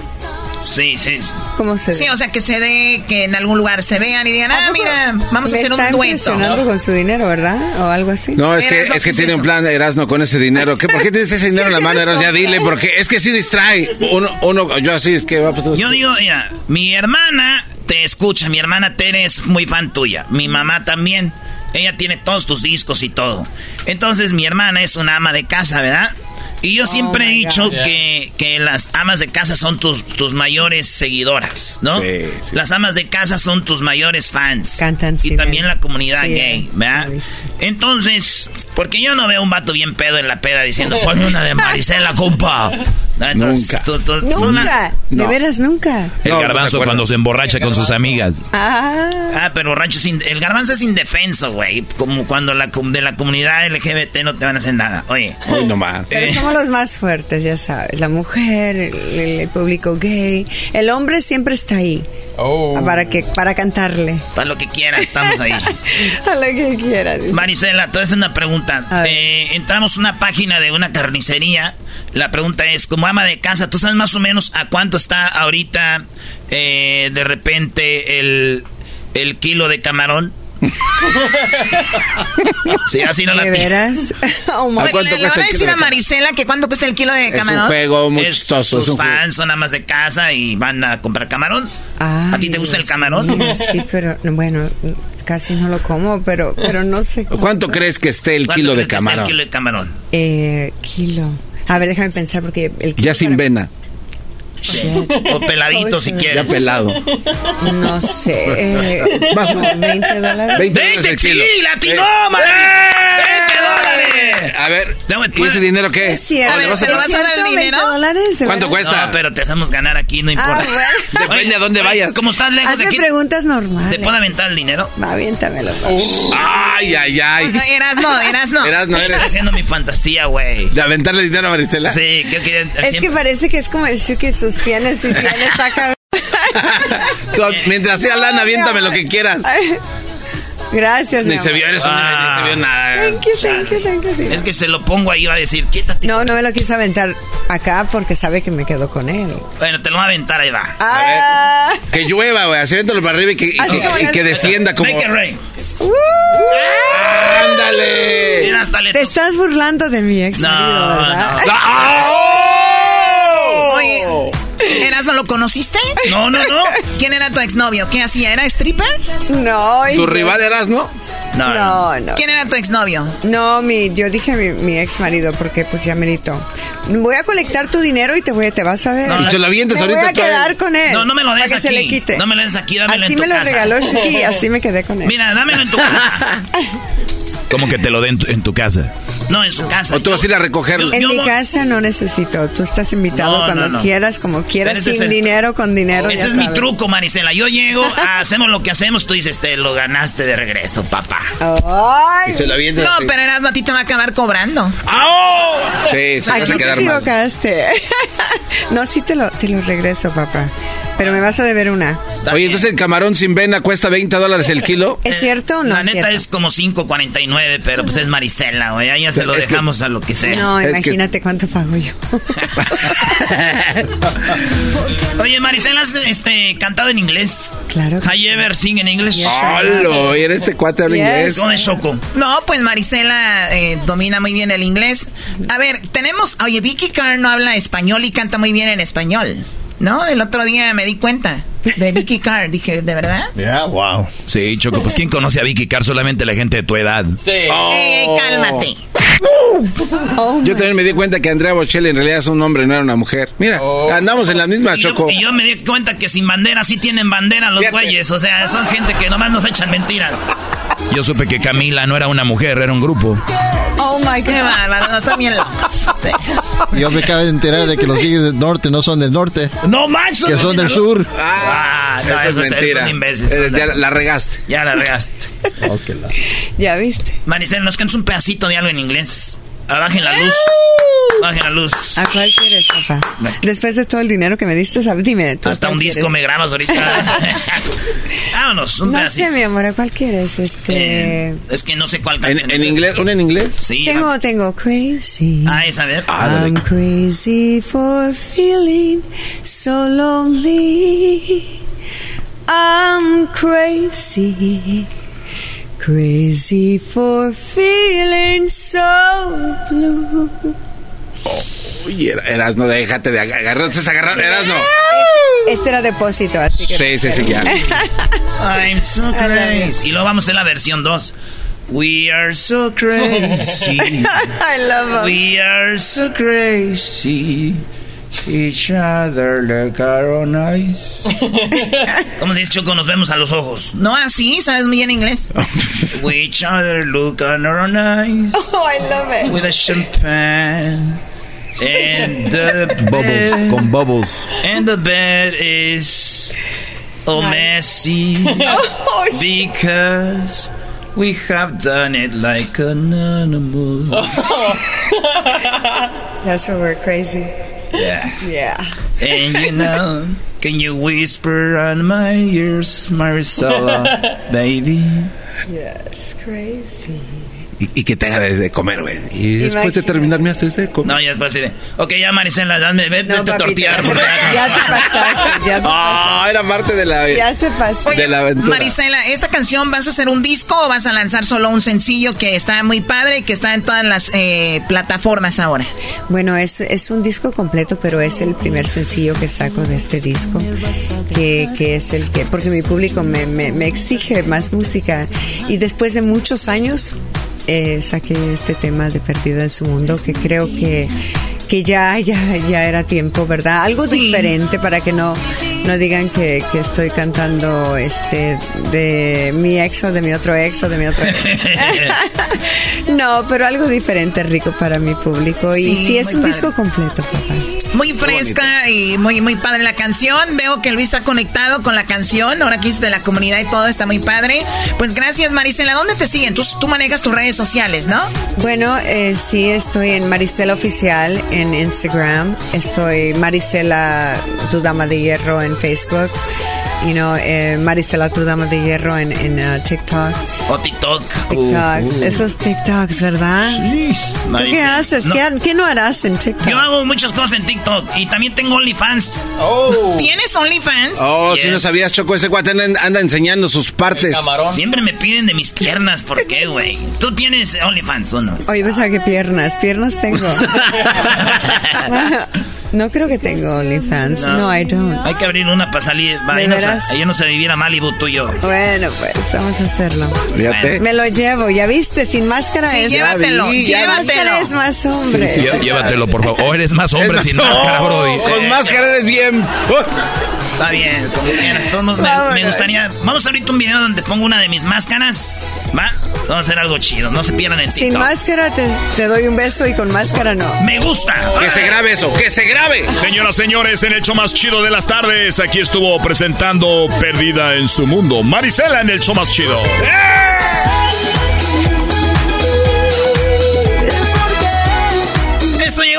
Sí, sí. ¿Cómo se dé? Sí, o sea, que se dé, que en algún lugar se vean y digan, ah, mira, vamos a hacer un está dueto. impresionando con su dinero, ¿verdad? O algo así. No, es que, es que ¿qué tiene un plan Erasmo con ese dinero. ¿Qué, ¿Por qué tienes ese dinero en la mano, Erasmo? Ya dile, porque es que sí distrae. Uno, uno yo así, es que va pues, Yo digo, mira, mi hermana te escucha, mi hermana Tere es muy fan tuya, mi mamá también. Ella tiene todos tus discos y todo. Entonces mi hermana es una ama de casa, ¿verdad? Y yo siempre he dicho God. que, que las amas de casa son tus, tus mayores seguidoras, ¿no? Sí, Las amas de casa son tus mayores fans. Cantan, Y sí, también ven. la comunidad Sí, gay, he ¿verdad? Entonces, porque yo no veo un vato bien pedo en la peda diciendo, ponme una de Marisela, compa. ¿No? Nunca. tú- tú- Nunca, de No. veras nunca. El garbanzo cuando se emborracha con sus amigas. Ah, Ah, pero rancho es in- el garbanzo es indefenso, güey. Como cuando la com- de la comunidad LGBT no te van a hacer nada. Oye. Hoy nomás. pero Eh, somos los más fuertes, ya sabes. La mujer, el, el- público gay. El hombre siempre está ahí. Para, que, para cantarle. para lo que quieras, estamos ahí. A lo que quieras. Marisela, te voy una pregunta. Eh, entramos a una página de una carnicería. La pregunta es, como ama de casa, ¿tú sabes más o menos a cuánto está ahorita eh, de repente el, el kilo de camarón? sí, así no la ¿De pi- veras? Oh, my- Bueno, le, le van a decir a Marisela que cuánto cuesta el kilo de camarón. Es- Sus fans son amas de casa y van a comprar camarón. ¿A ti te gusta el camarón? mío, sí, pero bueno, casi no lo como, pero, pero no sé. ¿Cuánto crees que esté el ¿Cuánto kilo de crees que está camarón? El kilo de camarón. Eh, kilo. A ver, déjame pensar porque el Ya sin vena. Shit. O peladito si quieres. Ya pelado. No sé. Eh, Más- como 20 dólares. 20 ¡Veinte, el sí, kilo. latino, Eh. madre! ¡20 dólares! A ver, Dame, ¿y ese dinero qué? Es cierto. ¿O le vas a- ¿se lo vas a dar el 120 dinero? dólares? ¿de ¿Cuánto cuesta? No, pero te hacemos ganar aquí, no importa. Ah, bueno. Depende a dónde vayas. Como estás lejos de Hazme aquí, preguntas normales. ¿te puedo aventar el dinero? Va, aviéntamelo. Ay, ay, ay. Erasno, Erasno. Erasno, Estoy eres haciendo mi fantasía, güey. de aventarle dinero a Maricela. Sí, creo que Es que parece que es como el Shuki sus tienes y tienes acá. Tú, mientras sea lana, aviéntame lo que quieras. Gracias, Ni se vio, eres un Ah. ni se vio nada. Thank you, thank you, thank you. Es que se lo pongo ahí, va a decir, quítate. No, no me lo quiso aventar acá porque sabe que me quedo con él. Bueno, te lo voy a aventar, ahí va. Ah, Que llueva, güey. Así avéntalo para arriba y que, y que- y que descienda como. Make it rain. uh, ¡Ándale! Mira, hasta le te estás burlando de mi ex No, marido, ¿verdad? no. ¡Ah! Oye, Erasno, ¿lo conociste? No, no, no. ¿Quién era tu exnovio? ¿Qué hacía? ¿Era stripper? No, ¿Tu rival eras, no? No, no. No, no. ¿Quién era tu exnovio? No, mi, yo dije a mi, mi ex marido porque pues ya merito. Voy a colectar tu dinero y te voy, te vas a ver. No, se lo avientes me ahorita voy a a él. quedar con él. No, no me lo des para que aquí. se le quite. No me lo des aquí, dámelo Así en tu me lo casa. regaló Shuki y así me quedé con él. Mira, dámelo en tu casa. ¿Cómo que te lo den en tu, en tu casa? No, en su casa. O tú vas a ir a recogerlo. En yo mi casa no necesito. Tú estás invitado No, cuando no, no. quieras, como quieras, sin el- dinero, con dinero. Ese es mi truco, Marisela. Yo llego, hacemos lo que hacemos, tú dices, te lo ganaste de regreso, papá. Ay, Y se lo avientas No, así. pero Erasno a ti te va a acabar cobrando. Sí, se vas aquí a te quedar mal. equivocaste. no, sí te lo, te lo regreso, papá. Pero me vas a deber una. Oye, entonces el camarón sin vena cuesta 20 dólares el kilo. ¿Es cierto o no La es neta cierto? es como 5.49, pero pues es Marisela, güey. Ahí ya se lo Es que- dejamos a lo que sea. No, Es que- imagínate cuánto pago yo. Oye, Marisela, ¿has este, cantado en inglés? claro. que ¿Have you ever sing in English? Yes. ¡Halo! ¿Y eres este cuate habla Yes. inglés? ¿Cómo es Choco? No, pues Marisela eh, domina muy bien el inglés. A ver, tenemos... Oye, Vicky Carr no habla español y canta muy bien en español. ¿No? El otro día me di cuenta de Vicky Carr. Dije, ¿de verdad? Ya, wow. Sí, Choco, pues ¿quién conoce a Vicky Carr? Solamente la gente de tu edad. Sí. Eh, cálmate. Oh, Yo también me di cuenta que Andrea Bocelli en realidad es un hombre, no era una mujer. Mira, andamos en la misma Y yo, Choco. y yo me di cuenta que sin bandera sí tienen bandera los güeyes. O sea, son gente que nomás nos echan mentiras. Yo supe que Camila no era una mujer, era un grupo. Oh my God. Qué bárbaro, no, están bien locos. Sí. Yo me acabo de enterar de que los higues del norte no son del norte. No manches. Que son del sur. Ah, no, Eso es eso es mentira. un imbécil. Eh, ya la regaste. Ya la regaste. Ya viste. Maricel, nos cantas un pedacito de algo en inglés. Ah, Bajen la luz. Bajen la luz. ¿A cuál quieres, papá? Después de todo el dinero que me diste, ¿sabes? dime. ¿tú Hasta un disco quieres? me grabas ahorita. Vámonos, un No pedacito. sé, mi amor, ¿a cuál quieres? Este... Eh, es que no sé cuál canción. ¿En, en inglés? ¿Una en inglés? Sí. tengo, tengo Crazy. Ah, esa, a ver. I'm crazy for feeling so lonely. I'm crazy. Crazy for feeling so blue. Uy, Er- Erasno, déjate de ag- agarrar. Estás agarrando. Erasno. Este era depósito, así que. Sí, sí, sí, ya. I'm so crazy. Y luego vamos a la versión 2. We are so crazy. I love him. We are so crazy. Each other like our own eyes. ¿Cómo se dice, Choco? Nos vemos a los ojos. No así, ¿sabes muy bien inglés? We each other look on our own eyes. Oh, I love it. With a champagne. And the Bubbles, bed, con bubbles. and the bed is all messy Oh, because we have done it like an animal. That's why we're crazy. Yeah. Yeah. And you know, can you whisper on my ears, Marisela, baby? Yes, crazy. Y, y que te haga de, de comer, güey. Y después de terminar me haces de comer. No, ya después así de, ok, ya Marisela, dame, vete No, a papito, tortear. porque ya- Ya te pasaste, ya te Ah, era parte de la, Ya se pasó. de la aventura. Marisela, ¿esta canción vas a hacer un disco o vas a lanzar solo un sencillo que está muy padre y que está en todas las eh, plataformas ahora? Bueno, es, es un disco completo, pero es el primer sencillo que saco de este disco, que, que es el que, porque mi público me, me, me exige más música. Y después de muchos años, eh, saqué este tema de Perdida en su mundo, que creo que, que ya, ya, ya era tiempo, ¿verdad? Algo Sí. diferente para que no, no digan que, que estoy cantando este de mi ex o de mi otro ex o de mi otro ex. No, pero algo diferente, rico para mi público. y Sí, sí, es un padre. disco completo, papá. Muy fresca y muy muy padre la canción. Veo que Luis ha conectado con la canción. Ahora que de la comunidad y todo está muy padre. Pues gracias Marisela. ¿Dónde te siguen? Tú, tú manejas tus redes sociales, ¿no? Bueno, eh, sí, estoy en Marisela Oficial en Instagram. Estoy Marisela, tu dama de hierro en Facebook. You know, eh, Marisela, tu dama de hierro en, en uh, TikTok. O TikTok. TikTok. Uh, uh. Esos TikToks, ¿verdad? ¿Tú Maricel. qué haces? No. ¿Qué, qué no harás en TikTok? Yo hago muchas cosas en TikTok y también tengo OnlyFans. ¿Tienes OnlyFans? Oh, Yes. si no sabías, Choco, ese cuate anda, anda enseñando sus partes. Siempre me piden de mis piernas. ¿Por qué, güey? ¿Tú tienes OnlyFans o no? Oye, pues a qué piernas, piernas tengo. no creo que tengo OnlyFans. No, I don't. Hay que abrir una para salir. Va, ¿De ahí, no, se- veras? ahí no se viviera Malibu tú y yo. Bueno, pues vamos a hacerlo. Fíjate. Me lo llevo, ya viste, sin máscara Sí, es llévatelo, máscara es más hombre. Llé- Llévatelo, por favor. O eres más hombre sin máscara, Brody. Con máscara eres bien. Está bien, como quieras. Todos me, me gustaría. Vamos a ahorita un video donde pongo una de mis máscaras. ¿Va? Vamos a hacer algo chido. No se pierdan en Sin TikTok. máscara te, te doy un beso y con máscara no. Me gusta. Que se grabe eso, que se grabe. Señoras, señores, en el show más chido de las tardes, aquí estuvo presentando Perdida en su mundo. Marisela en el show más chido. Esto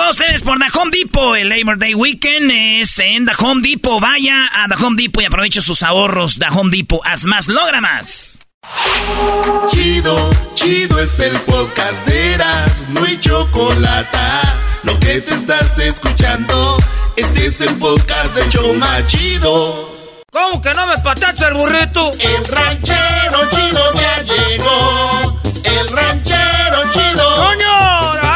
a ustedes por The Home Depot. El Labor Day Weekend es en The Home Depot. Vaya a The Home Depot y aproveche sus ahorros. The Home Depot. Haz más, logra más. Chido, chido es el podcast de Eras, no hay chocolate. Lo que te estás escuchando, este es el podcast de Choma Chido. ¿Cómo que no me patacha el burrito? El ranchero chido ya llegó. El ranchero chido. ¡Coño!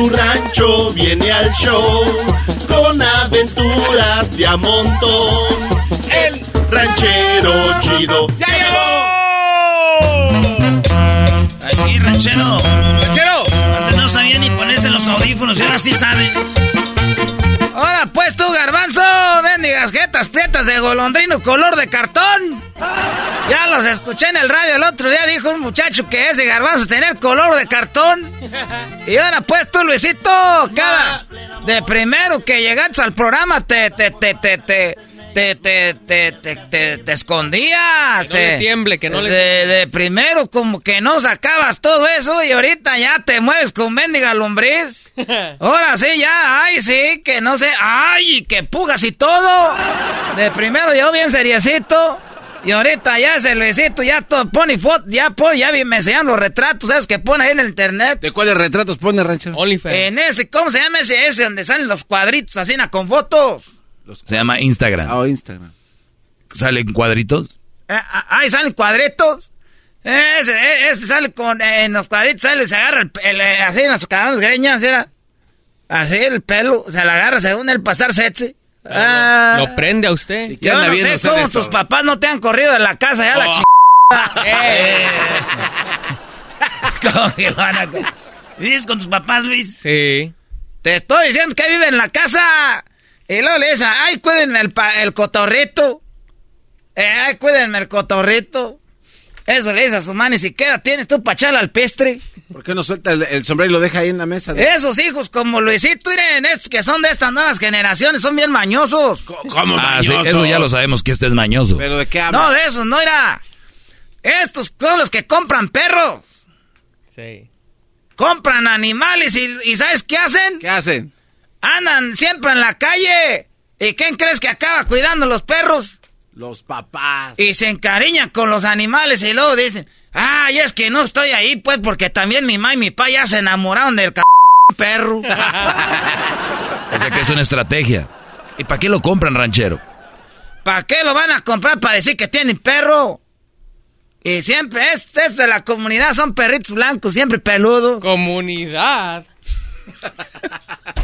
Su rancho viene al show con aventuras de a montón. El ranchero chido ya llegó. Aquí, ranchero. ¡Ranchero! Antes no sabía ni ponerse los audífonos y ahora sí sabe. Ahora pues tú, garbanzo, bendigas jetas prietas de golondrino color de cartón. Ya los escuché en el radio el otro día, dijo un muchacho que ese garbanzo tenía color de cartón. Y ahora pues tú, Luisito, cada de primero que llegaste al programa te, te, te, te, te, te, te, te, te, te, te escondías. Que no tiemble, que no le- de, de primero como que no sacabas todo eso y ahorita ya te mueves con mendiga lombriz. Ahora sí, ya, ay, sí, que no sé, ay, que pugas y todo. De primero yo bien seriecito. Y ahorita ya ese Luisito ya todo pone foto, ya pone, ya vi- me enseñan los retratos, ¿sabes? Que pone ahí en el internet. ¿De cuáles retratos pone ranchero? En ese, ¿cómo se llama ese? Ese donde salen los cuadritos así, na, con fotos. Se llama Instagram. Oh, Instagram. ¿Salen cuadritos? Eh, ah, ahí salen cuadritos. Ese, eh, ese sale con, eh, en los cuadritos, sale, se agarra el, el, eh, así en las cadenas greñas, era. Así el pelo, se la agarra según el pasar sexy. Ah, Lo prende a usted. yo no sé cómo tus papás no te han corrido de la casa ya la Oh. chingada. Eh. ¿Cómo que van a ¿Vives con tus papás, Luis? Sí. Te estoy diciendo que vive en la casa. Y luego le dice, ay, cuídenme el, pa- el cotorrito. Eh, ay, cuídenme el cotorrito. Eso le dice a su man, ni siquiera tienes tú para echarle al pestre. ¿Por qué no suelta el, el sombrero y lo deja ahí en la mesa? Esos hijos como Luisito, miren, estos que son de estas nuevas generaciones, son bien mañosos. ¿Cómo Ah, sí, eso ya lo sabemos que este es mañoso. ¿Pero de qué No, de esos, no era. Estos son los que compran perros. Sí. Compran animales y, y ¿sabes qué hacen? ¿Qué hacen? Andan siempre en la calle. ¿Y quién crees que acaba cuidando los perros? Los papás. Y se encariñan con los animales y luego dicen, ay, es que no estoy ahí, pues, porque también mi mamá y mi papá ya se enamoraron del c perro. O sea que es una estrategia. ¿Y para qué lo compran, ranchero? ¿Para qué lo van a comprar? Para decir que tienen perro. Y siempre, es, es de la comunidad, son perritos blancos, siempre peludos. Comunidad.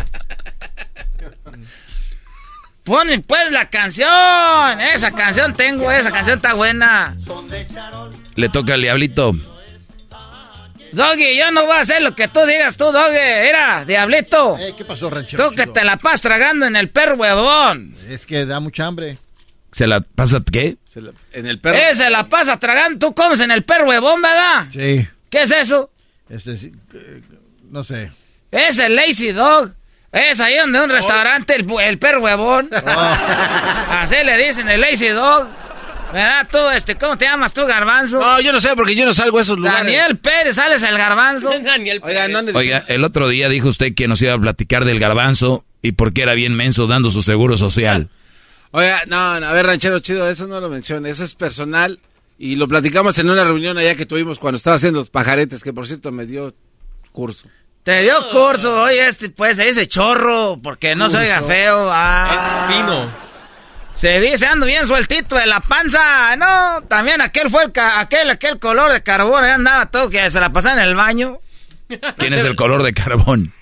Ponen pues la canción. Esa canción tengo, esa canción está buena. Le toca al diablito. Doggy, yo no voy a hacer lo que tú digas tú, Doggy. Era, diablito. Eh, ¿Qué pasó, ranchero? Tú que te la pasas tragando en el perro huevón. Es que da mucha hambre. ¿Se la pasa qué? en el Eh, se la pasa tragando. Tú comes en el perro huevón, ¿verdad? Sí. ¿Qué es eso? Este, sí, no sé. Es el Lazy Dog. Es ahí donde un restaurante, el, el perro huevón. Así le dicen el Lazy Dog. ¿Verdad tú, este, cómo te llamas tú, Garbanzo? No, yo no sé, porque yo no salgo a esos lugares. Daniel Pérez, ¿sales el Garbanzo? Daniel Oiga, no andes Oiga, el otro día dijo usted que nos iba a platicar del garbanzo y por qué era bien menso dando su seguro social. Oiga, no, no, a ver, ranchero chido, eso no lo menciona, eso es personal. Y lo platicamos en una reunión allá que tuvimos cuando estaba haciendo los pajaretes, que por cierto me dio curso. Te dio curso, oye, este, pues, ese chorro, porque no se oiga Curso. feo. Ah. Es fino. Se dice, ando bien sueltito de la panza. No, también aquel fue el, ca- aquel, aquel color de carbón, ahí andaba todo que se la pasaba en el baño. ¿Quién es el color de carbón?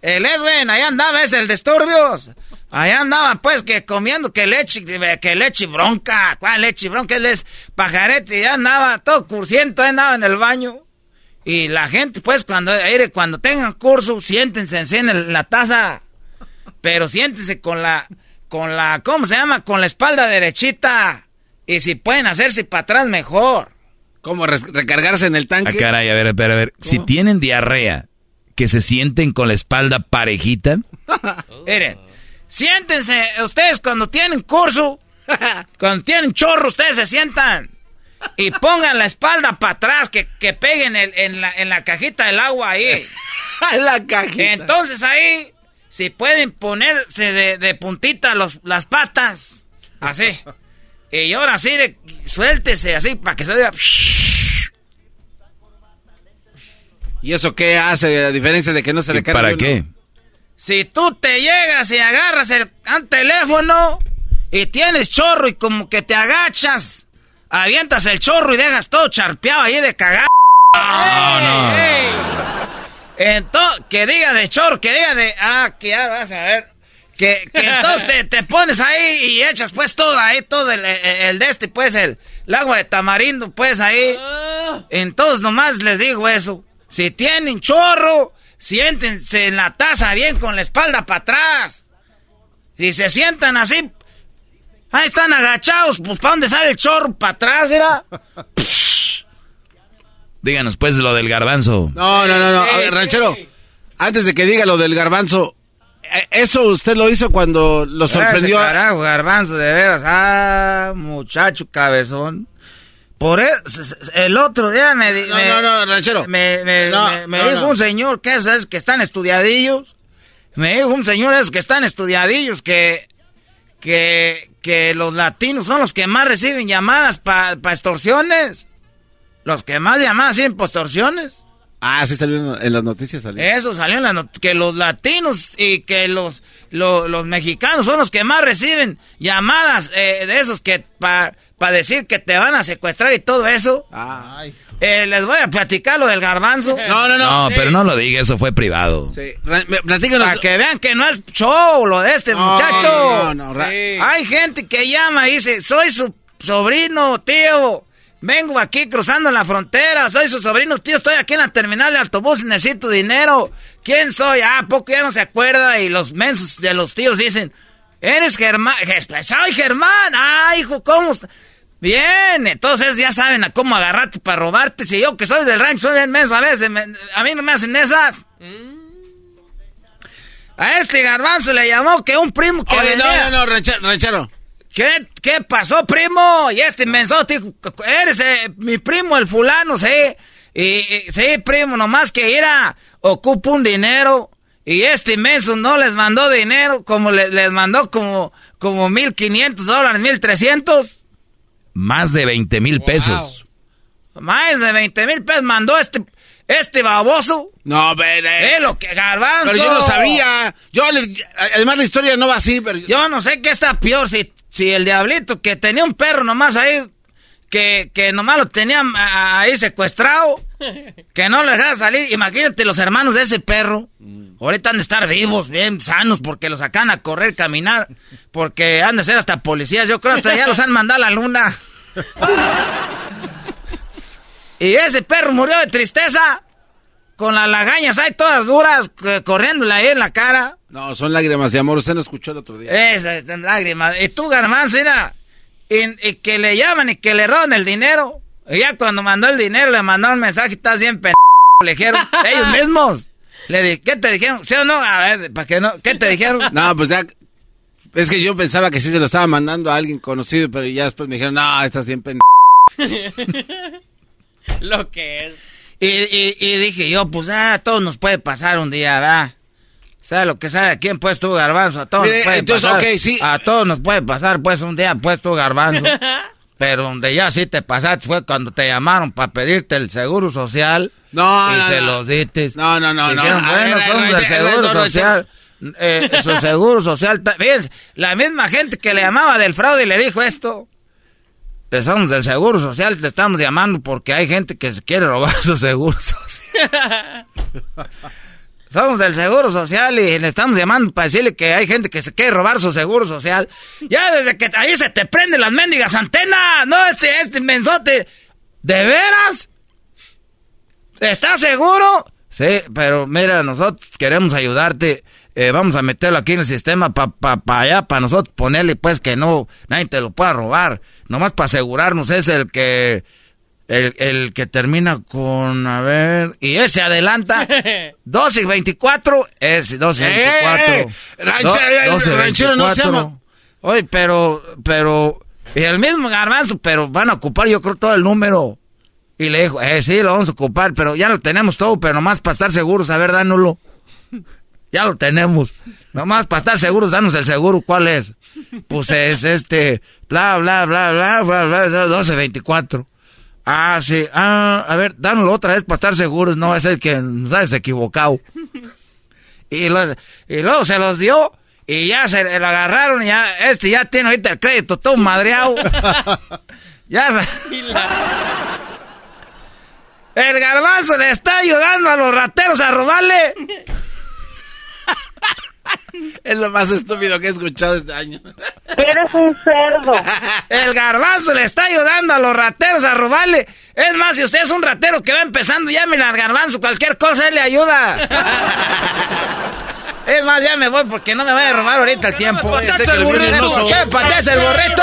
El Edwin, ahí andaba, es el disturbios. Ahí andaba, pues, que comiendo que leche, que leche bronca. ¿Cuál leche bronca? Él es pajarete, y ya andaba todo cursiento, ahí andaba en el baño. Y la gente, pues, cuando, aire, cuando tengan curso, siéntense en la taza. Pero siéntense con la, con la, ¿cómo se llama? Con la espalda derechita. Y si pueden hacerse para atrás, mejor. ¿Cómo recargarse en el Ah, tanque? caray, a ver, a ver, a ver. Si tienen diarrea, que se sienten con la espalda parejita. Miren, siéntense ustedes cuando tienen curso, cuando tienen chorro, ustedes se sientan y pongan la espalda para atrás, que, que peguen el- en, la, en la cajita del agua ahí. en la cajita. Entonces ahí, si pueden ponerse de, de puntita los, las patas, así. Y ahora sí, de- suéltese así para que se oiga. ¿Y eso qué hace a diferencia de que no se ¿Y le cargue para uno? qué? Si tú te llegas y agarras el un teléfono y tienes chorro y como que te agachas, avientas el chorro y dejas todo charpeado ahí de cagar. No, no. Entonces, que diga de chorro, que diga de... Ah, que ya vas a ver. Que, que entonces te, te pones ahí y echas pues todo ahí, todo el, el- el de este, pues el, el agua de tamarindo, pues ahí. Entonces nomás les digo eso. Si tienen chorro, siéntense en la taza bien con la espalda para atrás. Y se sientan así. Ahí están agachados, pues ¿para dónde sale el chorro? ¿Para atrás era? Díganos pues lo del garbanzo. No, no, no, no. A ver, ranchero, antes de que diga lo del garbanzo, eh, ¿eso usted lo hizo cuando lo sorprendió? Ese carajo, garbanzo, de veras. Ah, muchacho cabezón. Por eso, el otro día me... No, me- no, no, ranchero. Me, me- No, me- me no, dijo no. un señor que esos que están estudiadillos. Me dijo un señor esos que están estudiadillos que... Que, que los latinos son los que más reciben llamadas para extorsiones. Los que más llamadas reciben para extorsiones. Ah, sí salió en- en las noticias. Salió. Eso salió en la not- que los latinos y que los, lo- los mexicanos son los que más reciben llamadas eh, de esos que para decir que te van a secuestrar y todo eso. Eh, les voy a platicar lo del garbanzo. No, no, No, pero no lo diga, eso fue privado. Sí. Platícanos. Para que vean que no es show lo de este No, muchacho. no, no, Hay gente que llama y dice, soy su sobrino, tío. Vengo aquí cruzando la frontera, soy su sobrino, tío, estoy aquí en la terminal de autobús y necesito dinero. ¿Quién soy? Ah, poco ya no se acuerda y los mensos de los tíos dicen, eres Germán, soy Germán. Ah, hijo, ¿cómo está? Bien, entonces ya saben a cómo agarrarte para robarte. Si yo que soy del rancho soy bien menso, a veces me- a mí no me hacen esas. A este garbanzo le llamó que un primo que Oye, no, venía- no, no, ranchero. ¿Qué, ¿Qué pasó, primo? Y este menso dijo, eres eh, mi primo, el fulano, sí. Y, y- sí, primo, nomás que era, ocupa un dinero. Y este menso no les mandó dinero, como le- les mandó como, como 1.500 dólares, 1.300. Más de 20 mil pesos. Más de 20 mil pesos mandó este, este baboso. No, pero... Eh, lo que, garbanzo. Pero yo lo sabía. Yo, le- además, la historia no va así, pero... Yo no sé qué está peor, si, si el diablito que tenía un perro nomás ahí, que, que nomás lo tenía ah, ahí secuestrado, que no le dejaba salir. Imagínate los hermanos de ese perro. Ahorita han de estar vivos, bien sanos, porque los sacan a correr, caminar, porque han de ser hasta policías. Yo creo hasta ya los han mandado a la luna. y ese perro murió de tristeza, con las lagañas ahí todas duras, corriéndole ahí en la cara. No, son lágrimas de amor. Usted no escuchó el otro día. Esas lágrimas. Y tú, Garbanzo, mira, y, y que le llaman y que le roban el dinero. Y ya cuando mandó el dinero, le mandó un mensaje, estás bien p... Le dijeron, ellos mismos. Le dije, ¿qué te dijeron? ¿Sí o no? A ver, ¿para qué no? ¿Qué te dijeron? No, pues ya... Es que yo pensaba que sí se lo estaba mandando a alguien conocido, pero ya después me dijeron, no, estás bien pendejo. Lo que es. Y, y, y dije yo, pues, ah, a todos nos puede pasar un día, ¿verdad? ¿Sabes lo que sabe? ¿Quién pues tú, Garbanzo? A todos Mire, nos puede entonces, pasar. sí. A todos nos puede pasar, pues, un día, pues, tú, Garbanzo. Pero donde ya sí te pasaste fue cuando te llamaron para pedirte el seguro social. No, y no, se no. los diste. No, no, no, no. Dijeron, bueno, ver, del ver, seguro social. Eh, su seguro social. Fíjense, la misma gente que le llamaba del fraude y le dijo esto. Que somos del seguro social, te estamos llamando porque hay gente que se quiere robar su seguro social. Somos del Seguro Social y le estamos llamando para decirle que hay gente que se quiere robar su Seguro Social. Ya desde que ahí se te prenden las mendigas antenas. No, este, este mensote. ¿De veras? ¿Estás seguro? Sí, pero mira, nosotros queremos ayudarte. Eh, vamos a meterlo aquí en el sistema para pa, pa allá, para nosotros ponerle pues que no, nadie te lo pueda robar. Nomás para asegurarnos es el que... El, el que termina con, a ver, y ese adelanta, 12 y 24, es 12 y 24. ¡Eh! Ranchero, Do- ranchero, no se 24. llama. Oye, pero, pero, y el mismo garbanzo, pero van a ocupar yo creo todo el número. Y le dijo, eh, sí, lo vamos a ocupar, pero ya lo tenemos todo, pero nomás para estar seguros, a ver, dánoslo. Ya lo tenemos. Nomás para estar seguros, danos el seguro, ¿cuál es? Pues es este, bla, bla, bla, bla, bla, bla, 12, 24. Ah, sí, ah, a ver, dánoslo otra vez para estar seguros, no a ser que nos hayas equivocado. Y, lo- y luego se los dio y ya se lo agarraron y ya, este ya tiene ahorita el crédito todo madreado. ya se- El garbanzo le está ayudando a los rateros a robarle. Es lo más estúpido que he escuchado este año. Eres un cerdo. El garbanzo le está ayudando a los rateros a robarle. Es más, si usted es un ratero que va empezando, llámele al garbanzo. Cualquier cosa él le ayuda. Es más, ya me voy porque no me vaya a robar ahorita el tiempo. Patece el burrito. ¿Qué? ¡Patece el burrito!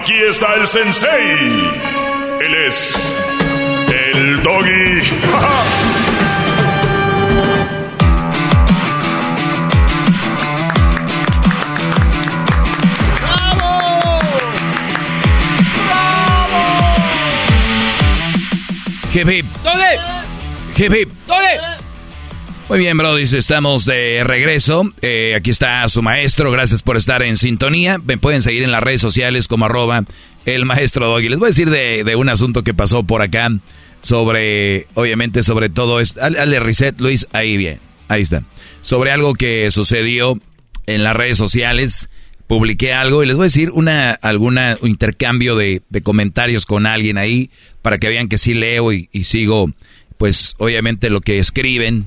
Aquí está el sensei. Él es el doggy. Hip hip. Hip hip. Muy bien, Brody, estamos de regreso. Eh, aquí está su maestro, gracias por estar en sintonía. Me pueden seguir en las redes sociales como arroba el maestro Doggy. Les voy a decir de, de un asunto que pasó por acá sobre, obviamente, sobre todo esto. Hazle reset, Luis, ahí bien, ahí está. Sobre algo que sucedió en las redes sociales. Publiqué algo y les voy a decir una, alguna un intercambio de, comentarios con alguien ahí para que vean que sí leo y sigo, pues obviamente lo que escriben,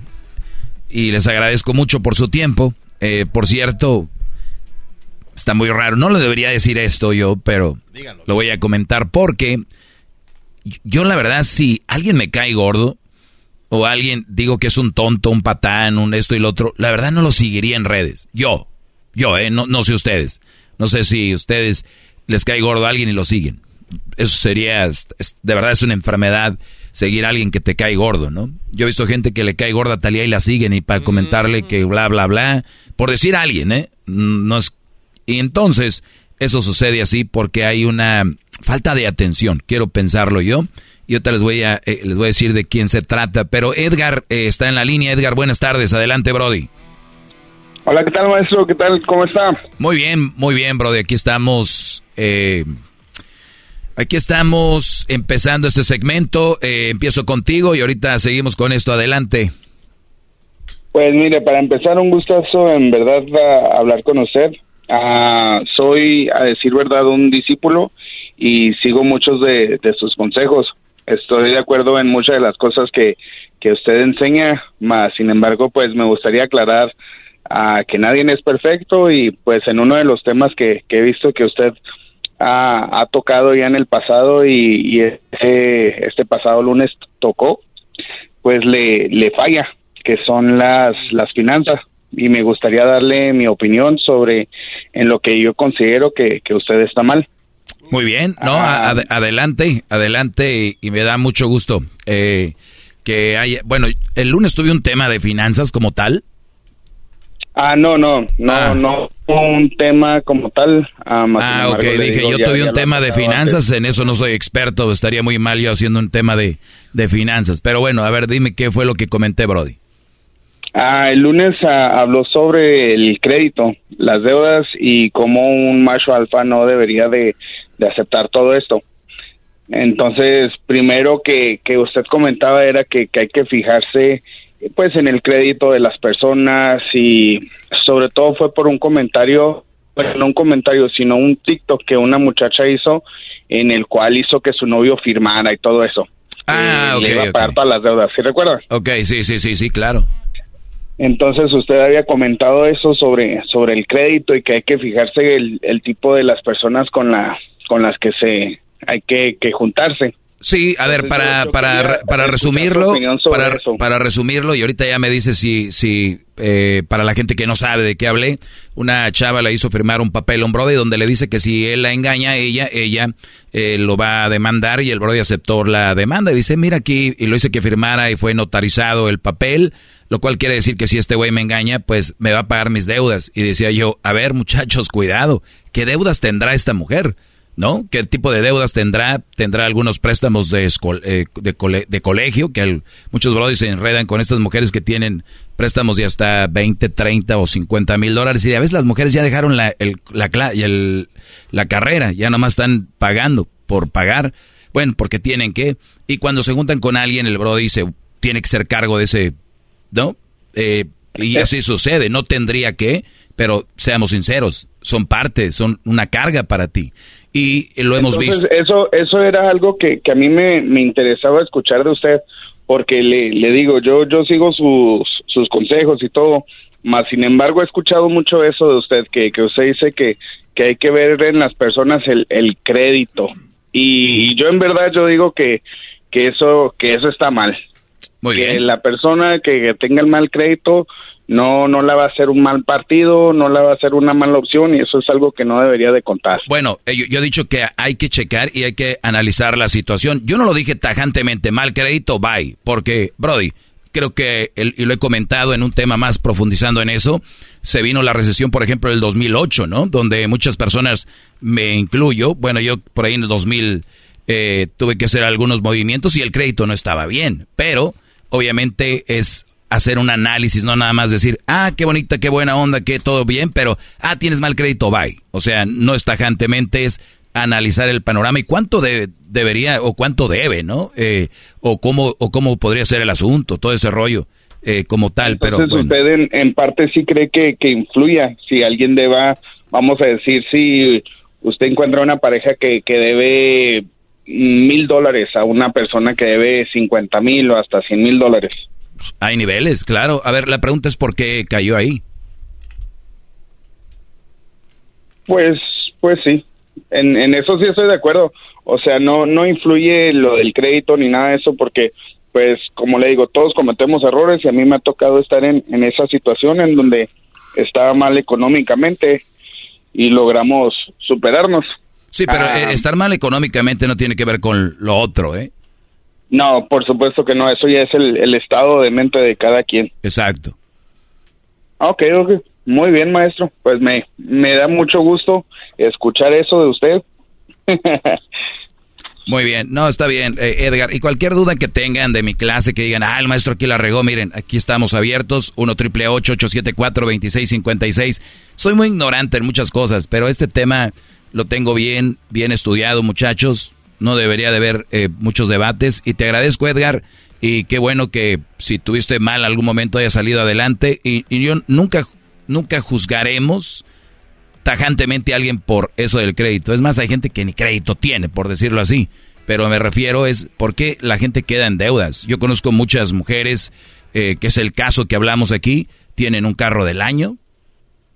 y les agradezco mucho por su tiempo. Eh, por cierto, está muy raro, no lo debería decir esto yo, pero lo voy a comentar porque yo la verdad si alguien me cae gordo o alguien digo que es un tonto, un patán, un esto y lo otro, la verdad no lo seguiría en redes. Yo, yo, eh, no, no sé ustedes. No sé si ustedes les cae gordo a alguien y lo siguen. Eso sería, es- de verdad es una enfermedad seguir a alguien que te cae gordo, ¿no? Yo he visto gente que le cae gorda a Talía y la siguen y para comentarle que bla, bla, bla, por decir a alguien, ¿eh? No es... Y entonces, eso sucede así porque hay una falta de atención, quiero pensarlo yo. Y ahorita les voy a, eh, les voy a decir de quién se trata. Pero Edgar eh, está en la línea. Edgar, buenas tardes. Adelante, Brody. Hola, ¿qué tal, maestro? ¿Qué tal? ¿Cómo está? Muy bien, muy bien, Brody. Aquí estamos. eh, aquí estamos empezando este segmento. Eh, empiezo contigo y ahorita seguimos con esto. Adelante. Pues mire, para empezar, un gustazo en verdad hablar con usted. Ah, soy, a decir verdad, un discípulo y sigo muchos de, sus consejos. Estoy de acuerdo en muchas de las cosas que, que usted enseña, más sin embargo, pues me gustaría aclarar ah, que nadie es perfecto y pues en uno de los temas que he visto que usted ha, ha tocado ya en el pasado y, y este, este pasado lunes tocó, pues le, le falla, que son las, las finanzas. Y me gustaría darle mi opinión sobre en lo que yo considero que, que usted está mal. Muy bien, no, a- ad- adelante, adelante y, y me da mucho gusto eh, que haya, bueno, el lunes tuve un tema de finanzas como tal. Ah, no, no, no, no un tema como tal. ah, Ah, embargo, ok, dije, digo, yo ya- tuve un tema de finanzas, en eso no soy experto, estaría muy mal yo haciendo un tema de, de finanzas. Pero bueno, a ver, dime qué fue lo que comenté, Brody. Ah, el lunes ah, habló sobre el crédito, las deudas y cómo un macho alfa no debería de, de aceptar todo esto. Entonces, primero que, que usted comentaba era que, que hay que fijarse pues en el crédito de las personas y sobre todo fue por un comentario, bueno, no un comentario, sino un TikTok que una muchacha hizo en el cual hizo que su novio firmara y todo eso. Ah, Eh, ok, le iba a pagar todas las deudas, ¿sí recuerda? Ok, sí, sí, sí, sí, claro. Entonces usted había comentado eso sobre sobre el crédito y que hay que fijarse el, el tipo de las personas con la con las que se hay que, que juntarse. Sí, a ver, para, para, para resumirlo, para, para resumirlo, y ahorita ya me dice si, si eh, para la gente que no sabe de qué hablé, una chava le hizo firmar un papel a un brody donde le dice que si él la engaña, ella, ella eh, lo va a demandar y el brody aceptó la demanda y dice, mira aquí, y lo hice que firmara y fue notarizado el papel, lo cual quiere decir que si este güey me engaña, pues me va a pagar mis deudas. Y decía yo, a ver muchachos, cuidado, ¿qué deudas tendrá esta mujer? ¿No? ¿Qué tipo de deudas tendrá? Tendrá algunos préstamos de, escol- eh, de, cole- de colegio, que muchos brodis se enredan con estas mujeres que tienen préstamos de hasta 20, 30 o 50 mil dólares. Y a veces las mujeres ya dejaron la, el- la, el- carrera, ya nomás están pagando por pagar. Bueno, porque tienen que. Y cuando se juntan con alguien, el brody dice, tiene que ser cargo de ese, ¿no? Eh, Y así sucede, no tendría que, pero seamos sinceros, son parte, son una carga para ti. Y lo hemos Entonces, visto. Eso, eso era algo que, que a mí me, me interesaba escuchar de usted, porque le, le digo, yo, yo sigo sus, sus consejos y todo, más sin embargo he escuchado mucho eso de usted, que, que usted dice que, que hay que ver en las personas el, el crédito. Y, yo en verdad yo digo que, que eso, que eso está mal. que la persona que tenga el mal crédito no, no la va a hacer un mal partido, no la va a hacer una mala opción y eso es algo que no debería de contar. Bueno, eh, yo, he dicho que hay que checar y hay que analizar la situación. Yo no lo dije tajantemente, mal crédito, bye, porque, Brody, creo que, y lo he comentado en un tema más profundizando en eso, se vino la recesión, por ejemplo, del 2008, ¿no? Donde muchas personas, me incluyo, bueno, yo por ahí en el 2000 eh, tuve que hacer algunos movimientos y el crédito no estaba bien, pero obviamente es hacer un análisis, no nada más decir, ah, qué bonita, qué buena onda, que todo bien, pero, ah, tienes mal crédito, bye. O sea, no es tajantemente, es analizar el panorama y cuánto de- debería o cuánto debe, ¿no? Eh, o cómo o cómo podría ser el asunto, todo ese rollo eh, como tal, pero Entonces bueno. usted en, en parte sí cree que, que influya, si alguien deba, vamos a decir, si usted encuentra una pareja que, que debe mil dólares a una persona que debe cincuenta mil o hasta cien mil dólares. Hay niveles, claro. A ver, la pregunta es por qué cayó ahí. Pues, pues sí, en, en eso sí estoy de acuerdo. O sea, no, no influye lo del crédito ni nada de eso porque, pues, como le digo, todos cometemos errores y a mí me ha tocado estar en, en esa situación en donde estaba mal económicamente y logramos superarnos. Sí, pero Ah. eh, estar mal económicamente no tiene que ver con lo otro, ¿eh? No, por supuesto que no, eso ya es el, el estado de mente de cada quien. Exacto. Ok, ok, muy bien, maestro. Pues me, me da mucho gusto escuchar eso de usted. Muy bien, no, está bien, eh, Edgar. Y cualquier duda que tengan de mi clase, que digan, ah, el maestro aquí la regó, miren, aquí estamos abiertos, 1 triple 874 2656 Soy muy ignorante en muchas cosas, pero este tema lo tengo bien, bien estudiado, muchachos. No debería de haber eh, muchos debates. Y te agradezco, Edgar. Y qué bueno que si tuviste mal algún momento haya salido adelante. Y, y yo nunca, nunca juzgaremos tajantemente a alguien por eso del crédito. Es más, hay gente que ni crédito tiene, por decirlo así. Pero me refiero es por qué la gente queda en deudas. Yo conozco muchas mujeres, eh, que es el caso que hablamos aquí, tienen un carro del año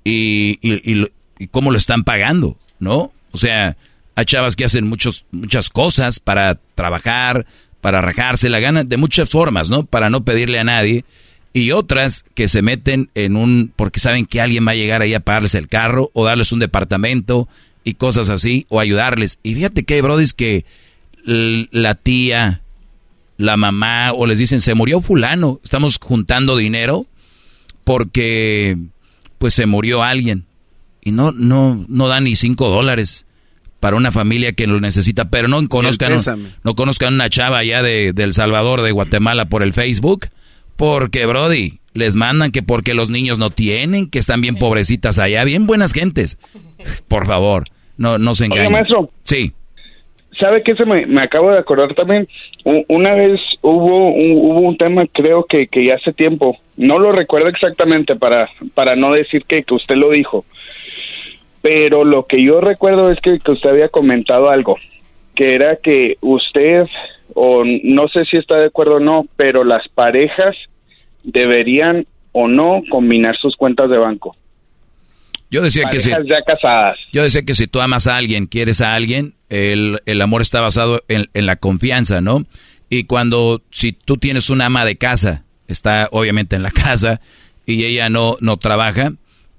y, y, y y cómo lo están pagando, ¿no? O sea, hay chavas que hacen muchos, muchas cosas para trabajar, para rajarse la gana, de muchas formas, ¿no? Para no pedirle a nadie. Y otras que se meten en un, porque saben que alguien va a llegar ahí a pagarles el carro o darles un departamento y cosas así, o ayudarles. Y fíjate que hay brodis que la tía, la mamá, o les dicen, se murió fulano, estamos juntando dinero porque pues se murió alguien. Y no, no, no dan ni cinco dólares para una familia que lo necesita, pero no conozcan, no conozcan una chava allá de, de El Salvador, de Guatemala por el Facebook, porque Brody, les mandan que porque los niños no tienen, que están bien pobrecitas allá, bien buenas gentes. Por favor, no, no se engañen. maestro. Sí. ¿Sabe qué se me, me acabo de acordar también? Una vez hubo un, hubo un tema, creo que, que ya hace tiempo, no lo recuerdo exactamente para, para no decir que, que usted lo dijo, pero lo que yo recuerdo es que, que usted había comentado algo, que era que usted, o no sé si está de acuerdo o no, pero las parejas deberían o no combinar sus cuentas de banco. Yo decía que si, ya casadas. yo decía que si tú amas a alguien, quieres a alguien, el, el amor está basado en, en la confianza, ¿no? Y cuando, si tú tienes una ama de casa, está obviamente en la casa, y ella no, no trabaja,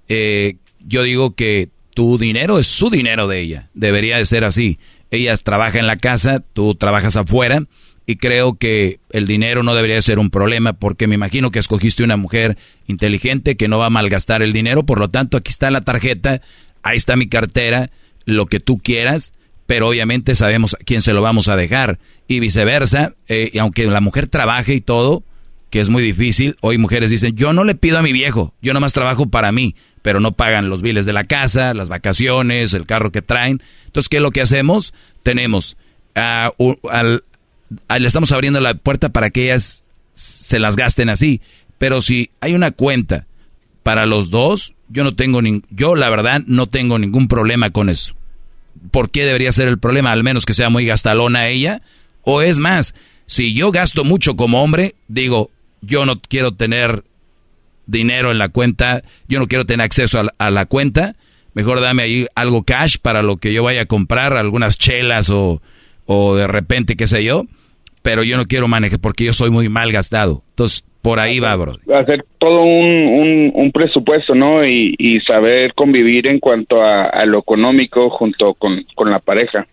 eh, yo digo que tu dinero es su dinero de ella. Debería de ser así. Ella trabaja en la casa, tú trabajas afuera, y creo que el dinero no debería ser un problema porque me imagino que escogiste una mujer inteligente que no va a malgastar el dinero, por lo tanto aquí está la tarjeta, ahí está mi cartera, lo que tú quieras, pero obviamente sabemos a quién se lo vamos a dejar y viceversa, eh, y aunque la mujer trabaje y todo, que es muy difícil, hoy mujeres dicen, yo no le pido a mi viejo, yo nomás trabajo para mí, pero no pagan los biles de la casa, las vacaciones, el carro que traen. Entonces, ¿qué es lo que hacemos? Tenemos a, u- al, a- le estamos abriendo la puerta para que ellas se las gasten así. Pero si hay una cuenta para los dos, yo no tengo ni, yo la verdad no tengo ningún problema con eso. ¿Por qué debería ser el problema? Al menos que sea muy gastalona ella. O es más, si yo gasto mucho como hombre, digo, yo no quiero tener dinero en la cuenta, yo no quiero tener acceso a la, a la cuenta, mejor dame ahí algo cash para lo que yo vaya a comprar, algunas chelas o, o de repente, qué sé yo, pero yo no quiero manejar porque yo soy muy mal gastado. Entonces, por ahí va, bro. Hacer todo un, un, un presupuesto, ¿no? Y, y saber convivir en cuanto a, a lo económico junto con, con la pareja.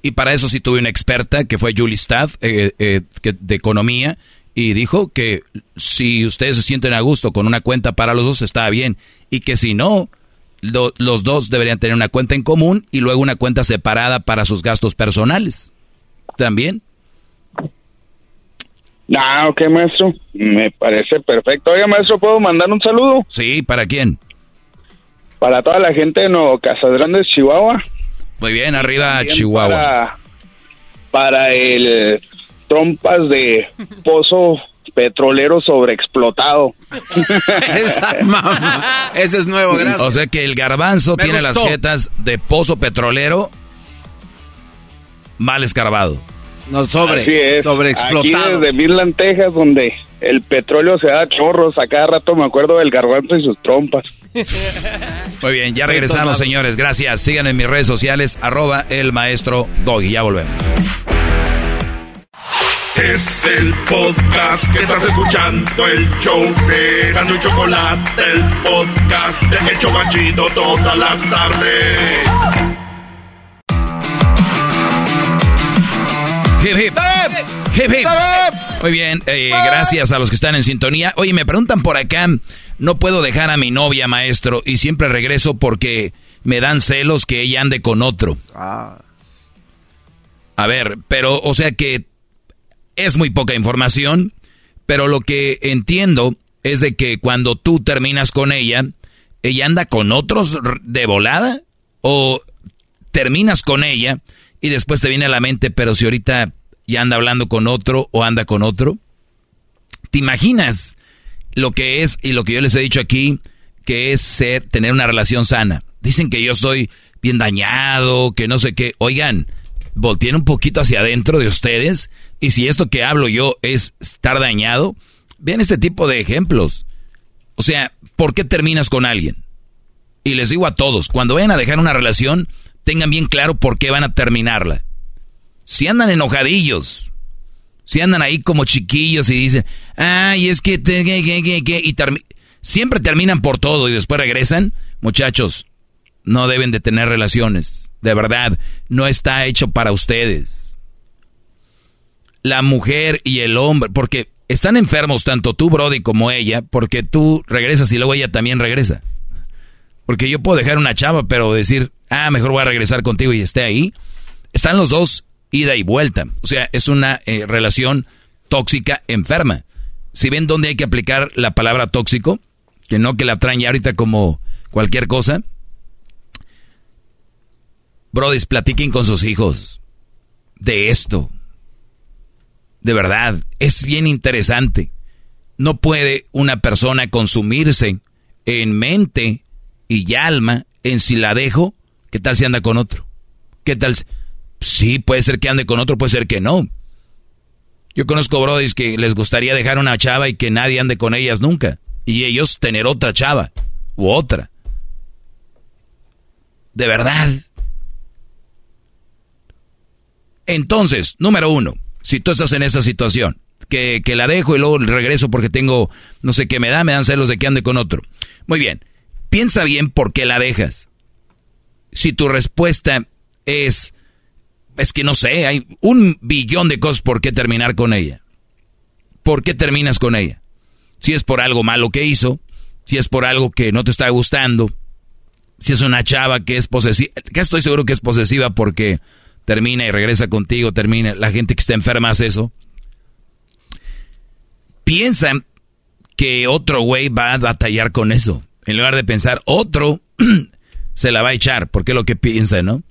Y para eso sí tuve una experta que fue Julie Staff, eh, eh, que, de economía, y dijo que si ustedes se sienten a gusto con una cuenta para los dos, está bien. Y que si no, lo- los dos deberían tener una cuenta en común y luego una cuenta separada para sus gastos personales. También. Ah, ok, maestro. Me parece perfecto. Oiga, maestro, ¿puedo mandar un saludo? Sí, ¿para quién? Para toda la gente de Nuevo Casas Grandes, Chihuahua. Muy bien, arriba También Chihuahua. Para, para el trompas de pozo petrolero sobreexplotado. Esa mamá. Ese es nuevo, gracias. O sea que el garbanzo Me tiene las jetas de pozo petrolero mal escarbado. No, sobre, sobreexplotado. Aquí desde Midland, Texas, donde el petróleo se da chorros. A cada rato me acuerdo del garbanzo y sus trompas. Muy bien, ya regresamos, señores. Gracias. Sigan en mis redes sociales, arroba el maestro Doggy. Ya volvemos. Es el podcast que estás escuchando, el show de Gano y Chocolate, el podcast de El Chobachito todas las tardes. Hip, hip. Hip, hip. Muy bien, eh, gracias a los que están en sintonía. Oye, me preguntan por acá, no puedo dejar a mi novia, maestro, y siempre regreso porque me dan celos que ella ande con otro. A ver, pero, o sea que es muy poca información, pero lo que entiendo es de que cuando tú terminas con ella, ella anda con otros de volada o terminas con ella y después te viene a la mente, pero si ahorita ya anda hablando con otro o anda con otro, ¿te imaginas lo que es y lo que yo les he dicho aquí, que es ser, tener una relación sana? Dicen que yo soy bien dañado, que no sé qué. Oigan, volteen un poquito hacia adentro de ustedes y si esto que hablo yo es estar dañado, vean este tipo de ejemplos. O sea, ¿por qué terminas con alguien? Y les digo a todos, cuando vayan a dejar una relación, tengan bien claro por qué van a terminarla. Si andan enojadillos, si andan ahí como chiquillos y dicen, ay, es que, te, que, que, que", que", y siempre terminan por todo y después regresan, muchachos, no deben de tener relaciones. De verdad, no está hecho para ustedes. La mujer y el hombre, porque están enfermos tanto tú, Brody, como ella, porque tú regresas y luego ella también regresa. Porque yo puedo dejar una chava, pero decir, ah, mejor voy a regresar contigo y esté ahí. Están los dos ida y vuelta. O sea, es una eh, relación tóxica enferma. Si ven dónde hay que aplicar la palabra tóxico, que no que la traen ya ahorita como cualquier cosa. Brodis, platiquen con sus hijos de esto. De verdad, es bien interesante. No puede una persona consumirse en mente y alma en si la dejo, ¿qué tal si anda con otro? ¿Qué tal? Sí, puede ser que ande con otro, puede ser que no. Yo conozco brodis que les gustaría dejar una chava y que nadie ande con ellas nunca. Y ellos tener otra chava u otra. De verdad. Entonces, número uno, si tú estás en esa situación, que, que la dejo y luego regreso porque tengo, no sé qué me da, me dan celos de que ande con otro. Muy bien, piensa bien por qué la dejas. Si tu respuesta es, es que no sé, hay un billón de cosas por qué terminar con ella. ¿Por qué terminas con ella? Si es por algo malo que hizo, si es por algo que no te está gustando, si es una chava que es posesiva, que estoy seguro que es posesiva porque termina y regresa contigo, termina, la gente que está enferma hace eso. Piensan que otro güey va a batallar con eso. En lugar de pensar, otro se la va a echar, porque es lo que piensa, ¿no?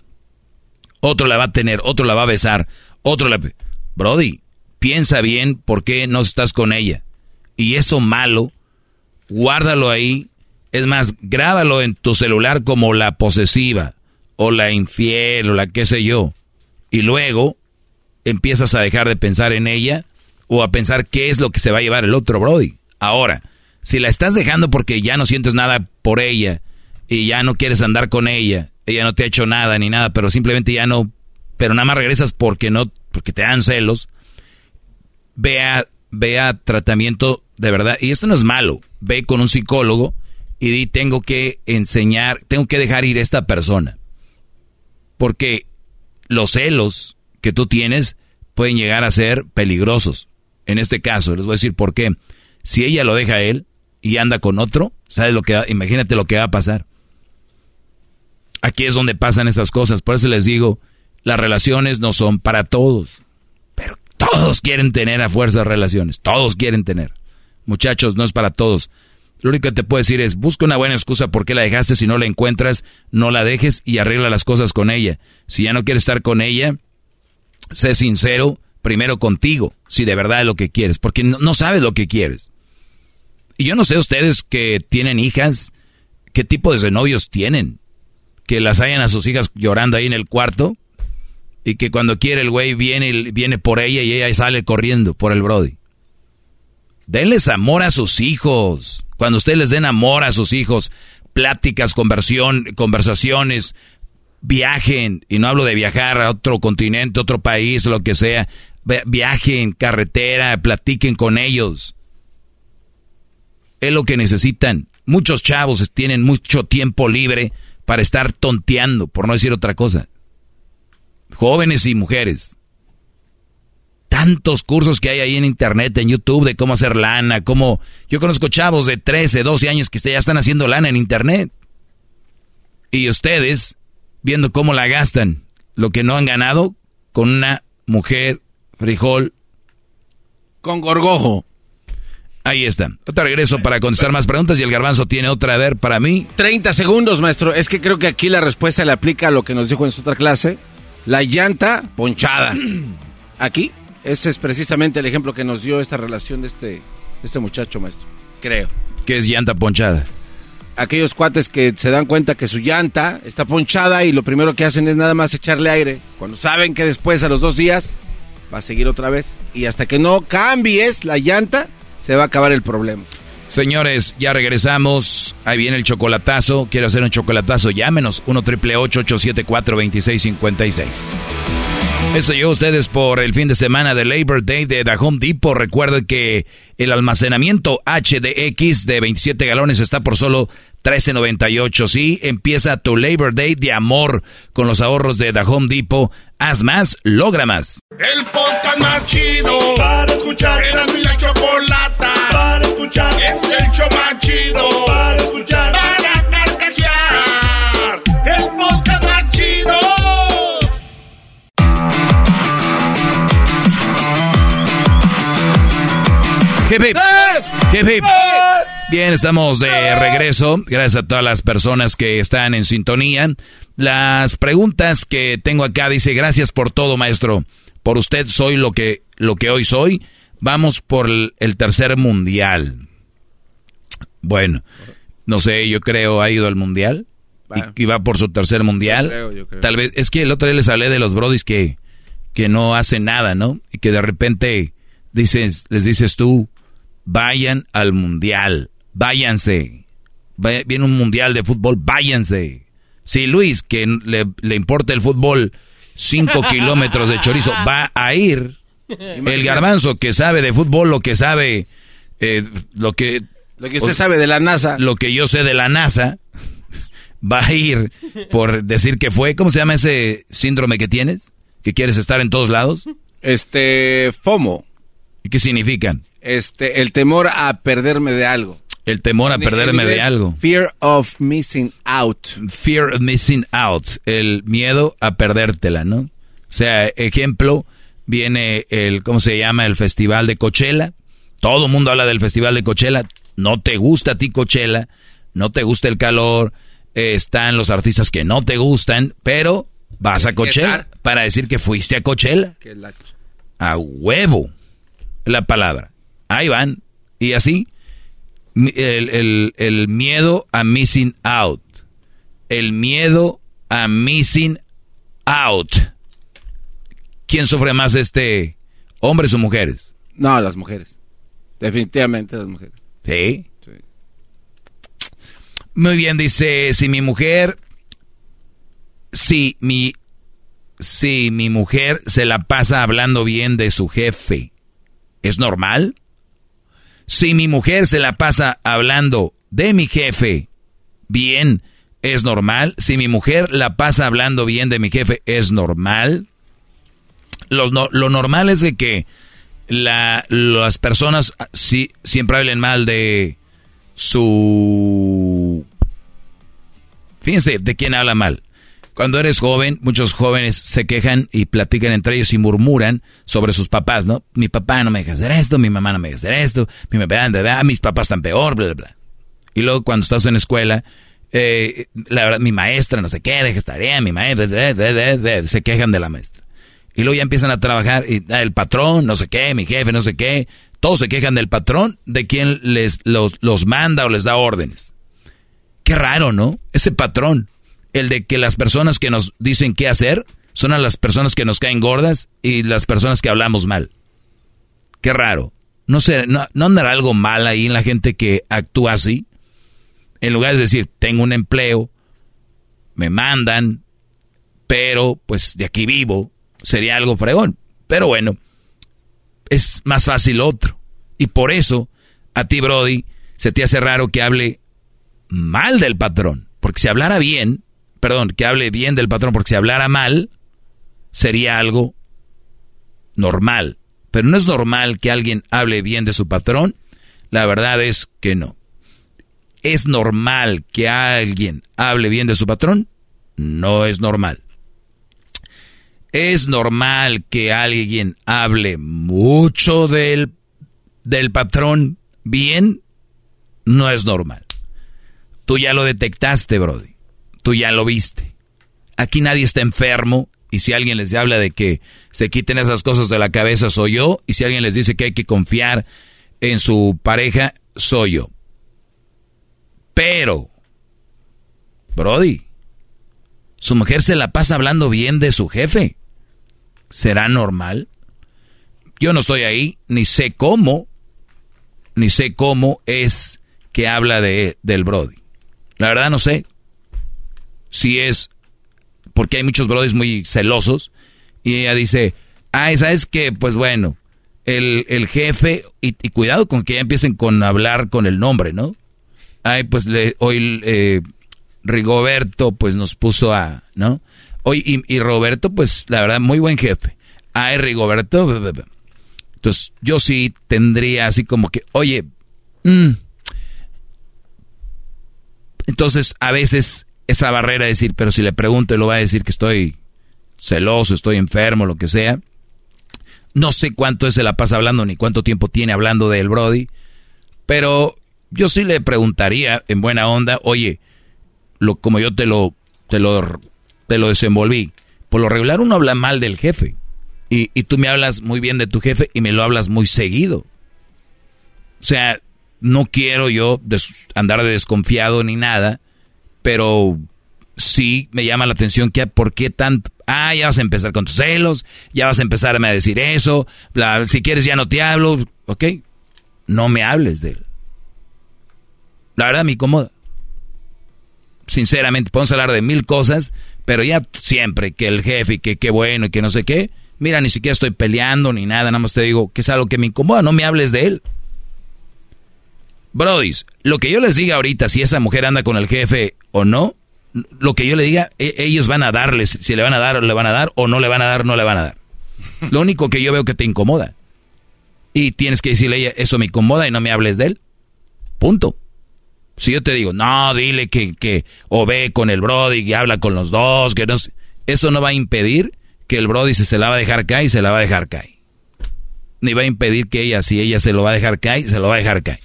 Otro la va a tener, otro la va a besar, otro la... Brody, piensa bien por qué no estás con ella. Y eso malo, guárdalo ahí. Es más, grábalo en tu celular como la posesiva, o la infiel, o la qué sé yo. Y luego empiezas a dejar de pensar en ella, o a pensar qué es lo que se va a llevar el otro Brody. Ahora, si la estás dejando porque ya no sientes nada por ella, y ya no quieres andar con ella, ella no te ha hecho nada ni nada, pero simplemente ya no, pero nada más regresas porque no, porque te dan celos, vea, vea tratamiento de verdad, y esto no es malo, ve con un psicólogo y di, tengo que enseñar, tengo que dejar ir a esta persona, porque los celos que tú tienes pueden llegar a ser peligrosos. En este caso, les voy a decir por qué. Si ella lo deja a él y anda con otro, ¿sabes lo que va- imagínate lo que va a pasar? Aquí es donde pasan esas cosas. Por eso les digo, las relaciones no son para todos. Pero todos quieren tener a fuerza relaciones. Todos quieren tener. Muchachos, no es para todos. Lo único que te puedo decir es, busca una buena excusa por qué la dejaste. Si no la encuentras, no la dejes y arregla las cosas con ella. Si ya no quieres estar con ella, sé sincero primero contigo, si de verdad es lo que quieres. Porque no, no sabes lo que quieres. Y yo no sé ustedes que tienen hijas, qué tipo de novios tienen que las hayan a sus hijas llorando ahí en el cuarto y que cuando quiere el güey viene, viene por ella y ella sale corriendo por el Brody. Denles amor a sus hijos. Cuando ustedes les den amor a sus hijos, pláticas, conversión, conversaciones, viajen, y no hablo de viajar a otro continente, otro país, lo que sea, viajen, carretera, platiquen con ellos. Es lo que necesitan. Muchos chavos tienen mucho tiempo libre para estar tonteando, por no decir otra cosa. Jóvenes y mujeres. Tantos cursos que hay ahí en internet, en YouTube, de cómo hacer lana, cómo... Yo conozco chavos de 13, 12 años que ya están haciendo lana en internet. Y ustedes, viendo cómo la gastan, lo que no han ganado, con una mujer, frijol. Con gorgojo. Ahí está. Otra regreso para contestar más preguntas y el garbanzo tiene otra a ver para mí. 30 segundos, maestro. Es que creo que aquí la respuesta le aplica a lo que nos dijo en su otra clase. La llanta ponchada. Aquí, ese es precisamente el ejemplo que nos dio esta relación de este, de este muchacho, maestro. Creo. ¿Qué es llanta ponchada? Aquellos cuates que se dan cuenta que su llanta está ponchada y lo primero que hacen es nada más echarle aire. Cuando saben que después, a los dos días, va a seguir otra vez. Y hasta que no cambies la llanta, se va a acabar el problema. Señores, ya regresamos. Ahí viene el chocolatazo. Quiero hacer un chocolatazo. Llámenos 1 triple 874 2656. Eso llegó a ustedes por el fin de semana de Labor Day de The Home Depot. Recuerden que el almacenamiento HDX de 27 galones está por solo 13.98. Sí, empieza tu Labor Day de amor con los ahorros de The Home Depot. Haz más, logra más. El podcast más chido para escuchar. Era mi la chocolata para escuchar. Es el show más chido para escuchar. Para carcajear. El podcast más chido. Hip, hip. Hip, hip. Bien, estamos de regreso. Gracias a todas las personas que están en sintonía. Las preguntas que tengo acá dice, gracias por todo, maestro. Por usted soy lo que, lo que hoy soy. Vamos por el, tercer mundial. Bueno, no sé, yo creo ha ido al mundial. Y, y va por su tercer mundial. Yo creo, yo creo. Tal vez, es que el otro día les hablé de los brodis que, que no hacen nada, ¿no? Y que de repente dices, les dices tú, vayan al mundial, váyanse. Vaya- viene un mundial de fútbol, váyanse. Si Luis, que le, le importa el fútbol, cinco kilómetros de chorizo, va a ir. El garbanzo que sabe de fútbol, lo que sabe, eh, lo que... Lo que usted sabe de la NASA. Lo que yo sé de la NASA, va a ir por decir que fue. ¿Cómo se llama ese síndrome que tienes? ¿Que quieres estar en todos lados? Este, FOMO. ¿Y qué significa? Este, el temor a perderme de algo. El temor a perderme de algo. Fear of missing out. Fear of missing out. El miedo a perdértela, ¿no? O sea, ejemplo, viene el, ¿cómo se llama? El festival de Coachella. Todo el mundo habla del festival de Coachella. No te gusta a ti Coachella. No te gusta el calor. eh, están los artistas que no te gustan. Pero vas a Coachella para decir que fuiste a Coachella. A huevo. La palabra. Ahí van. Y así, el, el- el miedo a missing out. El miedo a missing out. ¿Quién sufre más este, hombres o mujeres? No, las mujeres. Definitivamente las mujeres. ¿Sí? Muy bien, dice, si mi mujer, si mi, si mi mujer se la pasa hablando bien de su jefe, ¿es normal? Si mi mujer se la pasa hablando de mi jefe, bien, ¿es normal? Si mi mujer la pasa hablando bien de mi jefe, ¿es normal? No- lo normal es de que la, las personas ah, sí, siempre hablen mal de su... Fíjense, ¿de quién habla mal? Cuando eres joven, muchos jóvenes se quejan y platican entre ellos y murmuran sobre sus papás, ¿no? Mi papá no me deja hacer esto, mi mamá no me deja hacer esto, mi mamá, bla, mis papás están peor, bla, bla, bla. Y luego cuando estás en la escuela, eh, la verdad, mi maestra no sé qué, deja tarea, mi maestra, de, de, de, se quejan de la maestra. Y luego ya empiezan a trabajar, y ah, el patrón, no sé qué, mi jefe, no sé qué. Todos se quejan del patrón, de quien les los, los manda o les da órdenes. Qué raro, ¿no? Ese patrón, el de que las personas que nos dicen qué hacer, son a las personas que nos caen gordas y las personas que hablamos mal. Qué raro. No sé, no, no andará algo mal ahí en la gente que actúa así. En lugar de decir, tengo un empleo, me mandan, pero pues de aquí vivo, sería algo fregón. Pero bueno, es más fácil otro. Y por eso, a ti, Brody, se te hace raro que hable mal del patrón. Porque si hablara bien, perdón, que hable bien del patrón, porque si hablara mal, sería algo normal. Pero no es normal que alguien hable bien de su patrón. La verdad es que no. ¿Es normal que alguien hable bien de su patrón? No es normal. ¿Es normal que alguien hable mucho del, del patrón bien? No es normal. Tú ya lo detectaste, Brody. Tú ya lo viste. Aquí nadie está enfermo. Y si alguien les habla de que se quiten esas cosas de la cabeza, soy yo. Y si alguien les dice que hay que confiar en su pareja, soy yo. Pero, Brody, su mujer se la pasa hablando bien de su jefe. ¿Será normal? Yo no estoy ahí, ni sé cómo, ni sé cómo es que habla de, del Brody. La verdad no sé. Si es porque hay muchos Brodis muy celosos y ella dice, ay, ¿sabes qué? Pues bueno, el, el jefe, y, y cuidado con que ya empiecen con hablar con el nombre, ¿no? Ay, pues le, hoy eh, Rigoberto pues nos puso a, ¿no? Hoy, y, Roberto, pues la verdad, muy buen jefe. Ay, Rigoberto. bla, bla. Entonces, yo sí tendría así como que, oye, mm. entonces a veces esa barrera de decir, pero si le pregunto, lo va a decir que estoy celoso, estoy enfermo, lo que sea. No sé cuánto se la pasa hablando ni cuánto tiempo tiene hablando del Brody, pero yo sí le preguntaría en buena onda, oye, lo, como yo te lo, te lo, te lo desenvolví, por lo regular uno habla mal del jefe y, y tú me hablas muy bien de tu jefe y me lo hablas muy seguido. O sea, no quiero yo andar de desconfiado ni nada, pero sí me llama la atención que por qué tanto... Ah, ya vas a empezar con tus celos, ya vas a empezarme a decir eso, si quieres ya no te hablo, ok, no me hables de él. La verdad me incomoda. Sinceramente, podemos hablar de mil cosas, pero ya siempre que el jefe y que qué bueno y que no sé qué, mira, ni siquiera estoy peleando ni nada, nada más te digo que es algo que me incomoda, no me hables de él. Brodis, lo que yo les diga ahorita, si esa mujer anda con el jefe o no, lo que yo le diga, e- ellos van a darles, si le van a dar, le van a dar, o no le van a dar, no le van a dar. Lo único que yo veo que te incomoda. Y tienes que decirle a ella, eso me incomoda y no me hables de él. Punto. Si yo te digo, no, dile que, que o ve con el Brody y habla con los dos, que no sé", eso no va a impedir que el Brody se, se la va a dejar caer y se la va a dejar caer. Ni va a impedir que ella, si ella se lo va a dejar caer, se lo va a dejar caer.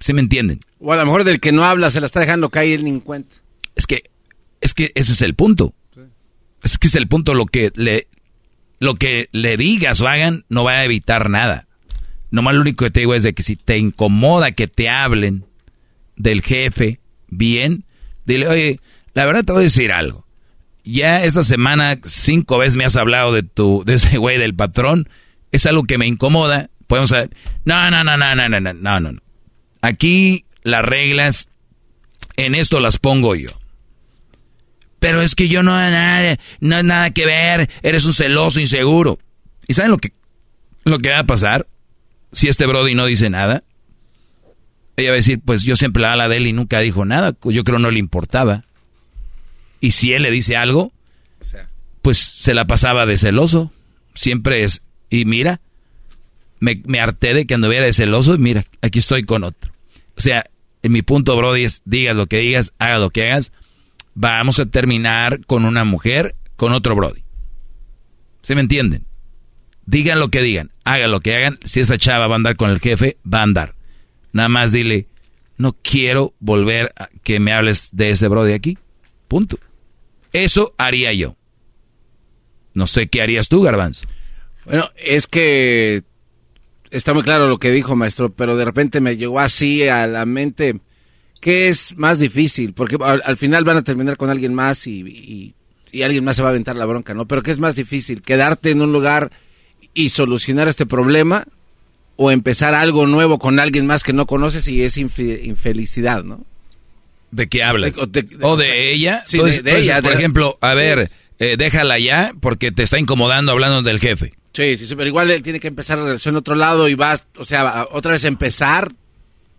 ¿Sí me entienden? O a lo mejor del que no habla se la está dejando caer en cuenta. Es que, es que ese es el punto. Es que es el punto lo que le, lo que le digas o hagan no va a evitar nada. Nomás lo único que te digo es de que si te incomoda que te hablen del jefe bien, dile, oye, la verdad te voy a decir algo. Ya esta semana cinco veces me has hablado de tu, de ese güey del patrón. Es algo que me incomoda. Podemos saber. No, no, no, no, no, no, no, no. Aquí las reglas, en esto las pongo yo. Pero es que yo no nada, no nada que ver. Eres un celoso, inseguro. ¿Y saben lo que, lo que va a pasar? Si este Brody no dice nada. Ella va a decir, pues yo siempre la ala de él y nunca dijo nada. Yo creo no le importaba. Y si él le dice algo, pues se la pasaba de celoso. Siempre es. Y mira, me, me harté de que anduviera de celoso y mira, aquí estoy con otro. O sea, en mi punto, Brody, es digas lo que digas, haga lo que hagas. Vamos a terminar con una mujer, con otro Brody. ¿Se me entienden? Digan lo que digan, hagan lo que hagan. Si esa chava va a andar con el jefe, va a andar. Nada más dile, no quiero volver a que me hables de ese Brody aquí. Punto. Eso haría yo. No sé qué harías tú, Garbanzo. Bueno, es que está muy claro lo que dijo, maestro, pero de repente me llegó así a la mente. ¿Qué es más difícil? Porque al, final van a terminar con alguien más y, y, alguien más se va a aventar la bronca, ¿no? Pero ¿qué es más difícil? ¿Quedarte en un lugar y solucionar este problema? ¿O empezar algo nuevo con alguien más que no conoces y es infelicidad, ¿no? ¿De qué hablas? ¿O de, ella? Sí, de, ella. Por ejemplo, a ver, eh, déjala ya porque te está incomodando hablando del jefe. Sí, sí, pero igual él tiene que empezar la relación en otro lado y vas, o sea, otra vez empezar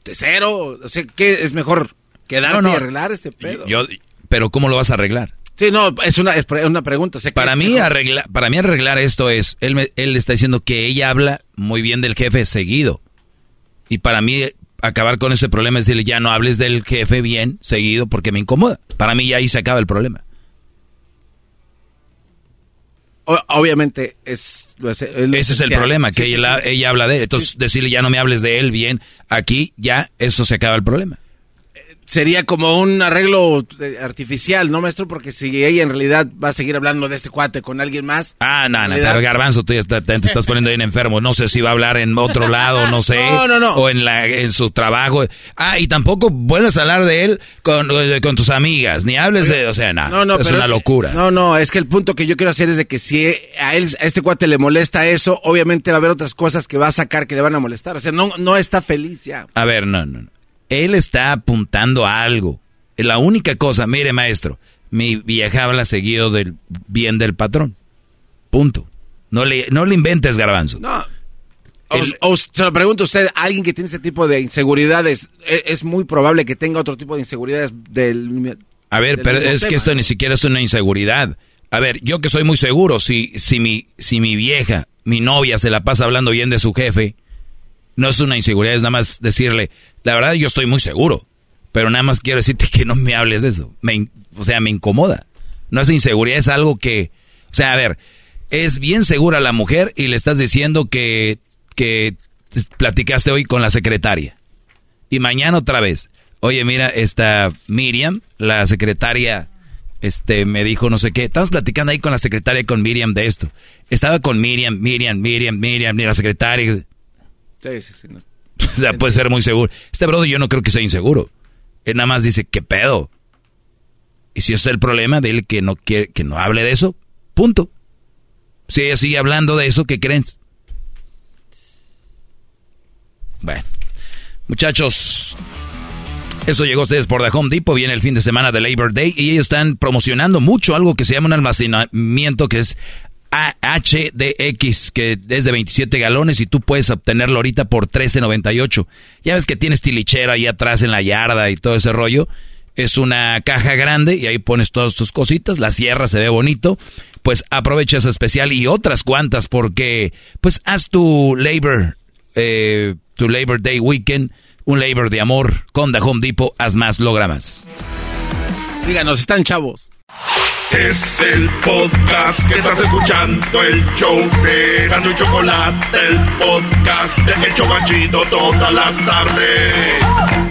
de cero. O sea, ¿qué es mejor? ¿Quedarte y arreglar este pedo? Yo, pero ¿cómo lo vas a arreglar? Sí, no, es una, es una pregunta. para, mí arregla, para mí arreglar esto es, él, me, él está diciendo que ella habla muy bien del jefe seguido. Y para mí acabar con ese problema es decirle, ya no hables del jefe bien, seguido, porque me incomoda. Para mí ya ahí se acaba el problema. obviamente es, ese es el problema que ella, ella, habla de él entonces decirle ya no me hables de él bien aquí ya eso se acaba el problema sería como un arreglo eh, artificial, ¿no, maestro? Porque si ella en realidad va a seguir hablando de este cuate con alguien más. Ah, no, no, pero Garbanzo, tú ya te, estás poniendo bien enfermo. No sé si va a hablar en otro lado, no sé. No, no, no. O en, la, en su trabajo. Ah, y tampoco vuelves a hablar de él con, con tus amigas, ni hables de, o sea, nada. No, no, es una locura. no, no, es que el punto que yo quiero hacer es de que si a él, a este cuate le molesta eso, obviamente va a haber otras cosas que va a sacar que le van a molestar. O sea, no, no está feliz ya. A ver, no, no, no él está apuntando a algo. La única cosa, mire maestro, mi vieja habla seguido del bien del patrón. Punto. No le, no le inventes garbanzo. No. o, se lo pregunto a usted, alguien que tiene ese tipo de inseguridades, e, es, muy probable que tenga otro tipo de inseguridades del... A ver, pero es que esto ni siquiera es una inseguridad. A ver, yo que soy muy seguro, si, si, mi, si mi vieja, mi novia se la pasa hablando bien de su jefe, no es una inseguridad, es nada más decirle, la verdad yo estoy muy seguro, pero nada más quiero decirte que no me hables de eso. O sea, me incomoda. No es inseguridad, es algo que, o sea, a ver, es bien segura la mujer y le estás diciendo que, que platicaste hoy con la secretaria. Y mañana otra vez. Oye, mira, esta Miriam, la secretaria, este, me dijo no sé qué. Estamos platicando ahí con la secretaria, con Miriam de esto. Estaba con Miriam, Miriam, Miriam, Miriam, la secretaria. Sí, o sea, puede ser muy seguro. Este brother yo no creo que sea inseguro. Él nada más dice, ¿qué pedo? Y si es el problema de él que no quiere, que no hable de eso, punto. Si ella sigue hablando de eso, ¿qué creen? Bueno, muchachos, eso llegó a ustedes por The Home Depot. Viene el fin de semana de Labor Day y ellos están promocionando mucho algo que se llama un almacenamiento que es HDX, que es de 27 galones y tú puedes obtenerlo ahorita por 13.98. Ya ves que tienes tilichera ahí atrás en la yarda y todo ese rollo. Es una caja grande y ahí pones todas tus cositas, la sierra se ve bonito. Pues aprovecha esa especial y otras cuantas porque pues haz tu Labor, eh, tu Labor Day Weekend, un Labor de amor con The Home Depot, haz más, logra más. Díganos, están chavos. Es el podcast que estás escuchando, el show de y Chocolate, el podcast de El Chocachito todas las tardes.